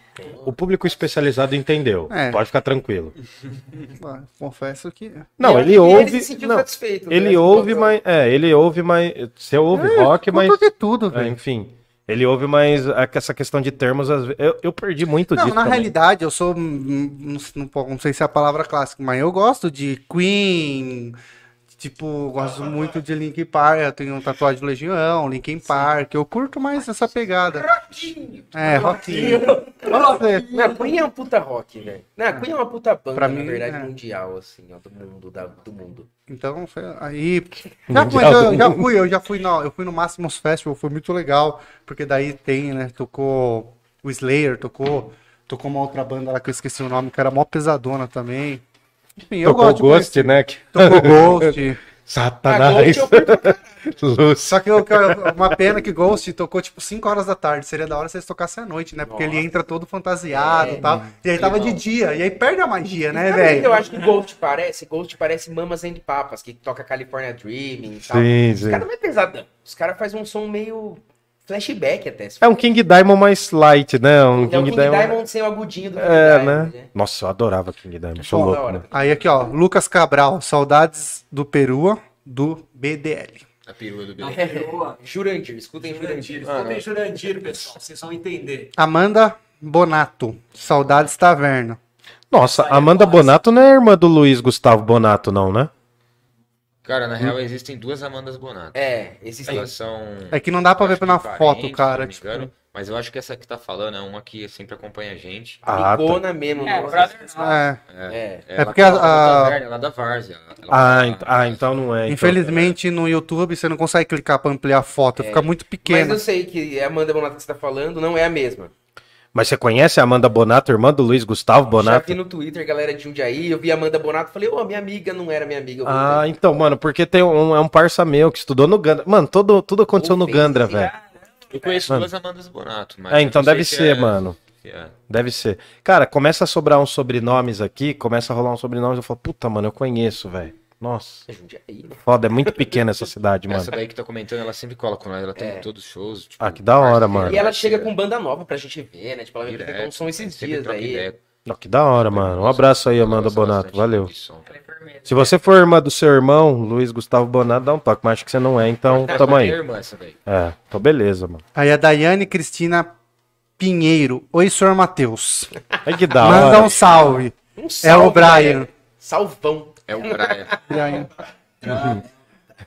O público especializado entendeu. É. Pode ficar tranquilo. Confesso que. Não, ele ouve. se sentiu Não, satisfeito, ele né? ouve, mas. É, ele ouve, mas. Você ouve rock, mas. De tudo, é, velho. enfim. Ele ouve, mas essa questão de termos, eu, eu perdi muito Não, disso. na também. realidade, eu sou. hum, Não, não, não sei se é a palavra clássica, mas eu gosto de Queen. Tipo, gosto muito de Linkin Park. Eu tenho tatuagem de Legião, Linkin Park. Eu curto mais essa pegada. É, rockinho. Não, Queen é uma puta rock, velho. Não, Queen é uma puta banda, Pra na mim, verdade, é. mundial, assim, ó, do mundo, da- do mundo. Então, foi- aí. Já, fui, eu, já fui, eu já fui no, eu fui no Máximos Festival, foi muito legal. Porque daí tem, né? Tocou o Slayer, tocou. Tocou uma outra banda lá que eu esqueci o nome, que era mó pesadona também. Enfim, eu Tocou gosto de Ghost, né? que- Tocou Ghost. Satanás. Ah, Luz. Só que eu- uma pena que Ghost tocou tipo 5 horas da tarde. Seria da hora se eles tocassem à noite, né? Porque ele entra todo fantasiado e tal. E aí tava de dia. E aí perde a magia, né, Sabe o que Eu velho? acho que Ghost parece, Ghost parece Mamas and Papas, que toca California Dreaming e tal. Sim, Os caras não é pesadão. Os caras fazem um som meio flashback até. É um King Diamond mais light, né? Um É o King, King Diamond. Diamond sem o agudinho do King É, Diamond, né? Nossa, eu adorava King Diamond. Sou louco, hora. né? Aí aqui, ó. Lucas Cabral, saudades do Perua, do BDL. A perua do Belém. perua, Jurandir, escutem Jurandir. Jurandir. Escutem Jurandir, pessoal. Vocês vão entender. Amanda Bonato, saudades taverna. Nossa, Amanda Bonato não é irmã do Luiz Gustavo Bonato, não, né? Cara, na real existem duas Amandas Bonato. É, existem. Elas são. É que não dá pra ver que foto, cara. não me tipo, engano, mas eu acho que essa que tá falando é uma que sempre acompanha a gente. Ah, tá. Icona mesmo. É, nossa. brother nosso. é. É. É porque a- ela, a- da Verna, ela é da Várzea. Ela Ah, tá- ent- ah, então não é. então. Infelizmente no YouTube você não consegue clicar pra ampliar a foto, fica muito Mas pequena. eu sei que a Amanda Bonato que você tá falando não é a mesma. Mas você conhece a Amanda Bonato, irmã do Luiz Gustavo Já Bonato? vi no Twitter, galera de Jundiaí, eu vi a Amanda Bonato, falei, ô, minha amiga não era minha amiga. Ah, voltei. então, mano, porque tem um, é um parça meu que estudou no Gandra. Mano, todo, tudo aconteceu no. Gandra, velho. Eu conheço Mano. duas Amandas Bonato, mas. É, então deve ser, é- mano. é. Deve ser. Cara, começa a sobrar uns sobrenomes aqui, começa a rolar uns sobrenomes, eu falo, puta, mano, eu conheço, velho. Nossa, É Jundiaí, né? foda, é muito pequena essa cidade, mano. Essa daí que tá comentando, ela sempre cola com nós, ela tem É. todos os shows. Tipo, Ah, que da hora, mano. E ela chega com banda nova pra gente ver, né? Tipo, ela vai apresentar um som esses dias aí. ideia. Que da hora, mano. Um abraço aí, Amanda Bonato. Valeu. é enfermeira. Se você for irmã do seu irmão, Luiz Gustavo Bonato, dá um toque, mas acho que você não é, então tamo aí. É, então beleza, mano. Aí a Daiane Cristina Pinheiro. Oi, senhor Matheus. Ai, que da Manda hora. um salve. Um É salve, o Brian. galera. Salvão. É o Brian. Brian.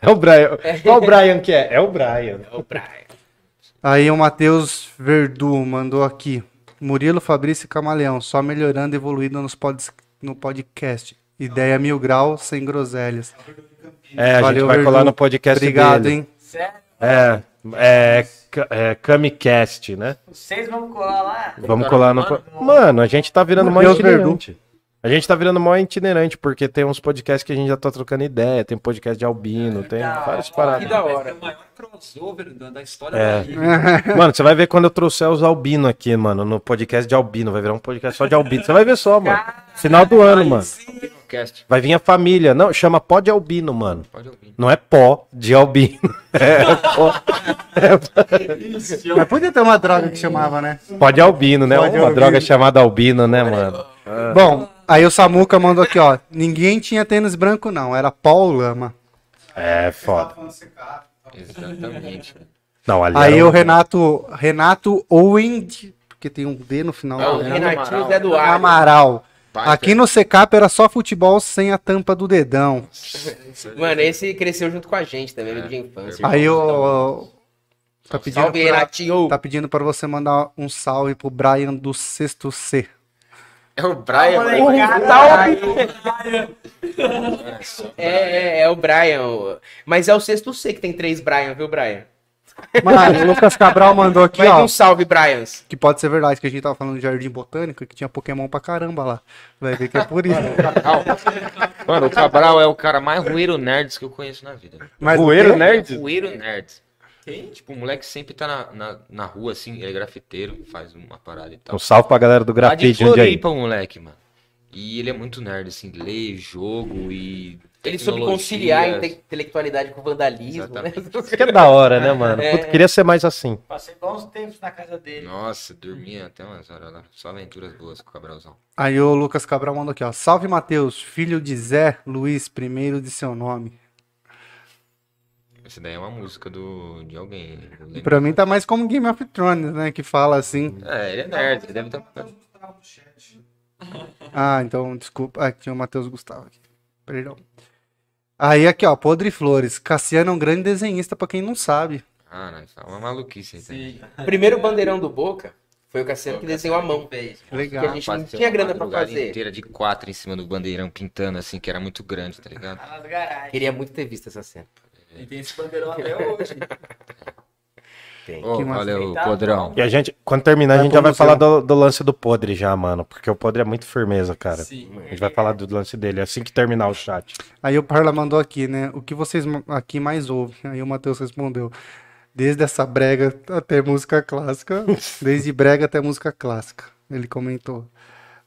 É o Brian. Qual o Brian que é? É o Brian. É o Brian. Aí o Matheus Verdu mandou aqui. Murilo, Fabrício e Camaleão, só melhorando e evoluindo nos pods, no podcast. Ideia mil graus, sem groselhas. É, a Valeu, gente vai Verdu. colar no podcast Obrigado, dele. hein? Sério? É, é, é Camicast, né? Vocês vão colar lá? Vamos colar no. Mano, a gente tá virando Deus itinerante. A gente tá virando mó itinerante, porque tem uns podcasts que a gente já tá trocando ideia. Tem podcast de Albino, tem várias Que paradas. da Vai hora. ser o maior crossover da, da história É. da vida. Mano, você vai ver quando eu trouxer os Albino aqui, mano, no podcast de Albino. Vai virar um podcast só de Albino. Você vai ver só, mano. Final do ano, mano. Vai vir a família. Não, chama pó de Albino, mano. Pode ouvir. Não é pó de Albino. É pó, Mas podia ter uma droga que chamava, né? pó de Albino, né? Pó Uma Albino. droga chamada Albino, né, mano? Bom, aí o Samuca mandou aqui, ó. Ninguém tinha tênis branco, não. Era Paul Lama. É foda. Exatamente. Não, ali Aí era o um- Renato, Renato Owen, porque tem um D no final. É o né? Renatinho Zé do Ar. Amaral. Aqui no Secap era só futebol sem a tampa do dedão. Mano, esse cresceu junto com a gente também, amigo de infância. Aí o. Tá pedindo, Salve, pra, Renatinho. tá pedindo pra você mandar um salve pro Brian do sexto C. É o Brian, mano. É, é, é o Brian. o- Mas é o sexto C que tem três Brian, viu, Brian? Mano, o Lucas Cabral mandou aqui, Manda ó. um salve, Brians. Que pode ser verdade, que a gente tava falando de Jardim Botânico, que tinha Pokémon pra caramba lá. Vai ver que é por isso. Mano, o Cabral é o cara mais rueiro nerds que eu conheço na vida. Mas Rueiro Nerd? Rueiro nerds. Tipo, o moleque sempre tá na, na, na rua, assim, ele é grafiteiro, faz uma parada e tal. Um salve pra galera do grafite, onde aí? O moleque, mano. E ele é muito nerd, assim, lê jogo e. Ele soube conciliar a intelectualidade com o vandalismo, né? Exatamente. Que é da hora, né, mano? É. Puta, queria ser mais assim. Passei bons tempos na casa dele. Nossa, dormia até umas horas lá. Só aventuras boas com o Cabralzão. Aí o Lucas Cabral mandou aqui, ó. Salve Matheus, filho de Zé Luiz, primeiro de seu nome. Essa daí é uma música do, de alguém. Pra mim tá mais como Game of Thrones, né? Que fala assim. É, ele é nerd, ele deve estar. Ah, então, desculpa. Ah, tinha o Matheus Gustavo aqui. Perdão. Aí aqui, ó, Podre Flores. Cassiano é um grande desenhista, pra quem não sabe. Ah, não, isso é uma maluquice aí também. O primeiro bandeirão do Boca foi o Cassiano que desenhou a mão. Fez. Legal. Que a gente não tinha grana pra fazer. inteira de quatro em cima do bandeirão pintando assim, que era muito grande, tá ligado? Tá. Queria muito ter visto essa cena. E tem esse bandeirão até hoje. Tem. Massa. valeu, Tá podrão. E a gente, quando terminar, a gente já vai falar do, do lance do podre já, mano. Porque o podre é muito firmeza, cara. Sim. A gente vai falar do lance dele assim que terminar o chat. Aí o Parla mandou aqui, né? O que vocês aqui mais ouvem? Aí o Matheus respondeu. Desde essa brega até música clássica. Desde brega até música clássica. Ele comentou.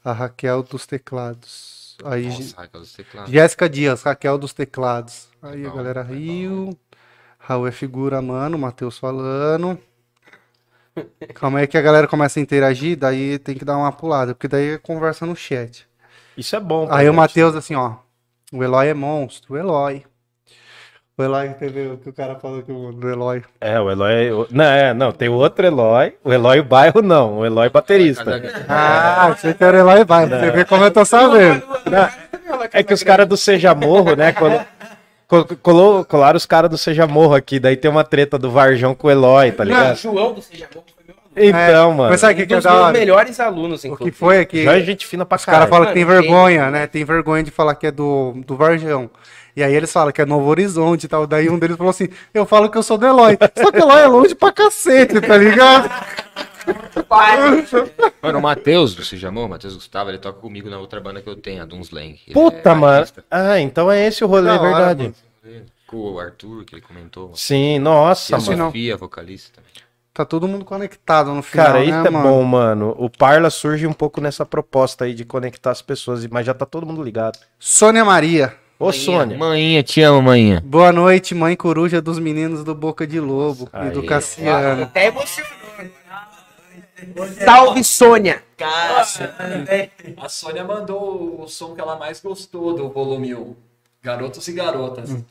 A Raquel dos teclados. Aí Nossa, Raquel dos teclados. Jéssica Dias, Raquel dos teclados. Aí Legal, a galera legal. riu. Raul é figura, mano. Matheus falando. Calma aí que a galera começa a interagir, daí tem que dar uma pulada, porque daí é conversa no chat. Isso é bom. Aí o gente. Matheus assim, ó. O Eloy é monstro, o Eloy. O Eloy, entendeu o que o cara falou que o do Eloy. É, o Eloy. Não, é, não, tem o outro Eloy. O Eloy bairro não. O Eloy baterista. Ah, você quer o Eloy vai, você vê como eu tô sabendo. É que os caras do Seja Morro, né? Col- colou- colaram os caras do Seja Morro aqui. Daí tem uma treta do Varjão com o Eloy, tá O ligado? João do Seja Bom foi meu aluno. Então, mano. Mas sabe o que, que é da hora? melhores alunos, O que inclusive. foi é que Já é gente fina pra os caras caralho. falam que tem vergonha, né? Tem vergonha de falar que é do, do Varjão. E aí eles falam que é Novo Horizonte e tal. Daí um deles falou assim: Eu falo que eu sou do Eloy. Só que Eloy é longe pra cacete, tá ligado? Mano, o Matheus, você chamou? O Matheus Gustavo, ele toca comigo na outra banda que eu tenho, a Dunslang. Ele Puta, é mano. Ah, então é esse o rolê, é verdade. Com o Arthur, que ele comentou. Sim, E nossa, a Sim, mano. Sofia, vocalista também. Tá todo mundo conectado no final. Cara, né, isso é mano? bom, mano. O Parla surge um pouco nessa proposta aí de conectar as pessoas, mas já tá todo mundo ligado. Sônia Maria. Ô, Sônia. Manhinha, te amo, manhinha. Boa noite, mãe coruja dos meninos do Boca de Lobo e do Aí. Cassiano. Até emocionou. Salve, Sônia. A Sônia mandou o som que ela mais gostou do volume 1. Garotos e Garotas.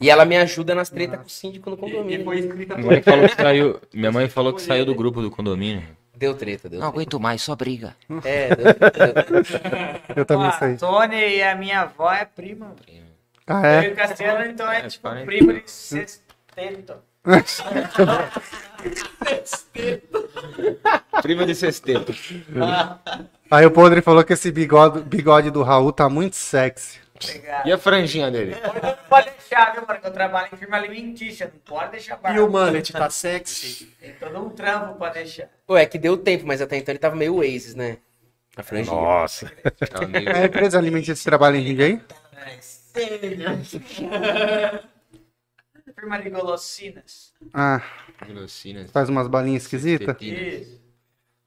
E ela me ajuda nas tretas com o síndico no E, e condomínio. foi escrita Minha mãe falou que saiu, minha mãe falou que saiu do grupo do condomínio. Deu treta, deu Não treta. aguento mais, só briga. É, deu treta. deu treta. Eu também a sei. Sônia e a minha avó é prima. Ah, Eu e é? o Cassiano, então é, É, tipo parente. primo de sexteto. Prima de sexteto. Aí o Podre falou que esse bigode, bigode do Raul tá muito sexy. Pegar. E a franjinha dele? Não pode deixar, viu, mano? Que eu trabalho em firma alimentícia. Não pode deixar barba. E o mullet tá sexy? Tem todo um trampo pra deixar. Ué, que deu tempo, mas até então ele tava meio Oasis, né? A franjinha. Nossa. Tá meio- É a empresa alimentícia que trabalha em Jundiaí? Firma de golosinas. Ah, Velocinas. faz umas balinhas esquisitas? Isso.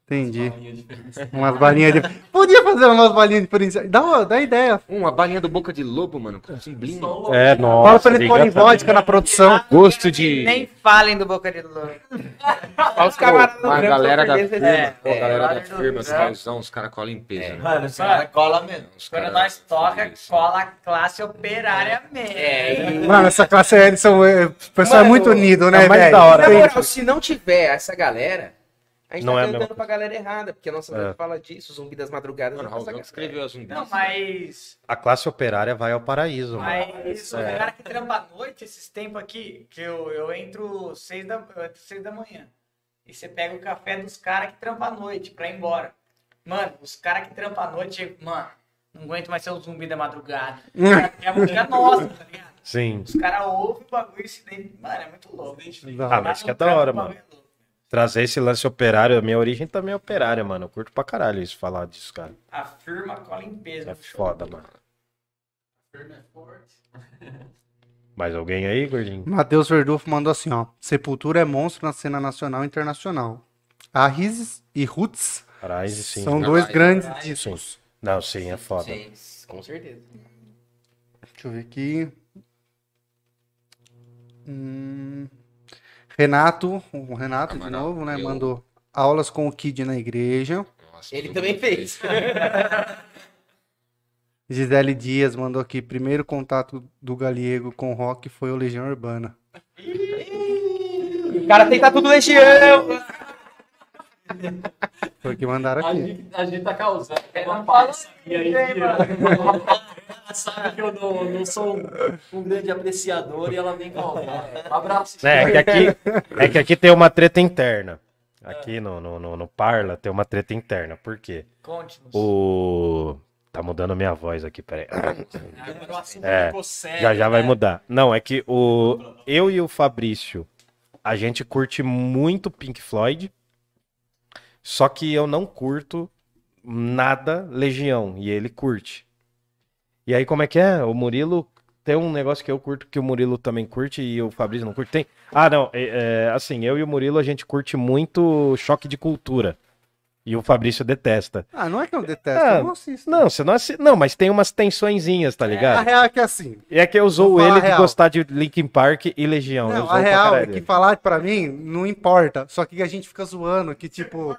Entendi. Umas balinhas de... Podia fazer umas balinhas diferenciadas. Dá, uma- dá ideia. Uma balinha do boca de lobo, mano. Com cimblinho. É, Fala nossa. pra eles porem vodka na produção. Gosto de. Nem falem do Boca de Lobo. Olha os camaradas do a galera da firma, a galera da firma, os trampo. causão, os caras colam em peso, né? Mano, os caras cola mesmo. Os Quando nós toca, cola classe operária mesmo. É, Mano, essa classe é, O pessoal é muito unido, né, é mais velho? da hora. Na Sempre. moral, se não tiver essa galera, a gente Não tá é a cantando pra galera errada, porque a nossa É. letra fala disso, zumbi das madrugadas. Mano, que escreveu as zumbis. Não, mas. A classe operária vai ao paraíso, mano. Mas o cara que trampa à noite, esses tempos aqui, que eu, eu entro seis da, eu entro seis da manhã. E você pega o café dos caras que trampam à noite pra ir embora. Mano, os caras que trampam à noite, mano, não aguento mais ser o zumbi da madrugada. É a música nossa, tá ligado? Sim. Os caras ouvem o bagulho e se. Mano, é muito louco. Ah, mas que é da hora, mano. Trazer esse lance operário, a minha origem também é operária, mano. Eu curto pra caralho isso, falar disso, cara. A firma cola em peso. É foda, mano. Mais alguém aí, gordinho? Matheus Verdufo mandou assim, ó. Sepultura é monstro na cena nacional e internacional. A Rises e Roots Arise, sim. são dois Arise. grandes discos. Não, sim, é foda. Sim, com certeza. Deixa eu ver aqui. Hum, Renato, o Renato de Camarada, novo, né? eu- Mandou aulas com o Kid na igreja. Nossa, Ele também fez. Gisele Dias mandou aqui. Primeiro contato do Galego com o rock foi o Legião Urbana. O cara tem tudo legião. Foi o que mandaram A aqui. gente, a gente tá causando. Uma farsa. E aí, ela sabe que eu não, não sou um, um grande apreciador e ela vem causar. Um abraço. É, que aqui, é que aqui tem uma treta interna. Aqui no, no, no, no Parla tem uma treta interna. Por quê? Conte-nos. O. Tá mudando a minha voz aqui, peraí. Assunto É, sério, Já já vai né? mudar. Não, é que o eu e o Fabrício, a gente curte muito Pink Floyd, só que eu não curto nada Legião e ele curte. E aí como é que é? O Murilo tem um negócio que eu curto que o Murilo também curte e o Fabrício não curte. Tem? Ah, não, é, é, assim, eu e o Murilo a gente curte muito choque de cultura. E o Fabrício detesta. Ah, não é que eu detesto, Ah, eu não assisto. Não, você não. Não, mas tem umas tensõezinhas, tá A ligado? real é que é assim. E é que eu usou ele a de gostar de Linkin Park e Legião. Não, a real é que falar pra mim não importa. Só que a gente fica zoando, que tipo.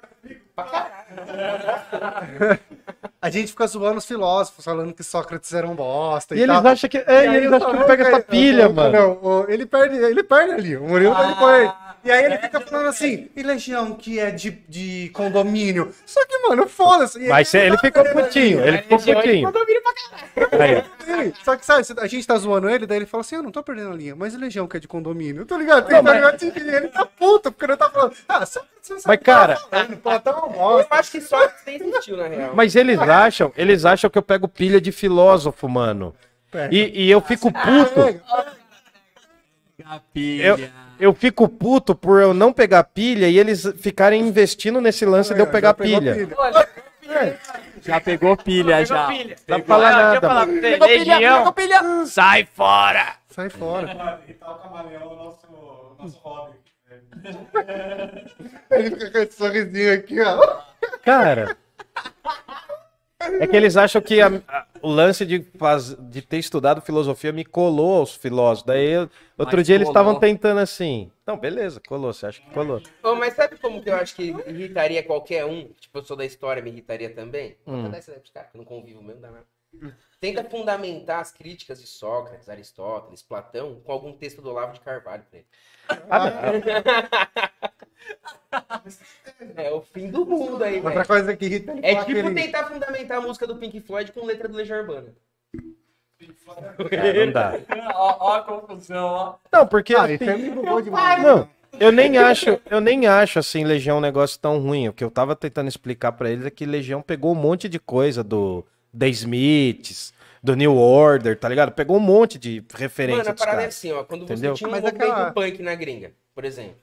A gente fica zoando os filósofos, falando que Sócrates era um bosta e, E eles tal. acham que. É, E aí eles acham que falo, pega essa "Não, pilha, não, mano. Não, o- ele perde, ele perde ali. O Murilo tá com ele. E aí ele fica falando assim, e Legião que é de, de condomínio. Só que, mano, foda-se. Mas cê- ele ficou putinho, ele ficou putinho. Aí, Sim, Só que, sabe, a gente tá zoando ele, daí ele fala assim, eu não tô perdendo a linha, mas Legião que é de condomínio? Tá ligado? Tem, tá ligado? E ele tá puto, porque ele tá falando, ah, só não sabe Mas, cara- é uma Eu acho que só tem existiu, na real. mas eles acham, eles acham que eu pego pilha de filósofo, mano. E, e eu fico puto. Eu, eu fico puto por eu não pegar pilha e eles ficarem investindo nesse lance de eu pegar Já pegou pilha. Já pegou pilha, já. Não pra falar nada, falar mano. pra você, Legião, sai fora! Sai fora. Irritar o camaleão é nosso hobby. Ele fica com esse sorrisinho aqui, ó. Cara. É que eles acham que a- a- o lance de, faz- de ter estudado filosofia me colou aos filósofos. Daí, eu- outro Mas dia eles colou. estavam tentando assim. Não, beleza, colou, você acha que colou? Ô, mas sabe como que eu acho que irritaria qualquer um? Tipo, eu sou da história, me irritaria também? Vou Hum. dar essa daí pros caras, que eu não convivo mesmo, dá nada. Tenta fundamentar as críticas de Sócrates, Aristóteles, Platão com algum texto do Olavo de Carvalho pra ele. É o fim do mundo aí, Outra coisa que irrita É tipo que ele- tentar fundamentar a música do Pink Floyd com letra do Legião Urbana. É, não dá. ó, ó a confusão, ó. Não, porque Ah, assim, demais. Não, eu nem acho, eu nem acho assim Legião um negócio tão ruim. O que eu tava tentando explicar pra eles é que Legião pegou um monte de coisa do The Smiths, do New Order, tá ligado? Pegou um monte de referência Mano, a parada é assim, ó. Quando Entendeu? você tinha um Mas movimento aquela- punk na gringa, por exemplo.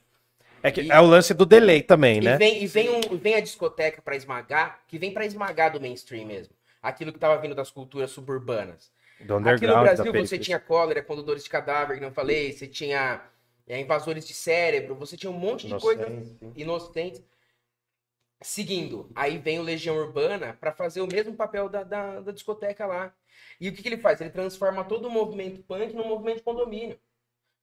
É, que é o lance do delay também, E né? vem, e vem, um, vem a discoteca pra esmagar, que vem pra esmagar do mainstream mesmo. Aquilo que tava vindo das culturas suburbanas. Do Aqui no Brasil você tinha cólera, condutores de cadáver, que não falei, você tinha é, invasores de cérebro, você tinha um monte de coisa Inocente. inocentes. Seguindo, aí vem o Legião Urbana pra fazer o mesmo papel da, da, da discoteca lá. E o que, que ele faz? Ele transforma todo o movimento punk num movimento de condomínio.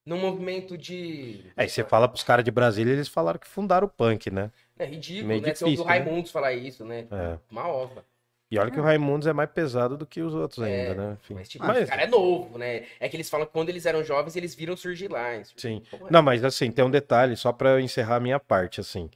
Num movimento de. Aí você fala pros caras de Brasília, eles falaram que fundaram o punk, né? É ridículo, Meio né? Você ouve o difícil, né? Raimundos falar isso, né? É. Uma ova. E olha que o Raimundos é mais pesado do que os outros É, ainda, né? Enfim. Mas, tipo, Mas- o cara é novo, né? É que eles falam que quando eles eram jovens, eles viram surgir lá. Sim. É? Não, mas assim, tem um detalhe, só pra eu encerrar a minha parte, assim.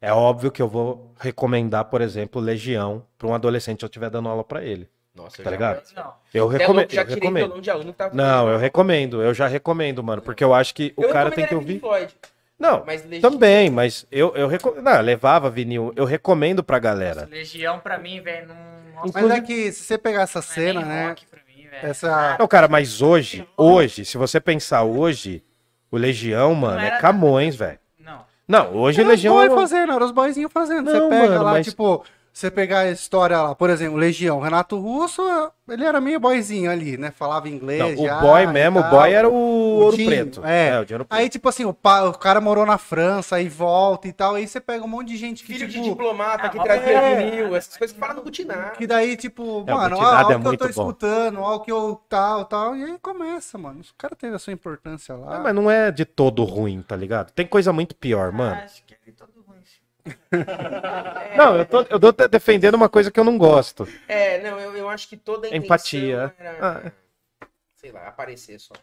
É óbvio que eu vou recomendar, por exemplo, Legião pra um adolescente se eu estiver dando aula pra ele. Nossa, eu Tá já- ligado? Não. Eu é recomendo. louco, já eu tirei recomendo. de aluno que tava Não, eu recomendo, eu já recomendo, mano, porque eu acho que o Eu cara tem que ouvir. Floyd, Não, mas Legião- também, mas eu, eu recomendo. Não, eu levava vinil, eu recomendo pra galera. Legião pra mim, velho, não. Nossa, Mas é que se você pegar essa não é cena, nem né? rock pra mim. Essa. Não, cara, mas hoje, hoje, se você pensar hoje, o Legião, mano, era- é Camões, velho. Não. Hoje Era os Legião é uma- fazendo, era os boyzinhos fazendo. Não, você pega mano, lá, mas- tipo, você pegar a história lá, por exemplo, Legião, Renato Russo, ele era meio boyzinho ali, né? Falava inglês. Não, já o boy mesmo, o tal. boy era o, Ouro Dinho, Preto. é. o Dinheiro Preto. Aí, tipo assim, o, pa- o cara morou na França, aí volta e tal, aí você pega um monte de gente que, Filho de tipo, diplomata que Ah, trazia é. vinil, essas coisas que falam no butinar. que daí, tipo, É, o mano, ó é o que eu tô bom. escutando, ó o que eu tal, tal, e aí começa, mano. Os caras têm a sua importância lá. Ah, mas não é de todo ruim, tá ligado? Tem coisa muito pior, mano. Acho que é Não, eu tô, eu tô defendendo uma coisa que eu não gosto. É, não, eu, eu acho que toda a Empatia. era, Ah. sei lá, aparecer só.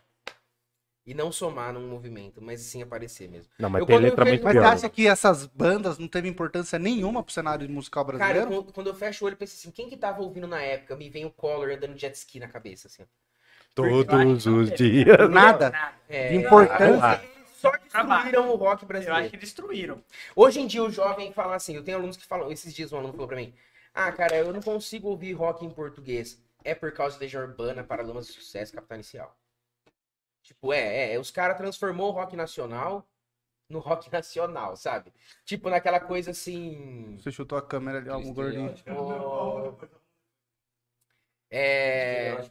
E não somar num movimento, mas sim aparecer mesmo. Não, mas Eu tem letra vejo- muito Mas você acha que essas bandas não teve importância nenhuma pro cenário musical Cara, brasileiro? eu- quando eu fecho o olho, eu penso assim, quem que tava ouvindo na época? Me vem o Collor andando de jet ski na cabeça, assim. Todos os dias. Nada. Nada. É, De importância. Só destruíram o rock Eu brasileiro. acho que destruíram. Hoje em dia o jovem fala assim, eu tenho alunos que falam, esses dias um aluno falou pra mim, ah, cara, eu não consigo ouvir rock em português. É por causa da Legião Urbana, Paralamas de Sucesso, Capital Inicial. Tipo, é, é, os caras transformou o rock nacional no rock nacional, sabe? Tipo, naquela coisa assim... Você chutou a câmera ali, ó, um gordinho. ó, é,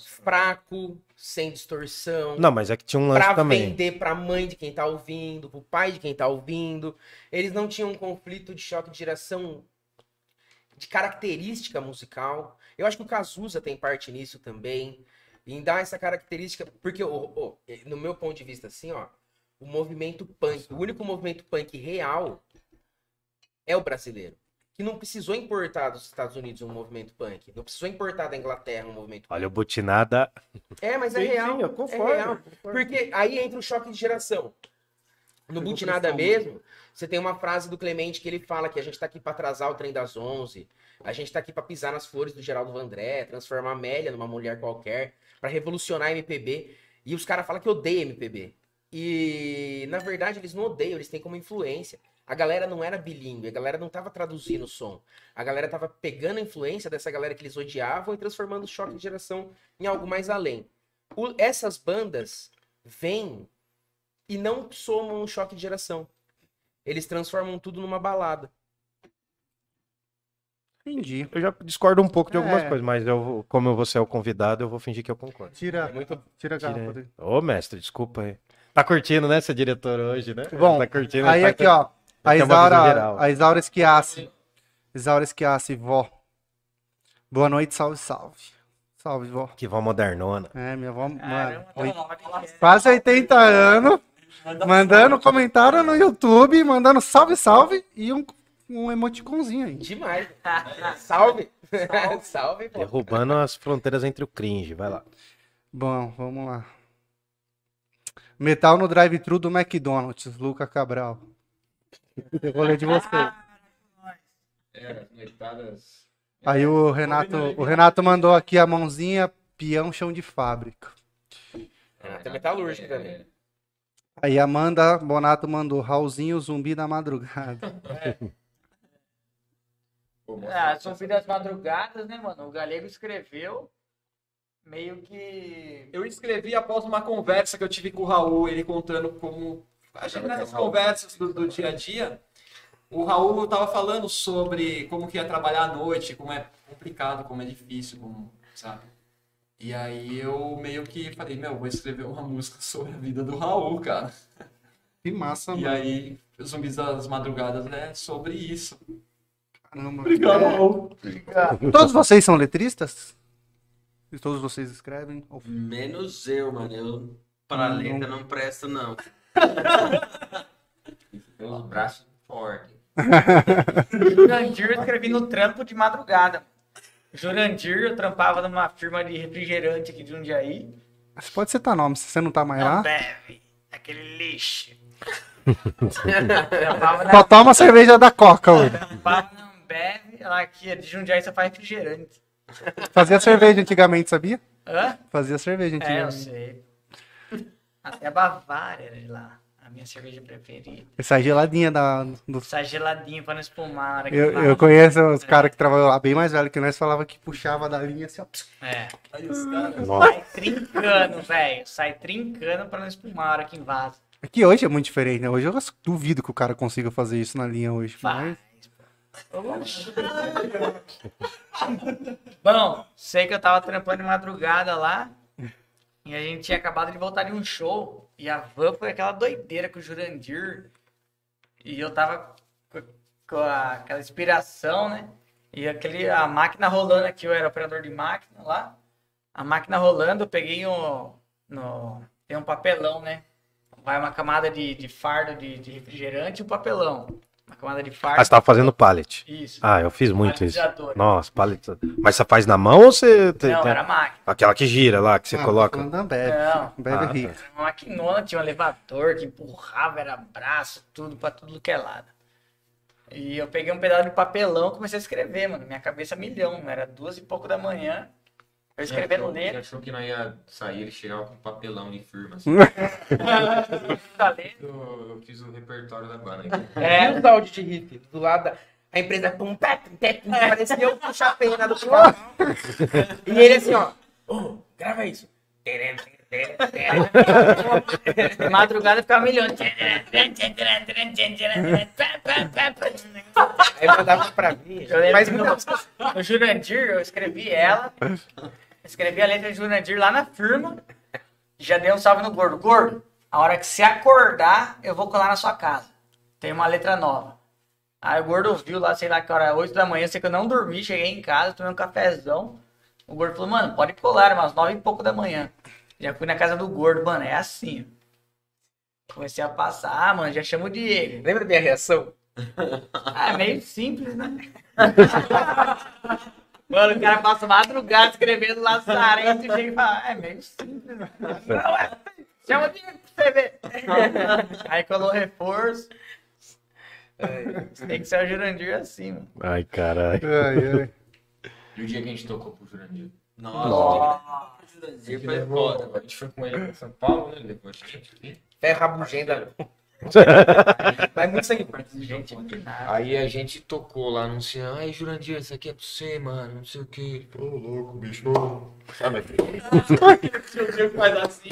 fraco, sem distorção. Não, mas é que tinha um lance Pra também. vender pra mãe de quem tá ouvindo, pro pai de quem tá ouvindo. Eles não tinham um conflito de choque de geração de característica musical. Eu acho que o Cazuza tem parte nisso também. Em dar essa característica. Porque, ô, ô, no meu ponto de vista, assim, ó, o movimento punk, o único movimento punk real é o brasileiro. Que não precisou importar dos Estados Unidos um movimento punk. Não precisou importar da Inglaterra um movimento punk. Olha, o Butinada. É, mas é Sim, real. sim, eu é concordo, real. Porque aí entra o choque de geração. No Butinada mesmo, você tem uma frase do Clemente que ele fala que a gente tá aqui pra atrasar o trem das 11, a gente tá aqui pra pisar nas flores do Geraldo Vandré, transformar a Amélia numa mulher qualquer, pra revolucionar a MPB. E os caras falam que odeia MPB. E na verdade eles não odeiam, eles têm como influência. A galera não era bilíngue, a galera não tava traduzindo o som. A galera tava pegando a influência dessa galera que eles odiavam e transformando o choque de geração em algo mais além. O- essas bandas vêm e não somam um choque de geração. Eles transformam tudo numa balada. Entendi. Eu já discordo um pouco de algumas É. coisas, mas eu, como você é o convidado, eu vou fingir que eu concordo. Tira, É muito tira a garrafa. Ô, mestre, desculpa aí. Tá curtindo, né, seu diretor hoje, né? Bom, tá curtindo. Aí tá- aqui, ó. A Isaura, a Isaura Esquiace. Isaura Esquiace, vó. Boa noite, salve, salve. Salve, vó. Que vó modernona. É, minha avó, mano. Caramba, oi- tá Quase 80 anos. Mandando comentário no YouTube, mandando salve, salve e um, um emoticonzinho aí. demais. Salve! Salve, pô. Derrubando as fronteiras entre o cringe. Vai lá. Bom, vamos lá. Metal no drive-thru do McDonald's, Luca Cabral. Eu vou ler de você. É, as noitadas. Aí o Renato, o Renato mandou aqui a mãozinha peão chão de fábrica. Ah, tem metalúrgica também. Aí Amanda Bonato mandou Raulzinho zumbi da madrugada. Ah, Zumbi das Madrugadas, né, mano? O Galego escreveu meio que. Eu escrevi após uma conversa que eu tive com o Raul, ele contando como. A gente nessas conversas do, do dia a dia, o Raul tava falando sobre como que ia trabalhar à noite, como é complicado, como é difícil, como, sabe? E aí eu meio que falei, meu, vou escrever uma música sobre a vida do Raul, cara. Que massa, E mano. aí, os zumbis das madrugadas, né, sobre isso. Caramba. Obrigado, É, Raul. Todos vocês são letristas? E todos vocês escrevem? Ou- Menos eu, mano. Eu, pra Não. letra, não presto, não. Tem os braços fortes. Jurandir eu escrevi no trampo de madrugada. Jurandir, eu trampava numa firma de refrigerante aqui de Jundiaí. Você pode citar nome, se você não tá mais Não lá. bebe, aquele lixo. trampava na Só toma cerveja da Coca hoje. trampava na Ambev, lá aqui de Jundiaí só faz refrigerante. Fazia cerveja antigamente, sabia? Hã? Fazia cerveja É, eu antigamente. sei. Até a Bavária era de lá. A minha cerveja preferida. Essa geladinha da, do Sai geladinho pra não espumar. na hora que Eu, vai. eu conheço os caras que trabalham lá bem mais velho que nós, falava que puxava da linha assim, ó. É. Aí os caras. Sai trincando, velho. Sai trincando pra não espumar na hora que invasa. É que hoje é muito diferente, né? Hoje eu duvido que o cara consiga fazer isso na linha hoje. Faz. Mas... Bom, sei que eu tava trampando de madrugada lá. E a gente tinha acabado de voltar de um show. E a van foi aquela doideira com o Jurandir. E eu tava com, a- aquela inspiração, né? E aquele, a máquina rolando aqui, eu era operador de máquina lá. A máquina rolando, eu peguei um. No, tem um papelão, né? Vai uma camada de, de fardo de, de refrigerante e um papelão. Uma camada de fardo. Ah, você tava fazendo pallet. Isso. Ah, eu fiz muito isso. Nossa, pallet. Mas você faz na mão ou você tem, Não, tem- era máquina. aquela que gira lá, que você Ah, coloca? da Ambev. Não. Ambev Ah, é tá. rica. Uma maquinona, tinha um elevador que empurrava, era braço, tudo pra tudo que é lado. E eu peguei um pedaço de papelão e comecei a escrever, mano. Minha cabeça milhão, era duas e pouco da manhã. Eu escrevendo Ele letra, achou que não ia sair, ele chegava com papelão de firma. Assim. eu, eu fiz o repertório da banda. É, E os áudios de riff do lado da... A empresa pum, pé, pum, pé, pum, parecia eu puxar a pena do carro. E ele assim, ó. Ô, grava isso. de madrugada ficava milhão. Aí mandava pra mim. Eu Mas no, no Jurandir, eu escrevi ela, escrevi a letra de Jurandir lá na firma, já dei um salve no gordo. Gordo, a hora que você acordar, eu vou colar na sua casa. Tem uma letra nova. Aí o gordo ouviu lá, sei lá que hora, 8 da manhã, sei que eu não dormi, cheguei em casa, tomei um cafezão. O gordo falou, mano, pode colar, umas 9 e pouco da manhã. Já fui na casa do gordo, mano, é assim. ó. Comecei a passar, ah, mano, já chamo o Diego. Lembra da minha reação? Ah, é meio simples, né? Mano, o cara passa madrugada escrevendo Lazarento e chega e fala, "Ah, é meio simples. né?" Não, é. Chama de pra você ver. Aí colou reforço. Tem que ser o Jurandir assim, mano. Ai, caralho. Ai, ai. E o dia que a gente tocou pro Jurandir? Nossa, o Jurandir Ele foi levou, foda. a gente foi com ele pra São Paulo, né? Levou a gente aqui. É rabugenda. Vai muito sangue. Gente, nada. Aí a gente tocou lá anunciando, ai Jurandir, isso aqui é pra você, mano, não sei o que. Ô, louco, bicho. Sabe? faz assim,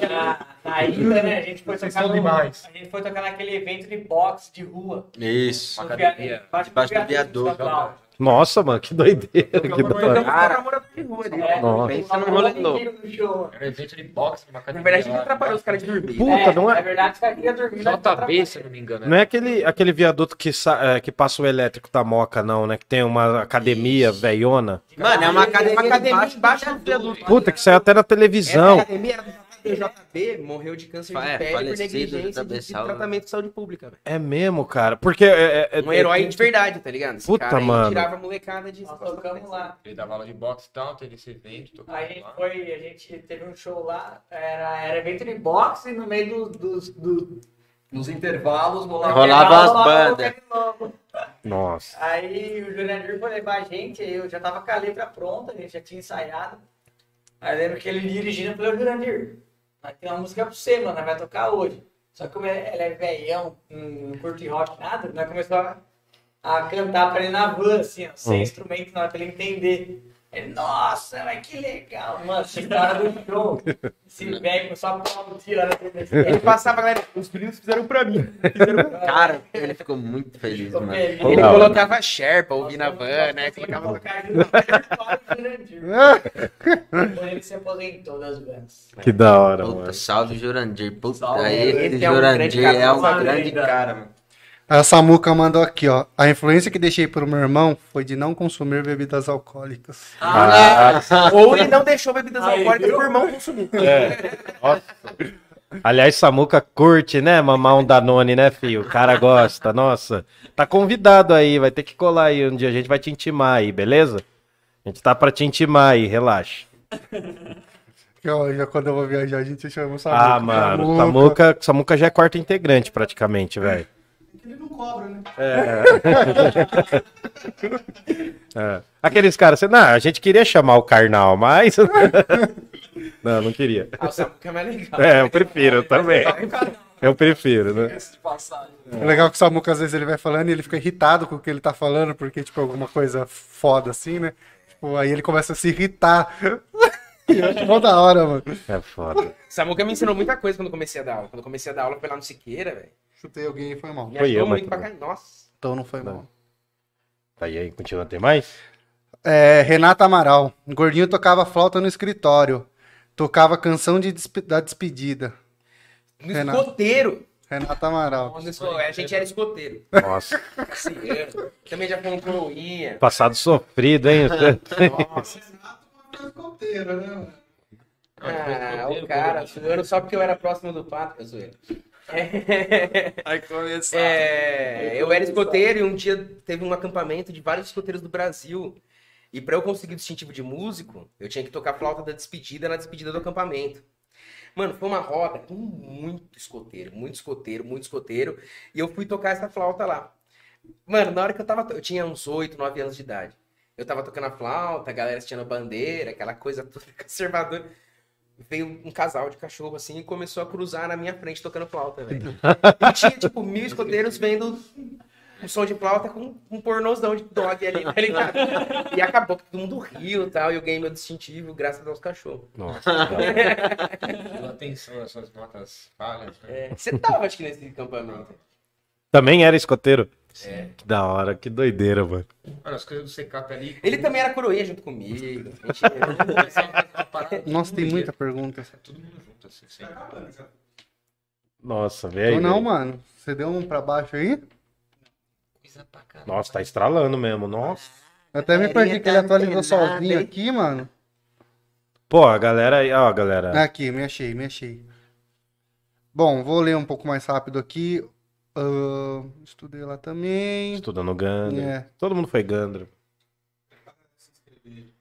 na ilha, né? A gente foi tocar no, demais. A gente foi tocar naquele evento de boxe de rua. Isso. No academia. Debaixo do viaduto. Nossa, mano, que doideira. Que doideira. Cara, morador de rua ali. É, Nossa. Pensa num rolê louco. no show. Era evento de boxe numa Na verdade, a gente atrapalhou os caras de dormir. Puta, é, não é- Na verdade, os caras queriam dormir. JB, se eu não me engano. Não é aquele, aquele viaduto que, sa- é, que passa o elétrico da Moca, não, né? Que tem uma academia velhona. Mano, é uma academia, Uma academia debaixo embaixo do viaduto. Puta, que saiu até na televisão. academia era do JB, morreu de câncer de É, pele por falecido, negligência de, de Saulo. tratamento de saúde pública. velho. É mesmo, cara. Porque. É, é- Um é- herói de verdade, tá ligado? Esse Puta, cara aí mano. tirava a molecada de Nós tocamos lá. Ele dava aula de boxe e tal, teve esse evento, Aí a gente lá. foi, a gente teve um show lá, era, era evento de boxe no meio dos. dos do, Nos intervalos, rolava. Rolava as bandas. Nossa. Aí o Jurandir foi levar a gente, aí eu já tava com a letra pronta, a gente já tinha ensaiado. Aí lembro que ele dirigindo, eu falei, ô Jurandir, nós tem uma música pra você, mano, vai tocar hoje. Só que como ele ele é velhão, não curte rock, nada, nós começamos a, a cantar pra ele na van, assim, ó, sem Hum. instrumento, na hora pra ele entender. Ele, nossa, mas que legal, mano, esse cara do show. Esse velho começou a aplaudir, olha, Ele passava, galera, os meninos fizeram pra mim. Cara, ele ficou muito feliz, Ficou mano. feliz. Ele hora. colocava Sherpa, ouvir na van, né? Colocava... Quando ele se aposentou das bandas. Que da hora, Puta, mano. salve Jurandir. Puta, Salve, esse esse é um grande Jurandir cara, é um grande cara, mano. A Samuca mandou aqui, ó. A influência que deixei pro meu irmão foi de não consumir bebidas alcoólicas. Ah, Ou ele não deixou bebidas Aí, alcoólicas pro irmão consumir. nossa. Aliás, Samuca curte, né? Mamar um Danone, né, filho? O cara gosta, nossa. Tá convidado aí, vai ter que colar aí. Um dia a gente vai te intimar aí, beleza? A gente tá pra te intimar aí, relaxa. Que, ó, já quando eu vou viajar, a gente chama o Samuca. Ah, mano, Samuca, Samuca já é quarto integrante praticamente, velho. Ele não cobra, né? É. Aqueles caras, você- não, a gente queria chamar o Karnal, mas. não, não queria. Ah, o Samuca é mais legal. É, eu prefiro também. Eu prefiro, né? passagem. É legal que o Samuca, às vezes, ele vai falando e ele fica irritado com o que ele tá falando, porque, tipo, alguma coisa foda assim, né? Tipo, aí ele começa a se irritar. Eu acho mó da hora, mano. É foda. Samuca me ensinou muita coisa quando eu comecei a dar aula. Quando eu comecei a dar aula foi lá no Siqueira, velho. Chutei alguém e foi mal. Foi eu, mas caralho. Nossa. Então não foi mal. Tá aí, continua, tem mais? É, Renata Amaral. Gordinho tocava flauta no escritório. Tocava canção de despe- da despedida. No Renato. escoteiro. Renata Amaral. No esco- A gente era escoteiro. Nossa. Também já fomos coroinha. passado sofrido, hein? Nossa. né, Ah, o cara, zoando só porque eu era próximo do pato, eu zoeiro. É, Aí começar. é, eu era escoteiro e um dia teve um acampamento de vários escoteiros do Brasil. E pra eu conseguir o distintivo de músico, eu tinha que tocar flauta da despedida na despedida do acampamento. Mano, foi uma roda com muito escoteiro, muito escoteiro, muito escoteiro. E eu fui tocar essa flauta lá. Mano, na hora que eu tava. Eu tinha uns 8, 9 anos de idade. Eu tava tocando a flauta, a galera assistindo bandeira, aquela coisa toda conservadora. Veio um casal de cachorro assim e começou a cruzar na minha frente tocando flauta, velho. E tinha, tipo, mil escoteiros vendo um som de flauta com um pornozão de dog ali, tá ligado? E acabou que todo mundo riu e tal, e eu ganhei meu distintivo graças aos cachorros. Nossa, Deu atenção às suas notas falhas. né? É, você tava, acho que, nesse acampamento. Também era escoteiro? É. Que da hora, que doideira, mano. Mano, as coisas do secap ali. Ele também era coroinha junto comigo. A Nossa, tem muita pergunta. Todo mundo junto, assim, sempre. Nossa, velho. Ou não, mano? Você deu um pra baixo aí? Coisa pra caralho. Nossa, tá estralando mesmo, nossa. Eu até me perdi que ele atualizou sozinho aqui, mano. Pô, a galera aí, ó, galera. Aqui, me achei, me achei. Bom, vou ler um pouco mais rápido aqui. Ah, estudei lá também. Estudando Gandra. É. Todo mundo foi Gandra.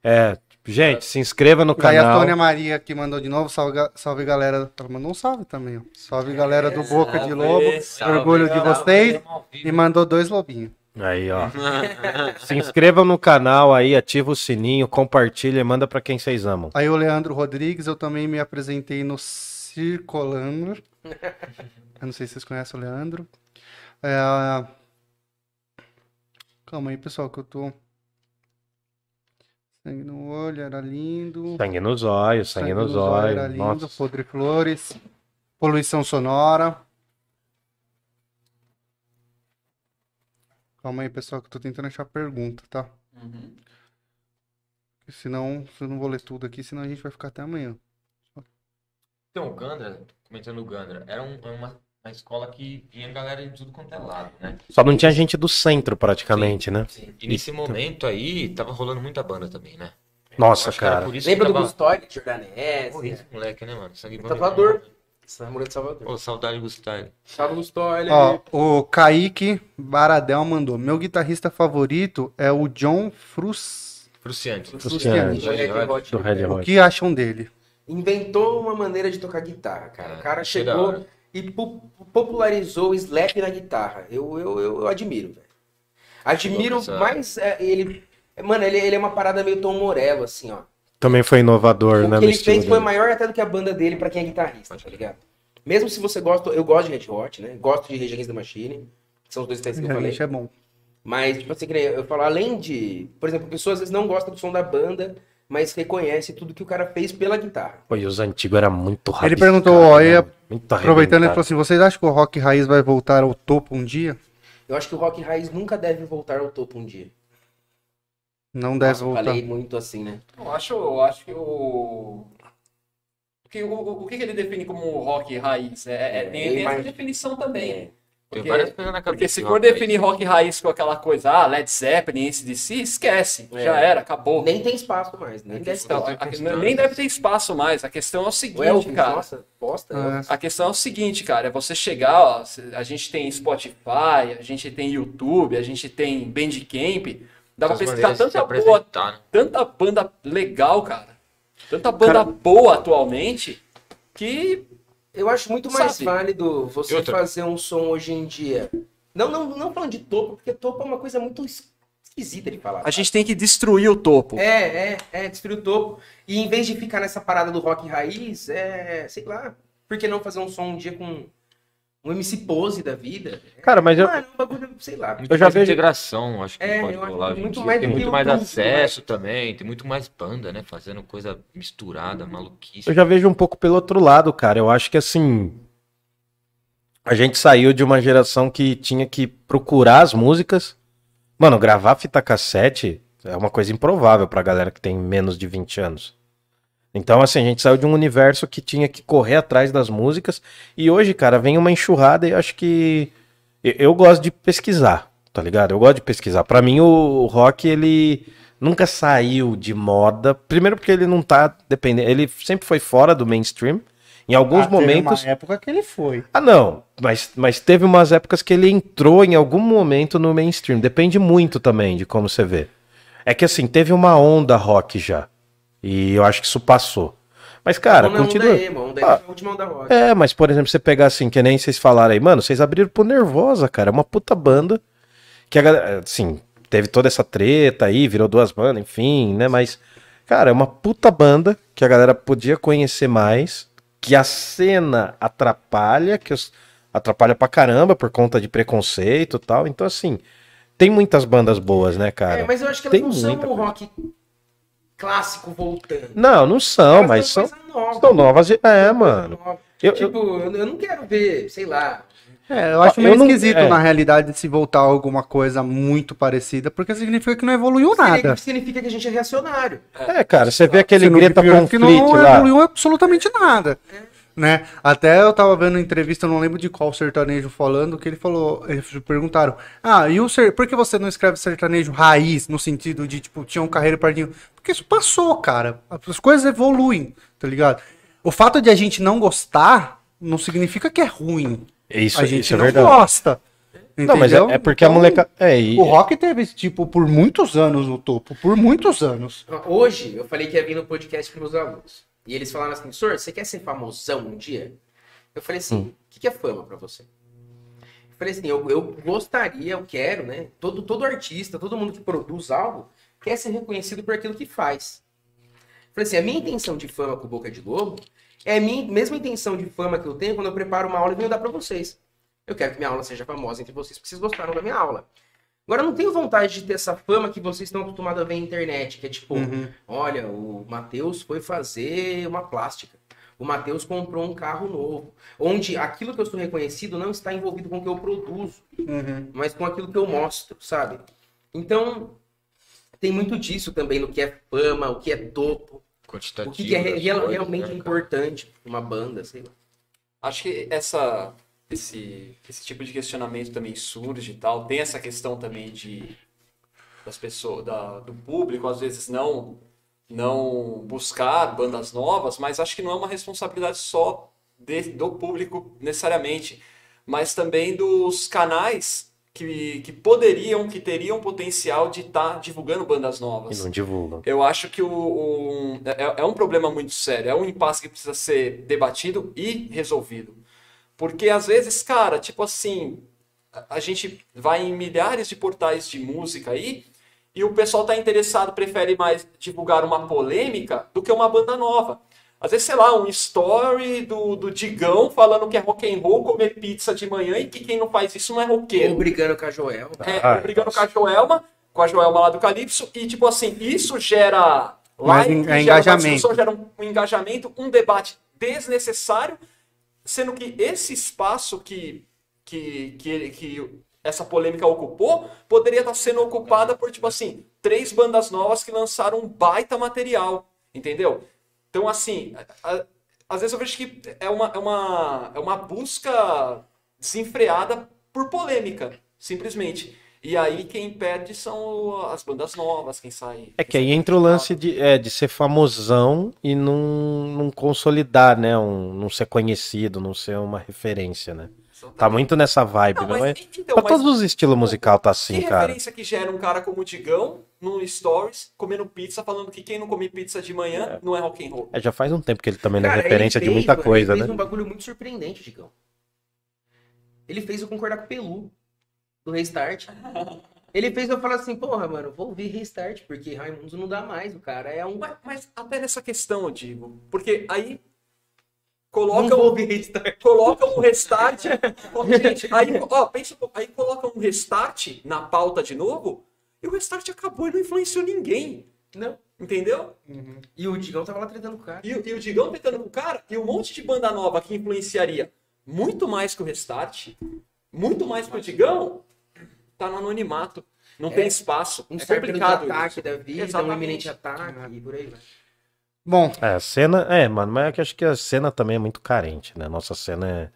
É, gente, se inscreva no Aí a canal. Tônia Maria que mandou de novo. Salve, salve galera. Ela mandou um salve também, ó. Salve galera do Boca de Lobo. salve, Orgulho de salve. vocês. E mandou dois lobinhos. Aí, ó. se inscreva no canal aí, ativa o sininho, compartilha e manda pra quem vocês amam. Aí o Leandro Rodrigues, eu também me apresentei no Circolando. Eu não sei se vocês conhecem o Leandro. É, Calma aí, pessoal, que eu tô. Sangue no olho, era lindo. Sangue nos olhos, sangue, nos olhos. Era lindo. Nossa. Podre Flores. Poluição sonora. Calma aí, pessoal, que eu tô tentando achar pergunta, tá? Uhum. Senão, eu não vou ler tudo aqui, senão a gente vai ficar até amanhã. Então, o Gandra, comentando o Gandra, era um- uma, uma escola que vinha galera de tudo quanto é lado, né? Só não tinha gente do centro, praticamente, né? E nesse momento aí, tava rolando muita banda também, né? Nossa, cara. Lembra que do tava... Gustói, Jordanese? Porra, esse moleque, né, mano? Sangue bom. Salvador. Morou de Salvador. Ô, saudade do Gustavo. Salve Gustói. Ó, o Kaique Baradel mandou. Meu guitarrista favorito é o John Frus. Fruciante. Fruciante. Do Red O Hot. que acham dele? Inventou uma maneira de tocar guitarra, cara. O cara achei da chegou. E po- popularizou o slap na guitarra. Eu, eu, eu, admiro, velho. Admiro mais é, ele. Mano, ele, ele é uma parada meio Tom Morello, assim, ó. Também foi inovador, O né? que No ele fez estilo foi dele. maior até do que a banda dele pra quem é guitarrista, tá ligado? Mesmo se você gosta, eu gosto de Red Hot, né? Gosto de Rage Against the Machine, que são os dois testes que eu falei. Realmente é bom. Mas, tipo assim, que eu falo, além de. Por exemplo, pessoas às vezes não gostam do som da banda, mas reconhece tudo que o cara fez pela guitarra. Pô, e os antigos era muito rápido. Ele perguntou, ó, e a- muito Aproveitando, ele falou assim: vocês acham que o rock raiz vai voltar ao topo um dia? Eu acho que o rock raiz nunca deve voltar ao topo um dia. Não deve Nossa, eu voltar. falei muito assim, né? Eu acho, eu acho que o. O que, o, o que que ele define como rock raiz? É, é- É, tem, tem essa definição também. É. Tem Porque- várias coisas na cabeça. Porque se for definir rock raiz com aquela coisa, ah, Led Zeppelin, ACDC, esquece. É. Já era, acabou. Nem tem espaço mais, nem tem questão- espaço. a- a- nem deve ter espaço mais. A questão é o seguinte, Elvis, cara. nossa, bosta. É. Elvis. A questão é o seguinte, cara, é você chegar, ó, a gente tem Spotify, a gente tem YouTube, a gente tem Bandcamp, dá pra pesquisar tanta boa, né? tanta banda legal, cara. Tanta banda boa atualmente que Eu acho muito mais Sabe? válido você outra? fazer um som hoje em dia. Não, não, não falando de topo, porque topo é uma coisa muito es- esquisita de falar. a sabe? gente tem que destruir o topo. É, é, é, destruir o topo. E em vez de ficar nessa parada do rock raiz, é, sei lá, por que não fazer um som um dia com um MC Pose da vida? Cara, mas eu, Mano, um bagulho, sei lá. Muito Eu já mais vejo- integração, acho que É, pode rolar que muito mais Tem muito mais YouTube, acesso também, tem muito mais banda, né? Fazendo coisa misturada, maluquice. eu já vejo um pouco pelo outro lado, cara. Eu acho que assim. A gente saiu de uma geração que tinha que procurar as músicas. Mano, gravar fita cassete é uma coisa improvável pra galera que tem menos de 20 anos. Então, assim, a gente saiu de um universo que tinha que correr atrás das músicas. E hoje, cara, vem uma enxurrada e eu acho que. Eu, gosto de pesquisar, tá ligado? Eu gosto de pesquisar. Pra mim, o, rock, ele nunca saiu de moda. Primeiro, porque ele não tá dependendo. Ele sempre foi fora do mainstream. Em alguns Ah, teve momentos. uma época que ele foi. Ah, não. Mas, mas teve umas épocas que ele entrou em algum momento no mainstream. Depende muito também de como você vê. É que assim, teve uma onda rock já. E eu acho que isso passou. Mas, cara, Onda é continua. Onda emo, onda emo Ah, rock. É, mas por exemplo, você pegar assim, que nem vocês falaram aí, mano, vocês abriram pro Nervosa, cara. É uma puta banda. Que a galera, assim, teve toda essa treta aí, virou duas bandas, enfim, né? Mas, cara, é uma puta banda que a galera podia conhecer mais. Que a cena atrapalha, que os, atrapalha pra caramba por conta de preconceito e tal. Então, assim, tem muitas bandas boas, né, cara? É, mas eu acho que elas tem não são muita um coisa. Clássico voltando. Não, não são, mas são nova. são novas. de- É, mano. nova. Eu- tipo, eu... eu não quero ver, sei lá. É, eu acho Eu meio não- esquisito, é. na realidade, se voltar alguma coisa muito parecida, porque significa que não evoluiu nada. Significa que a gente é reacionário. É, cara, você vê aquele Greta que Conflict não lá. evoluiu absolutamente nada. Né? Até eu tava vendo uma entrevista, eu não lembro de qual sertanejo falando, que ele falou, eles perguntaram, ah, e o ser, por que você não escreve sertanejo raiz, no sentido de, tipo, tinha um carreiro pardinho? Porque isso passou, cara. As coisas evoluem, tá ligado? O fato de a gente não gostar, não significa que é ruim. Isso, a gente isso é não verdade. gosta. Não, mas é, entendeu? é porque a Então, moleca. É, e- O rock teve, tipo, por muitos anos no topo, por muitos anos. Hoje, eu falei que ia vir no podcast para meus alunos. E eles falaram assim, senhor, você quer ser famosão um dia? Eu falei assim, o que, que é fama para você? Eu falei assim, eu, eu gostaria, eu quero, né? Todo, todo artista, todo mundo que produz algo, quer ser reconhecido por aquilo que faz. Eu falei assim, a minha intenção de fama com Boca de Lobo é a minha mesma intenção de fama que eu tenho quando eu preparo uma aula e venho dar para vocês. Eu quero que minha aula seja famosa entre vocês, porque vocês gostaram da minha aula. Agora, eu não tenho vontade de ter essa fama que vocês estão acostumados a ver na internet, que é tipo, olha, o Matheus foi fazer uma plástica. O Matheus comprou um carro novo. Onde aquilo que eu sou reconhecido não está envolvido com o que eu produzo, mas com aquilo que eu mostro, sabe? Então, tem muito disso também no que é fama, o que é topo, Quantitativo o que, é coisas, realmente né, importante pra uma banda, sei lá. Acho que essa, esse, esse tipo de questionamento também surge e tal. Tem essa questão também de das pessoas, da, do público, às vezes não não buscar bandas novas, mas acho que não é uma responsabilidade só de- do público necessariamente, mas também dos canais que, que poderiam, que teriam potencial de estar divulgando bandas e novas. não divulgam. Eu acho que o, o- é, é um problema muito sério, é um impasse que precisa ser debatido e resolvido. Porque às vezes, cara, tipo assim, a, gente vai em milhares de portais de música aí e o pessoal tá interessado, prefere mais divulgar uma polêmica do que uma banda nova. Às vezes, sei lá, um story do, do Digão falando que é rock and roll comer pizza de manhã e que quem não faz isso não é roqueiro. Ou brigando com a Joel. É, Ah, brigando com a Joelma, com a Joelma lá do Calypso, e tipo assim, isso gera Mais like, gera engajamento. discussão, gera um, um engajamento, um debate desnecessário, sendo que esse espaço que, que, que, que essa polêmica ocupou poderia estar sendo ocupada por, tipo assim, três bandas novas que lançaram um baita material, entendeu? Então, assim, a- a- às vezes eu vejo que é uma, é uma, é uma busca desenfreada por polêmica, simplesmente. E aí quem perde são as bandas novas, quem sai. É que aí entra o lance de, é, de ser famosão e não, não consolidar, né? Um, não ser conhecido, não ser uma referência, né? Tá muito nessa vibe, Não, não, mas, é? então, Pra mas todos os estilos musical tá assim, que cara. referência que gera um cara como o Digão no Stories comendo pizza, falando que quem não come pizza de manhã não é rock and roll. É, já faz um tempo que ele também não é Cara, referência ele de fez, muita coisa, ele né? fez um bagulho muito surpreendente, Digão. Ele fez eu concordar com o Pelu, do Restart. Ele fez eu falar assim, porra, mano, vou ouvir Restart, porque Raimundos não dá mais, o cara é um... Mas, mas até nessa questão, eu digo, porque aí Não coloca vou um, ouvir Restart. coloca um restart. Gente, aí, ó, pensa, aí coloca um restart na pauta de novo, e o restart acabou e não influenciou ninguém. Não. Entendeu? E o Digão tava lá tretando com o cara. E, o- e o Digão tentando com o cara, e um monte de banda nova que influenciaria muito mais que o Restart, muito mais que o Digão, tá no anonimato. Não tem espaço. Um é complicado. ataque isso. da vida, um Exatamente. iminente ataque, e por aí vai. Bom, É, a cena. É, mano, mas é que eu acho que a cena também é muito carente, né? Nossa cena é.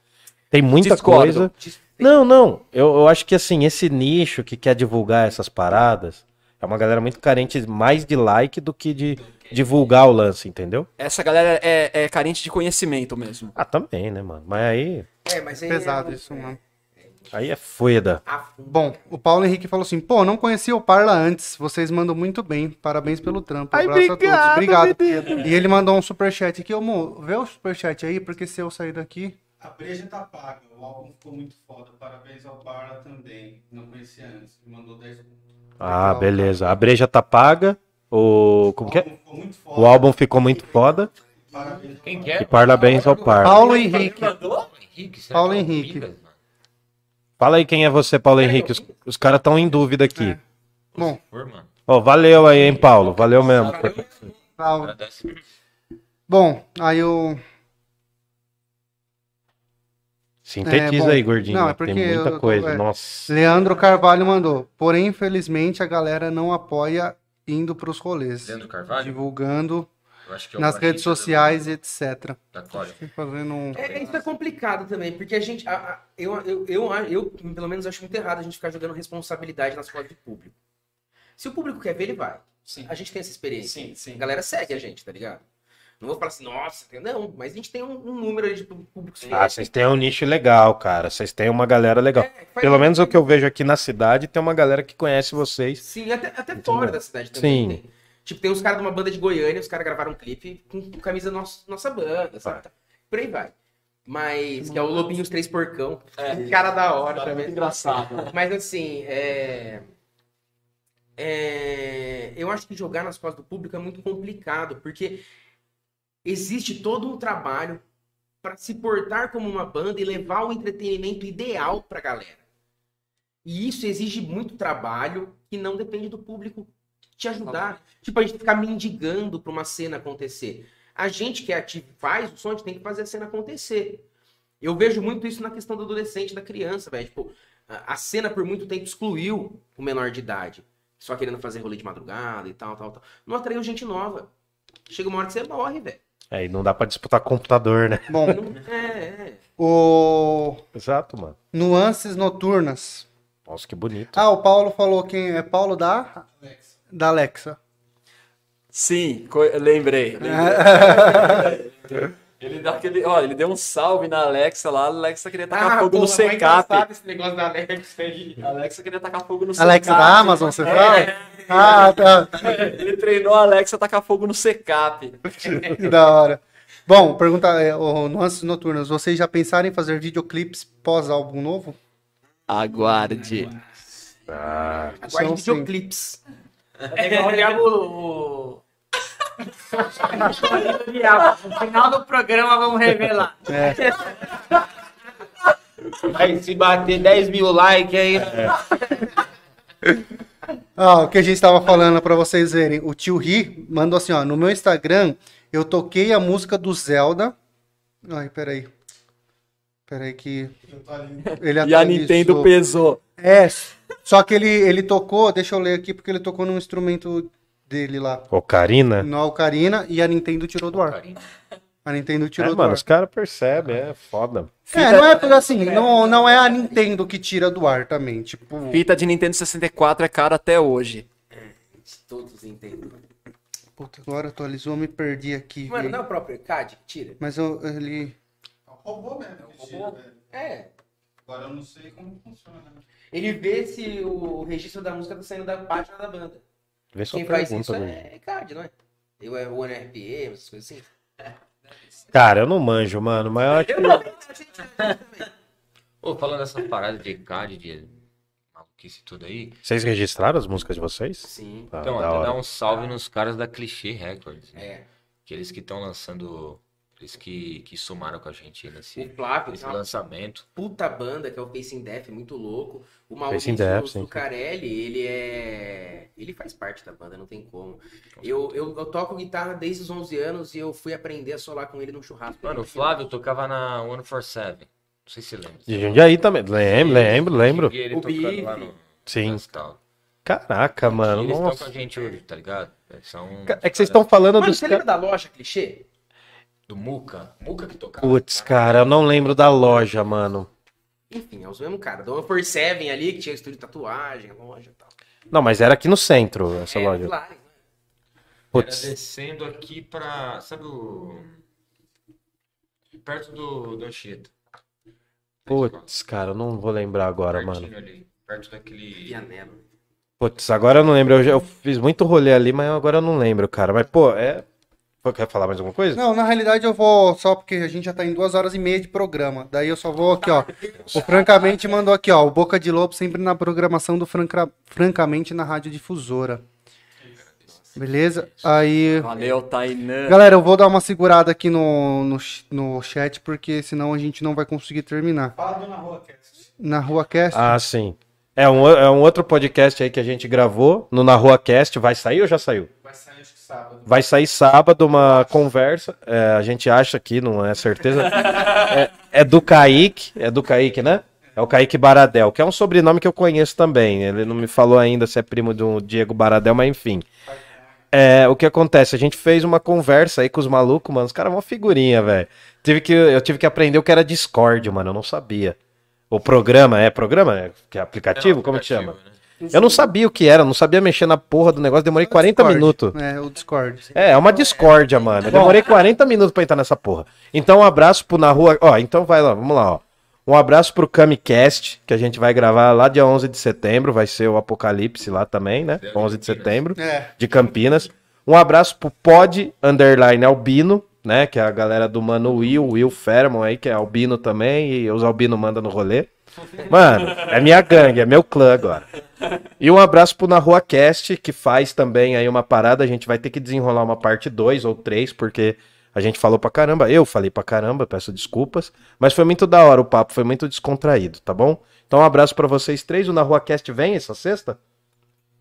Tem muita Discordo. coisa. Não, não. Eu, eu acho que assim, esse nicho que quer divulgar essas paradas é uma galera muito carente mais de like do que de divulgar o lance, entendeu? Essa galera é, é carente de conhecimento mesmo. Ah, também, né, mano? Mas aí. É, mas aí pesado é, isso, mano. Aí é foda. a fundo. Bom, o Paulo Henrique falou assim: pô, não conhecia o Parla antes. Vocês mandam muito bem. Parabéns pelo trampo. Ai, Abraço obrigado, a todos. Obrigado. E ele mandou um superchat aqui. Ô, Mo, vê o superchat aí, porque se eu sair daqui. A breja tá paga, o álbum ficou muito foda. Parabéns ao Parla também. Não conhecia antes. Me mandou 10 pontos. Ah, Legal, beleza. A breja tá paga. O. Como que é? álbum ficou muito foda. O álbum ficou muito foda. Parabéns. Quem E quer? parabéns ao par. Paulo Henrique. Henrique, será Paulo que é o Henrique. Fala aí quem é você, Paulo Henrique. Os, os caras estão em dúvida aqui. Bom, Por, mano. Ó, valeu aí, hein, Paulo. Valeu mesmo. Bom, aí o. Sintetiza É, bom, aí, gordinho. não, é porque Tem muita eu coisa. é. Nossa. Leandro Carvalho mandou. Porém, infelizmente, a galera não apoia indo pros rolês. Leandro Carvalho? Divulgando Eu é nas redes sociais e etc. Da Cória. Fazendo um. É, isso é complicado também, porque a gente. a- a- eu, eu, eu, eu, pelo menos, acho muito errado a gente ficar jogando responsabilidade nas costas do público. Se o público quer ver, ele vai. Sim. A gente tem essa experiência. Sim, sim. A galera segue a gente, tá ligado? Não vou falar assim, nossa, não, mas a gente tem um, um número aí de públicos Ah, vocês têm um nicho legal, cara. Vocês têm uma galera legal. É, Pelo menos o que eu vejo aqui na cidade, tem uma galera que conhece vocês. Sim, até, até fora da cidade também. Sim. Tem. Tipo, tem uns caras de uma banda de Goiânia, os caras gravaram um clipe com, com camisa nossa, nossa banda, sabe? Por aí vai. Mas, que é o Lobinho os Três Porcão. É. Cara da hora Cara, também. muito engraçado. Mas assim, é... é, eu acho que jogar nas costas do público é muito complicado, porque existe todo um trabalho para se portar como uma banda e levar o entretenimento ideal para a galera. E isso exige muito trabalho que não depende do público te ajudar. Tipo, a gente ficar mendigando para uma cena acontecer. A gente que é ativo e faz o som, a gente tem que fazer a cena acontecer. Eu vejo muito isso na questão do adolescente, da criança, velho. Tipo, a cena por muito tempo excluiu o menor de idade. Só querendo fazer rolê de madrugada e tal, tal, tal. Não atraiu gente nova. Chega uma hora que você morre, velho. É, e não dá pra disputar computador, né? Bom, É, é. o. Exato, mano. Nuances noturnas. Nossa, que bonito. Ah, o Paulo falou quem é Paulo da. Da Alexa. Sim, lembrei. lembrei. ele dá aquele. Ó, ele deu um salve na Alexa lá. A Alexa queria tacar Ah, fogo porra, no secap. esse negócio da Alexa aí. A Alexa queria tacar fogo no Alexa secap. da Amazon, você É, fala? Ah, tá. Ele treinou a Alexa a tacar fogo no secap. Que da hora. Bom, pergunta, é, o Nuances Noturnas, vocês já pensaram em fazer videoclipes pós-álbum novo? Aguarde. Ah, Aguarde sim. É igual o diabo. o- o diabo. No final do programa vamos revelar. Aí se bater 10 mil likes aí. Ah, o que a gente tava falando pra vocês verem. O tio Ri mandou assim, ó. No meu Instagram, eu toquei a música do Zelda. Ai, peraí. Peraí que... Ele E a Nintendo pesou. É, só que ele, ele tocou... Deixa eu ler aqui, porque ele tocou num instrumento dele lá. Ocarina. Na Ocarina, e a Nintendo tirou do ar. A Nintendo É, tirou do mano, ar. os caras percebem, é foda. É, não é assim, não, não é a Nintendo que tira do ar também. Tipo, Fita de Nintendo 64 é cara até hoje. Todos entendem. puta, agora atualizou, me perdi aqui. Mano, não é o próprio CAD que tira? Mas eu, ele. Robô mesmo. que tira, velho. É. Agora eu não sei como funciona. né? Ele vê se o registro da música tá saindo da página da banda. Vê Quem faz isso Dudu. é CAD, não é? Eu é o RPM, essas coisas assim. Cara, eu não manjo, mano, mas eu acho que... Ô, falando dessa parada de CAD, de maluquice e tudo aí. Vocês registraram as músicas de vocês? Sim. Ah, Então, da até hora. dar um salve nos caras da Clichê Records. né? É. Aqueles que estão lançando. Eles que, que somaram com a gente aí O nesse, Flávio, nesse lançamento. puta banda que é o Facing Death, muito louco. O Maurício Death, sim. Zuccarelli, ele é. Ele faz parte da banda, não tem como. Eu, eu, eu toco guitarra desde os 11 anos e eu fui aprender a solar com ele num churrasco. Mano, o Flávio tocava na 147. Não sei se lembra. De Jundiaí também. Lembro, lembro, lembro. Ele O tocando Bife. lá no Sim. Gastal. Caraca, mano. E eles estão com Nossa. a gente hoje, tá ligado? São É que vocês estão falando Mano, dos você lembra da loja clichê? Do Muca. Muca que tocava. Putz, cara, eu não lembro da loja, mano. Enfim, é os mesmos caras. Do 147 ali, que tinha estúdio de tatuagem, loja e tal. Não, mas era aqui no centro, essa É, loja. claro, né? Era Putz. descendo aqui pra. Sabe o. Perto do, do Anchieta. Putz, cara, eu não vou lembrar agora, mano. Pertinho ali. Perto daquele. Vianello. Putz, agora eu não lembro. Eu, já- eu fiz muito rolê ali, mas agora eu não lembro, cara. Mas, pô, é. Quer falar mais alguma coisa? Não, na realidade eu vou só porque a gente já tá em duas horas e meia de programa. Daí eu só vou aqui, ó. O Francamente mandou aqui, ó. O Boca de Lobo sempre na programação do Franca... Francamente na Rádio Difusora. Beleza? Aí. Valeu, Tainan. Galera, eu vou dar uma segurada aqui no, no, no chat, porque senão a gente não vai conseguir terminar. Fala do Na Rua Cast. Na Rua Cast. Ah, sim. É um, é um outro podcast aí que a gente gravou no Na Rua Cast. Vai sair ou já saiu? Vai sair acho que sábado. Vai sair sábado uma conversa. é, a gente acha aqui, não é certeza. É, é do Kaique. É do Kaique, né? É o Kaique Baradel, que é um sobrenome que eu conheço também. Ele não me falou ainda se é primo do Diego Baradel, mas enfim. É, o que acontece? A gente fez uma conversa aí com os malucos, mano. Os caras uma figurinha, velho. Tive que, eu tive que aprender o que era Discord, mano. Eu não sabia. O programa, é programa? É, que é aplicativo? Como que chama? né? Eu não sabia o que era, não sabia mexer na porra do negócio, demorei 40 Discord. minutos. É, o Discord. É, é uma discórdia, mano. Eu demorei 40 minutos pra entrar nessa porra. Então, um abraço pro Na Rua. Ó, então vai lá, vamos lá, ó. Um abraço pro Camicast, que a gente vai gravar lá dia 11 de setembro. Vai ser o Apocalipse lá também, né? 11 de setembro, É. de Campinas. Um abraço pro Pod Underline Albino, né? Que é a galera do Mano Will, Will Fermon aí, que é albino também. E os albino mandam no rolê. Mano, é minha gangue, é meu clã agora. E um abraço pro Na Rua Cast, que faz também aí uma parada. A gente vai ter que desenrolar uma parte 2 ou 3, porque a gente falou pra caramba. Eu falei pra caramba, peço desculpas. Mas foi muito da hora o papo, foi muito descontraído, tá bom? Então um abraço pra vocês três. O Na Rua Cast vem essa sexta?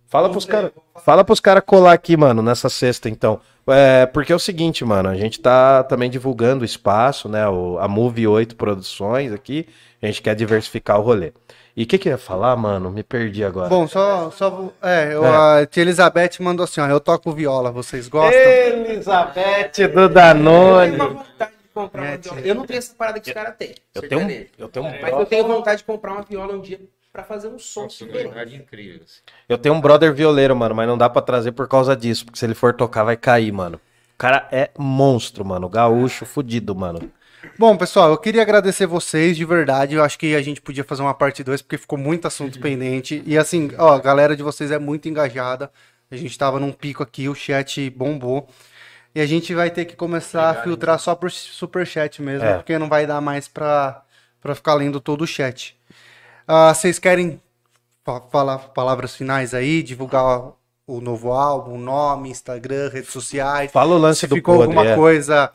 Fala pros caras fala pros cara colar aqui, mano, nessa sexta, então. É, porque é o seguinte, mano, a gente tá também divulgando o espaço, né? O, a Move 8 Produções aqui. A gente quer diversificar o rolê. E o que que eu ia falar, mano? Me perdi agora. Bom, só. só vou- é, eu, É. a tia Elizabeth mandou assim, ó. Eu toco viola, vocês gostam? Elizabeth do Eu Danone. tenho uma vontade de comprar uma É, viola. tia. Eu não tenho essa parada que os caras têm. Eu tenho, eu, tenho um, Mas eu tenho vontade de comprar uma viola um dia pra fazer um som diferente. incrível. assim. eu tenho um brother violeiro, mano, mas não dá pra trazer por causa disso, porque se ele for tocar vai cair, mano. O cara é monstro, mano. Gaúcho fudido, mano. Bom, pessoal, eu queria agradecer vocês de verdade. Eu acho que a gente podia fazer uma parte 2, porque ficou muito assunto pendente. E assim, ó, a galera de vocês é muito engajada. A gente tava num pico aqui, o chat bombou. E a gente vai ter que começar a filtrar só por superchat mesmo, É. porque não vai dar mais pra, pra ficar lendo todo o chat. Ah, vocês querem fa- falar palavras finais aí, divulgar o novo álbum, nome, Instagram, redes sociais. Fala o lance Se do ficou podre. alguma é. coisa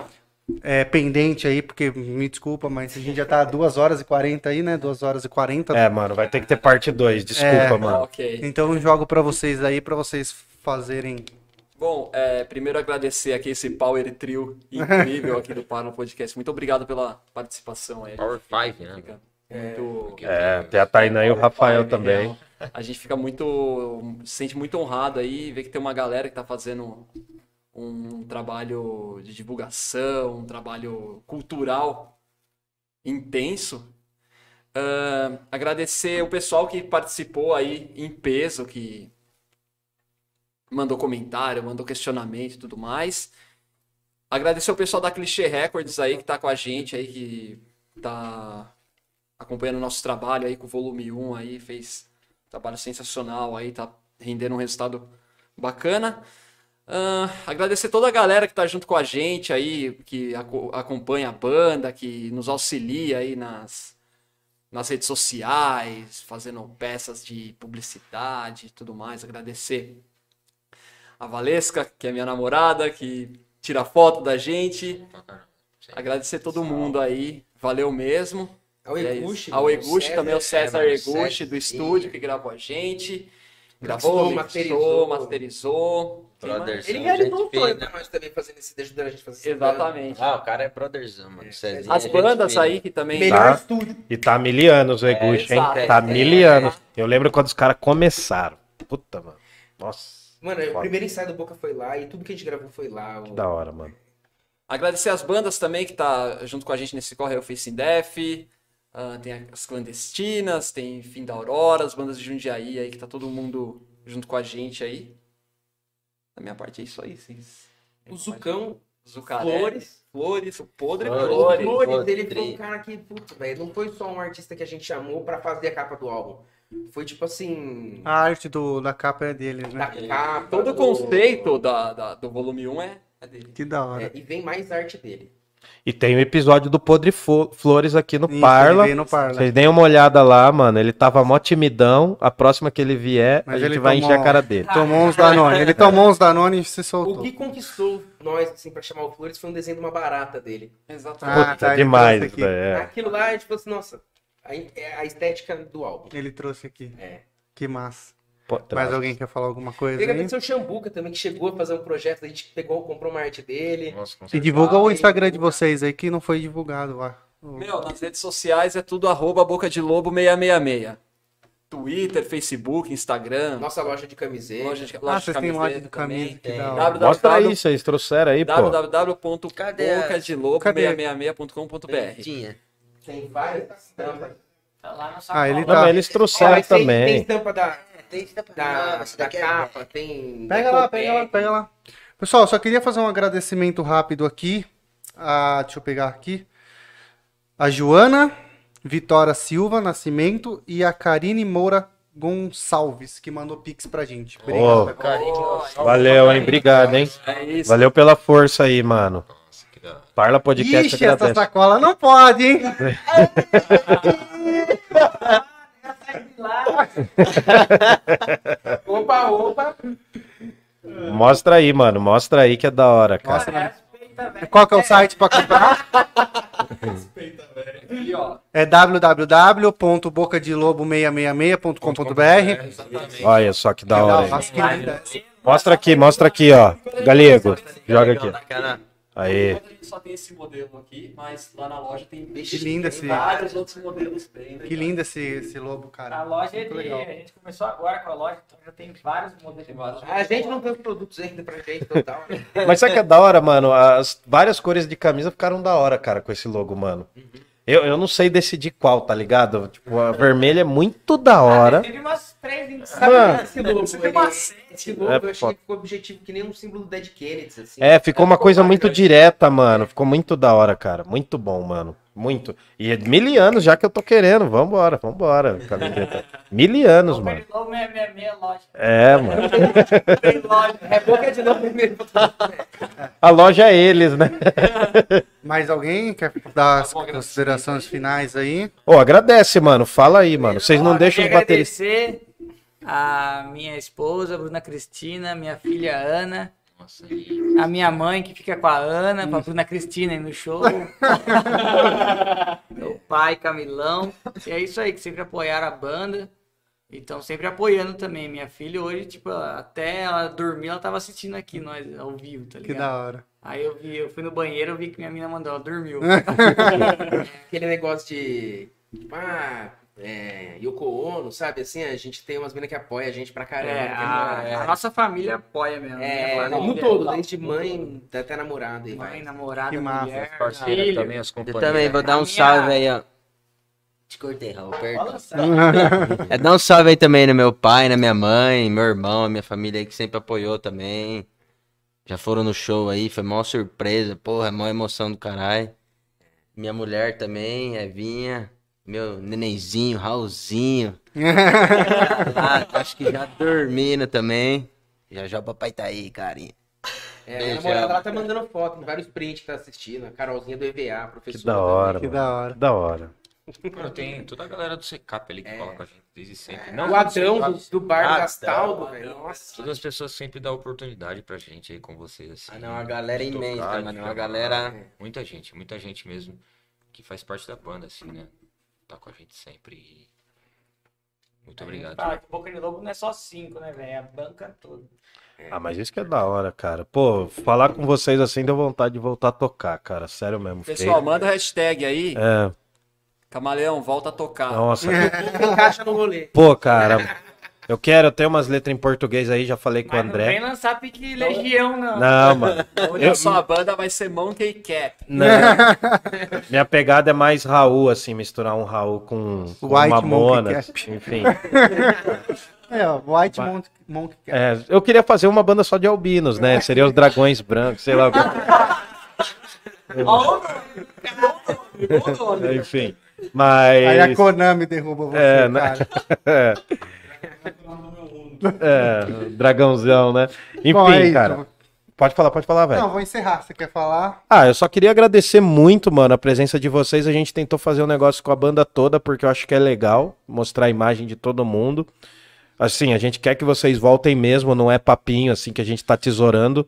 é, pendente aí, porque me desculpa, mas a gente já tá 2 horas e 40 aí, né? 2 horas e 40. É, mano, vai ter que ter parte 2, desculpa, É. mano. Ok. Então eu jogo pra vocês aí, pra vocês fazerem. Bom, é, primeiro agradecer aqui esse Power Trio incrível aqui do Par no Podcast. Muito obrigado pela participação aí. Power 5, né? Fica muito- É, tem a Tainá e o Rafael também. A gente fica muito. se sente muito honrado aí, ver que tem uma galera que tá fazendo um trabalho de divulgação, um trabalho cultural intenso. Ah, agradecer o pessoal que participou aí em peso, que mandou comentário, mandou questionamento e tudo mais. Agradecer o pessoal da Clichê Records aí que tá com a gente aí, que tá acompanhando o nosso trabalho aí com o volume 1 aí, fez um trabalho sensacional aí, tá rendendo um resultado bacana. Ah, agradecer toda a galera que tá junto com a gente aí, que aco- acompanha a banda, que nos auxilia aí nas, nas redes sociais, fazendo peças de publicidade e tudo mais. Agradecer a Valesca, que é minha namorada, que tira foto da gente. Agradecer todo mundo aí, valeu mesmo. Ao é Eguchi. Ao Eguchi, também o César é, Eguchi César, do sim. estúdio que gravou a gente. Gravou, masterizou. masterizou. Brothers. Ele realizou fina. foi, né? Mas também fazendo esse, ajudando a gente a fazer esse Exatamente. Ah, o cara é brotherzão, mano. As é gente bandas aí que também. Melhor Tá. estúdio. E tá mil anos o Eguchi, hein? Tá É, mil é. anos. Eu lembro quando os caras começaram. Puta, mano. Nossa, Mano, o primeiro ensaio do Boca foi lá e tudo que a gente gravou foi lá. O... que da hora, mano. Agradecer as bandas também que tá junto com a gente nesse corre, é o Face in Def. Ah, tem as clandestinas, tem Fim da Aurora, as bandas de Jundiaí aí, que tá todo mundo junto com a gente aí. Da minha parte é isso aí, vocês. O Zucão, Zucaré, Flores. Flores, o Podre Flores. Flores, Flores. Flores, ele foi um cara que, puta, velho, não foi só um artista que a gente chamou pra fazer a capa do álbum. Foi tipo assim. A arte do, da capa é deles, Da né? capa. Todo o do- conceito da, da- do volume 1 é, é dele. Que da hora. É, e vem mais arte dele. E tem o episódio do Podre Fo- Flores aqui no Isso, Parla. ele no Parla. Vocês deem uma olhada lá, mano. Ele tava mó timidão. A próxima que ele vier, Mas a gente ele vai tomou- encher a cara dele. Tomou uns Danone. Ele tomou uns Danone e se O soltou. que conquistou nós, assim, pra chamar o Flores foi um desenho de uma barata dele. Exatamente. Ah, Puta, tá, demais, aqui. é. Aquilo lá, a gente falou assim, nossa, a, é a estética do álbum. Ele trouxe aqui. É. Que massa. Mais alguém quer falar alguma coisa Queria aí? agradecer o Xambuca também, que chegou a fazer um projeto, a gente pegou, comprou uma arte dele. Nossa, E divulga o Instagram de vocês aí que não foi divulgado lá. Meu, nas redes sociais é tudo arroba boca de lobo 666. Twitter, Facebook, Instagram. Nossa loja de camiseta. Loja de, Ah, loja de vocês têm loja camiseta de também. que tem. www. Mostra aí, vocês trouxeram aí, pô. www.bocadelobo666.com.br Tinha. Tem várias estampas. Tá lá no Ah, sacola. ele Não, tá. mas eles trouxeram aí Tem também. estampa da, Da, nova, essa da daqui é capa, tem... Pega da lá, pega lá, pega lá. Pessoal, só queria fazer um agradecimento rápido aqui. A, deixa eu pegar aqui. A Joana Vitória Silva Nascimento e a Karine Moura Gonçalves, que mandou pix pra gente. Obrigado. Carinho. valeu, hein? Obrigado, hein? É. Valeu pela força aí, mano. Nossa, da. Parla Podcast Ixi, essa sacola não pode, hein? Opa, opa. Mostra aí, mano. Mostra aí que é da hora, cara. Mostra, né? Respeita, velho. Qual que é o site pra comprar? Aqui, ó. É www.bocadelobo666.com.br. Olha só que da hora. Mostra aqui, mostra aqui, ó. Galego, joga aqui. Aí. A gente só tem esse modelo aqui, mas lá na loja tem, Que lindo esse, vários outros modelos bem que lindo esse, esse lobo, cara. A loja é de. legal. A gente começou agora com a loja, então já tem vários modelos. Tem vários. A gente não tem os produtos ainda pra gente, então tá. Mas sabe que é da hora, mano? As várias cores de camisa ficaram da hora, cara, com esse logo, mano. Eu, eu não sei decidir qual, tá ligado? Tipo, a vermelha é muito da hora. Teve umas três em Mano. Esse logo, Teve ele, umas esse logo É eu achei que ficou objetivo que nem um símbolo do Dead Kennedys, assim. É, ficou uma coisa muito direta, mano. Ficou muito da hora, cara. Muito bom, mano. Muito. E é mil anos já que eu tô querendo. Vambora, vambora. Camiseta. Mil anos, mano. Logo 666 loja. É, mano. Tem loja. É boca de novo primeiro. A loja é eles, né? Mais alguém quer dar as considerações finais aí? Ô, agradece, mano. Fala aí, mano. Vocês não deixam queria bateristas. agradecer a minha esposa, Bruna Cristina, minha filha Ana, Nossa, e a minha mãe que fica com a Ana, com a Bruna Cristina aí no show. Meu pai, Camilão. E é isso aí, que sempre apoiaram a banda. E estão sempre apoiando também. Minha filha hoje, tipo, até ela dormir, ela tava assistindo aqui nós ao vivo, tá Que ligado? da hora. Aí eu vi, eu fui no banheiro, eu vi que minha mina mandou, ela dormiu. Aquele negócio de. tipo, Ah, é, Yoko Ono, sabe? Assim, a gente tem umas minas que apoiam a gente pra caramba. É, a, é- a nossa família apoia mesmo. É, minha no todo, desde mãe até namorada Mãe, vai. namorada, Que massa, mulher, parceiras filho. também, as Eu companhias. também vou dar A um minha- salve aí, ó. Te cortei, Raul, perdão. É, dar um salve aí também no meu pai, na minha mãe, meu irmão, a minha família aí que sempre apoiou também. Já foram no show aí, foi maior surpresa, porra, maior emoção do caralho. Minha mulher também, Evinha, meu nenenzinho, Raulzinho. Ah, acho que já dormindo também. Já já o papai tá aí, carinha. É, a namorada ela tá mandando foto, tem vários prints que tá assistindo. A Carolzinha do EVA, professora. Que da hora, Que da hora. Da hora. Mano, tem toda a galera do Secap ali que É. coloca a gente desde sempre. também. Não O Adão do, do bar Adão, Gastaldo, velho. Nossa. Todas as pessoas sempre dão oportunidade pra gente aí com vocês, assim. Ah, não, a galera é imensa, mano, uma galera- Muita gente, muita gente mesmo que faz parte da banda, assim, né? Tá com a gente sempre. e Muito obrigado. Fala que Boca de Lobo não é só cinco, né, velho? É a banca toda. Ah, mas isso que é da hora, cara. Pô, falar com vocês assim deu vontade de voltar a tocar, cara. Sério mesmo. Pessoal, manda hashtag aí. É, Camaleão, volta a tocar. nossa. Encaixa no rolê. Pô, cara. Eu quero, eu tenho umas letras em português aí, já falei com o Mas não vem André. lançar pique Legião, não. Não, mano. Olha Eu- só, a banda vai ser Monkey Cap. Não. Minha pegada é mais Raul, assim, misturar um Raul com, com White Mamona, enfim. É, ó, White Monk, Monk Cat. É, eu queria fazer uma banda só de albinos, né? Seria os dragões brancos, sei lá. Enfim. Mas. Aí a Konami derruba você, É, né? cara. É, dragãozão, né? Enfim, Bom, é cara. Pode falar, pode falar, velho. Não, vou encerrar. Você quer falar? Ah, eu só queria agradecer muito, mano, a presença de vocês. A gente tentou fazer um negócio com a banda toda, porque eu acho que é legal mostrar a imagem de todo mundo. Assim, a gente quer que vocês voltem mesmo, não é papinho assim que a gente tá tesourando.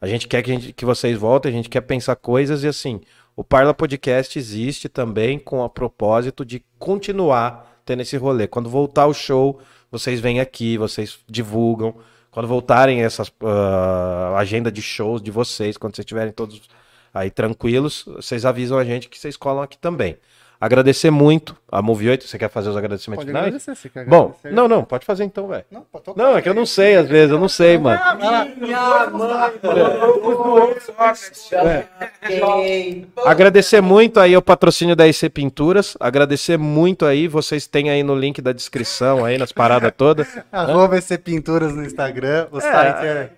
A gente quer que, gente- que vocês voltem, a gente quer pensar coisas e assim, o Parla Podcast existe também com o propósito de continuar tendo esse rolê. Quando voltar o show, vocês vêm aqui, vocês divulgam. Quando voltarem essas ah, agenda de shows de vocês, quando vocês estiverem todos aí tranquilos, vocês avisam a gente que vocês colam aqui também. Agradecer muito a Move 8. Você quer fazer os agradecimentos Pode finais? agradecer, você quer Bom, agradecer? não, não, pode fazer então, velho. Não. Não, é que eu não sei às vezes, eu não sei, mano. Agradecer muito aí o patrocínio da IC Pinturas. Agradecer muito aí, vocês têm aí no link da descrição aí, nas paradas todas. Arroba EC Pinturas no Instagram. O site é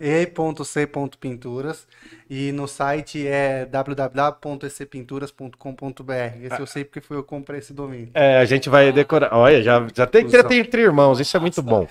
e.c.pinturas. E no site é www.ecpinturas.com.br. Esse eu sei porque foi eu que comprei esse domínio. É, a gente vai decorar. Olha, já, já tem ter entre irmãos, isso é muito bom.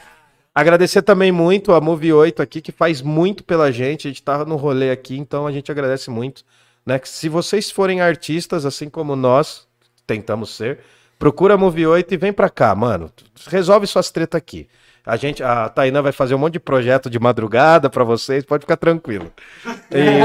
Agradecer também muito a Move 8 aqui, que faz muito pela gente. A gente tá no rolê aqui, então a gente agradece muito. Né? Que se vocês forem artistas, assim como nós tentamos ser, procura a Move 8 e vem pra cá, mano. Resolve suas tretas aqui. A gente, a Tainá vai fazer um monte de projeto de madrugada pra vocês, pode ficar tranquilo. E-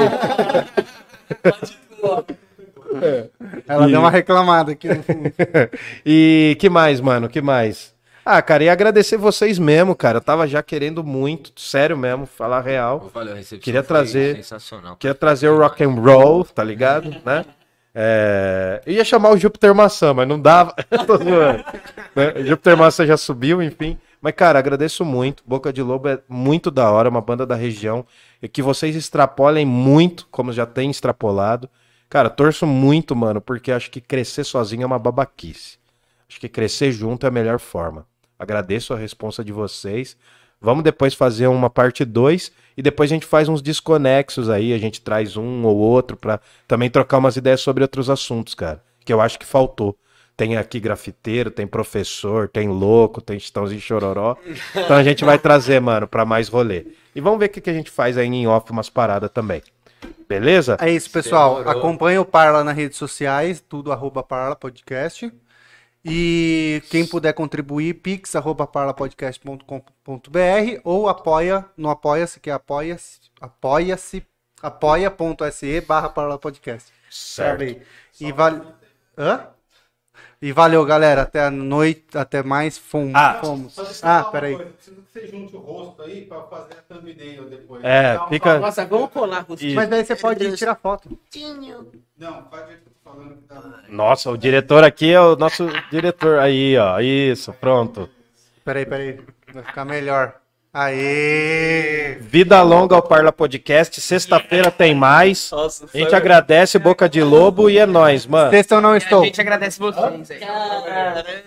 Ela E- deu uma reclamada aqui no fundo. e que mais, mano? Que mais? Ah, cara, e agradecer vocês mesmo, cara. Eu tava já querendo muito, sério mesmo, falar real. Valeu, a recepção Queria trazer- Sensacional. Queria trazer o rock and roll, tá ligado? Né? É... Ia chamar o Júpiter Maçã, mas não dava. Tô zoando. Né? O Júpiter Maçã já subiu, enfim. Mas, cara, agradeço muito. Boca de Lobo é muito da hora, uma banda da região. E que vocês extrapolem muito, como já tem extrapolado. Cara, torço muito, mano, porque acho que crescer sozinho é uma babaquice. Acho que crescer junto é a melhor forma. Agradeço a responsa de vocês. Vamos depois fazer uma parte 2 e depois a gente faz uns desconexos aí, a gente traz um ou outro pra também trocar umas ideias sobre outros assuntos, cara, que eu acho que faltou. Tem aqui grafiteiro, tem professor, tem louco, tem chitãozinho chororó. Então a gente vai trazer, mano, pra mais rolê. E vamos ver o que, que a gente faz aí em off umas paradas também. Beleza? É isso, pessoal. Demorou. Acompanhe o Parla nas redes sociais, tudo arroba Parla Podcast. E quem puder contribuir, pix.parlapodcast.com.br ou apoia no Apoia-se, que é apoia-se, apoia-se, apoia.se barra parlapodcast. Certo. E vale... Hã? E valeu, galera. Até a noite, até mais. Fomos. Ah. fomos. Ah, peraí. coisa, Preciso que você junte o rosto aí pra fazer a thumbnail depois. É, um- fica- Nossa, vamos colar o Isso. Mas daí você pode tirar foto. Não, faz o jeito que eu tô falando que tá. Nossa, o diretor aqui é o nosso diretor. Aí, ó. Isso, pronto. Peraí, peraí. Vai ficar melhor. Aê! Vida longa ao Parla Podcast. Sexta-feira tem mais. Nossa, A gente agradece Boca de Lobo e é nóis, mano. Sexta eu não estou. A gente agradece vocês aí.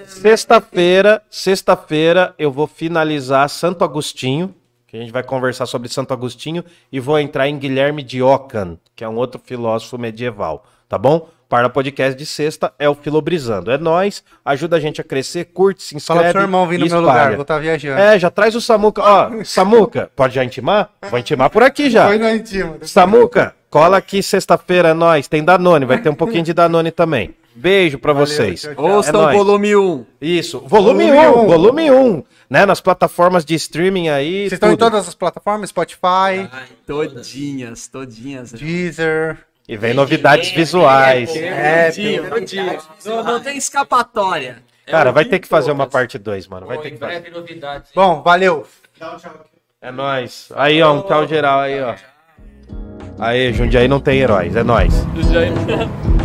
Sexta-feira, sexta-feira eu vou finalizar Santo Agostinho, que a gente vai conversar sobre Santo Agostinho e vou entrar em Guilherme de Ockham, que é um outro filósofo medieval, tá bom? Parla Podcast de sexta é o Filobrizando. É nóis, ajuda a gente a crescer, curte, se inscreve Fala pro seu irmão vir no meu lugar. Vou estar viajando. É, já traz o Samuca. Ó, Samuca, pode já intimar? Vou intimar por aqui já. Foi na intima. Samuca, cola aqui sexta-feira, é nóis. Tem Danone, vai ter um pouquinho de Danone também. Beijo pra vocês. Ouçam É o volume 1. Isso, volume Volume 1, um. volume 1, né? Nas plataformas de streaming aí. Vocês estão em tudo. todas as plataformas? Spotify, Todinhas, todinhas. Deezer. E vem novidades visuais. É. Não, não tem escapatória. Cara, vai ter que fazer uma parte 2, mano. Vai Pô, ter que fazer. Bom, valeu. Dá um tchau aqui. É nóis. Aí, ó, um tchau geral aí, ó. Aí, Jundiaí não tem heróis, é nóis. Já-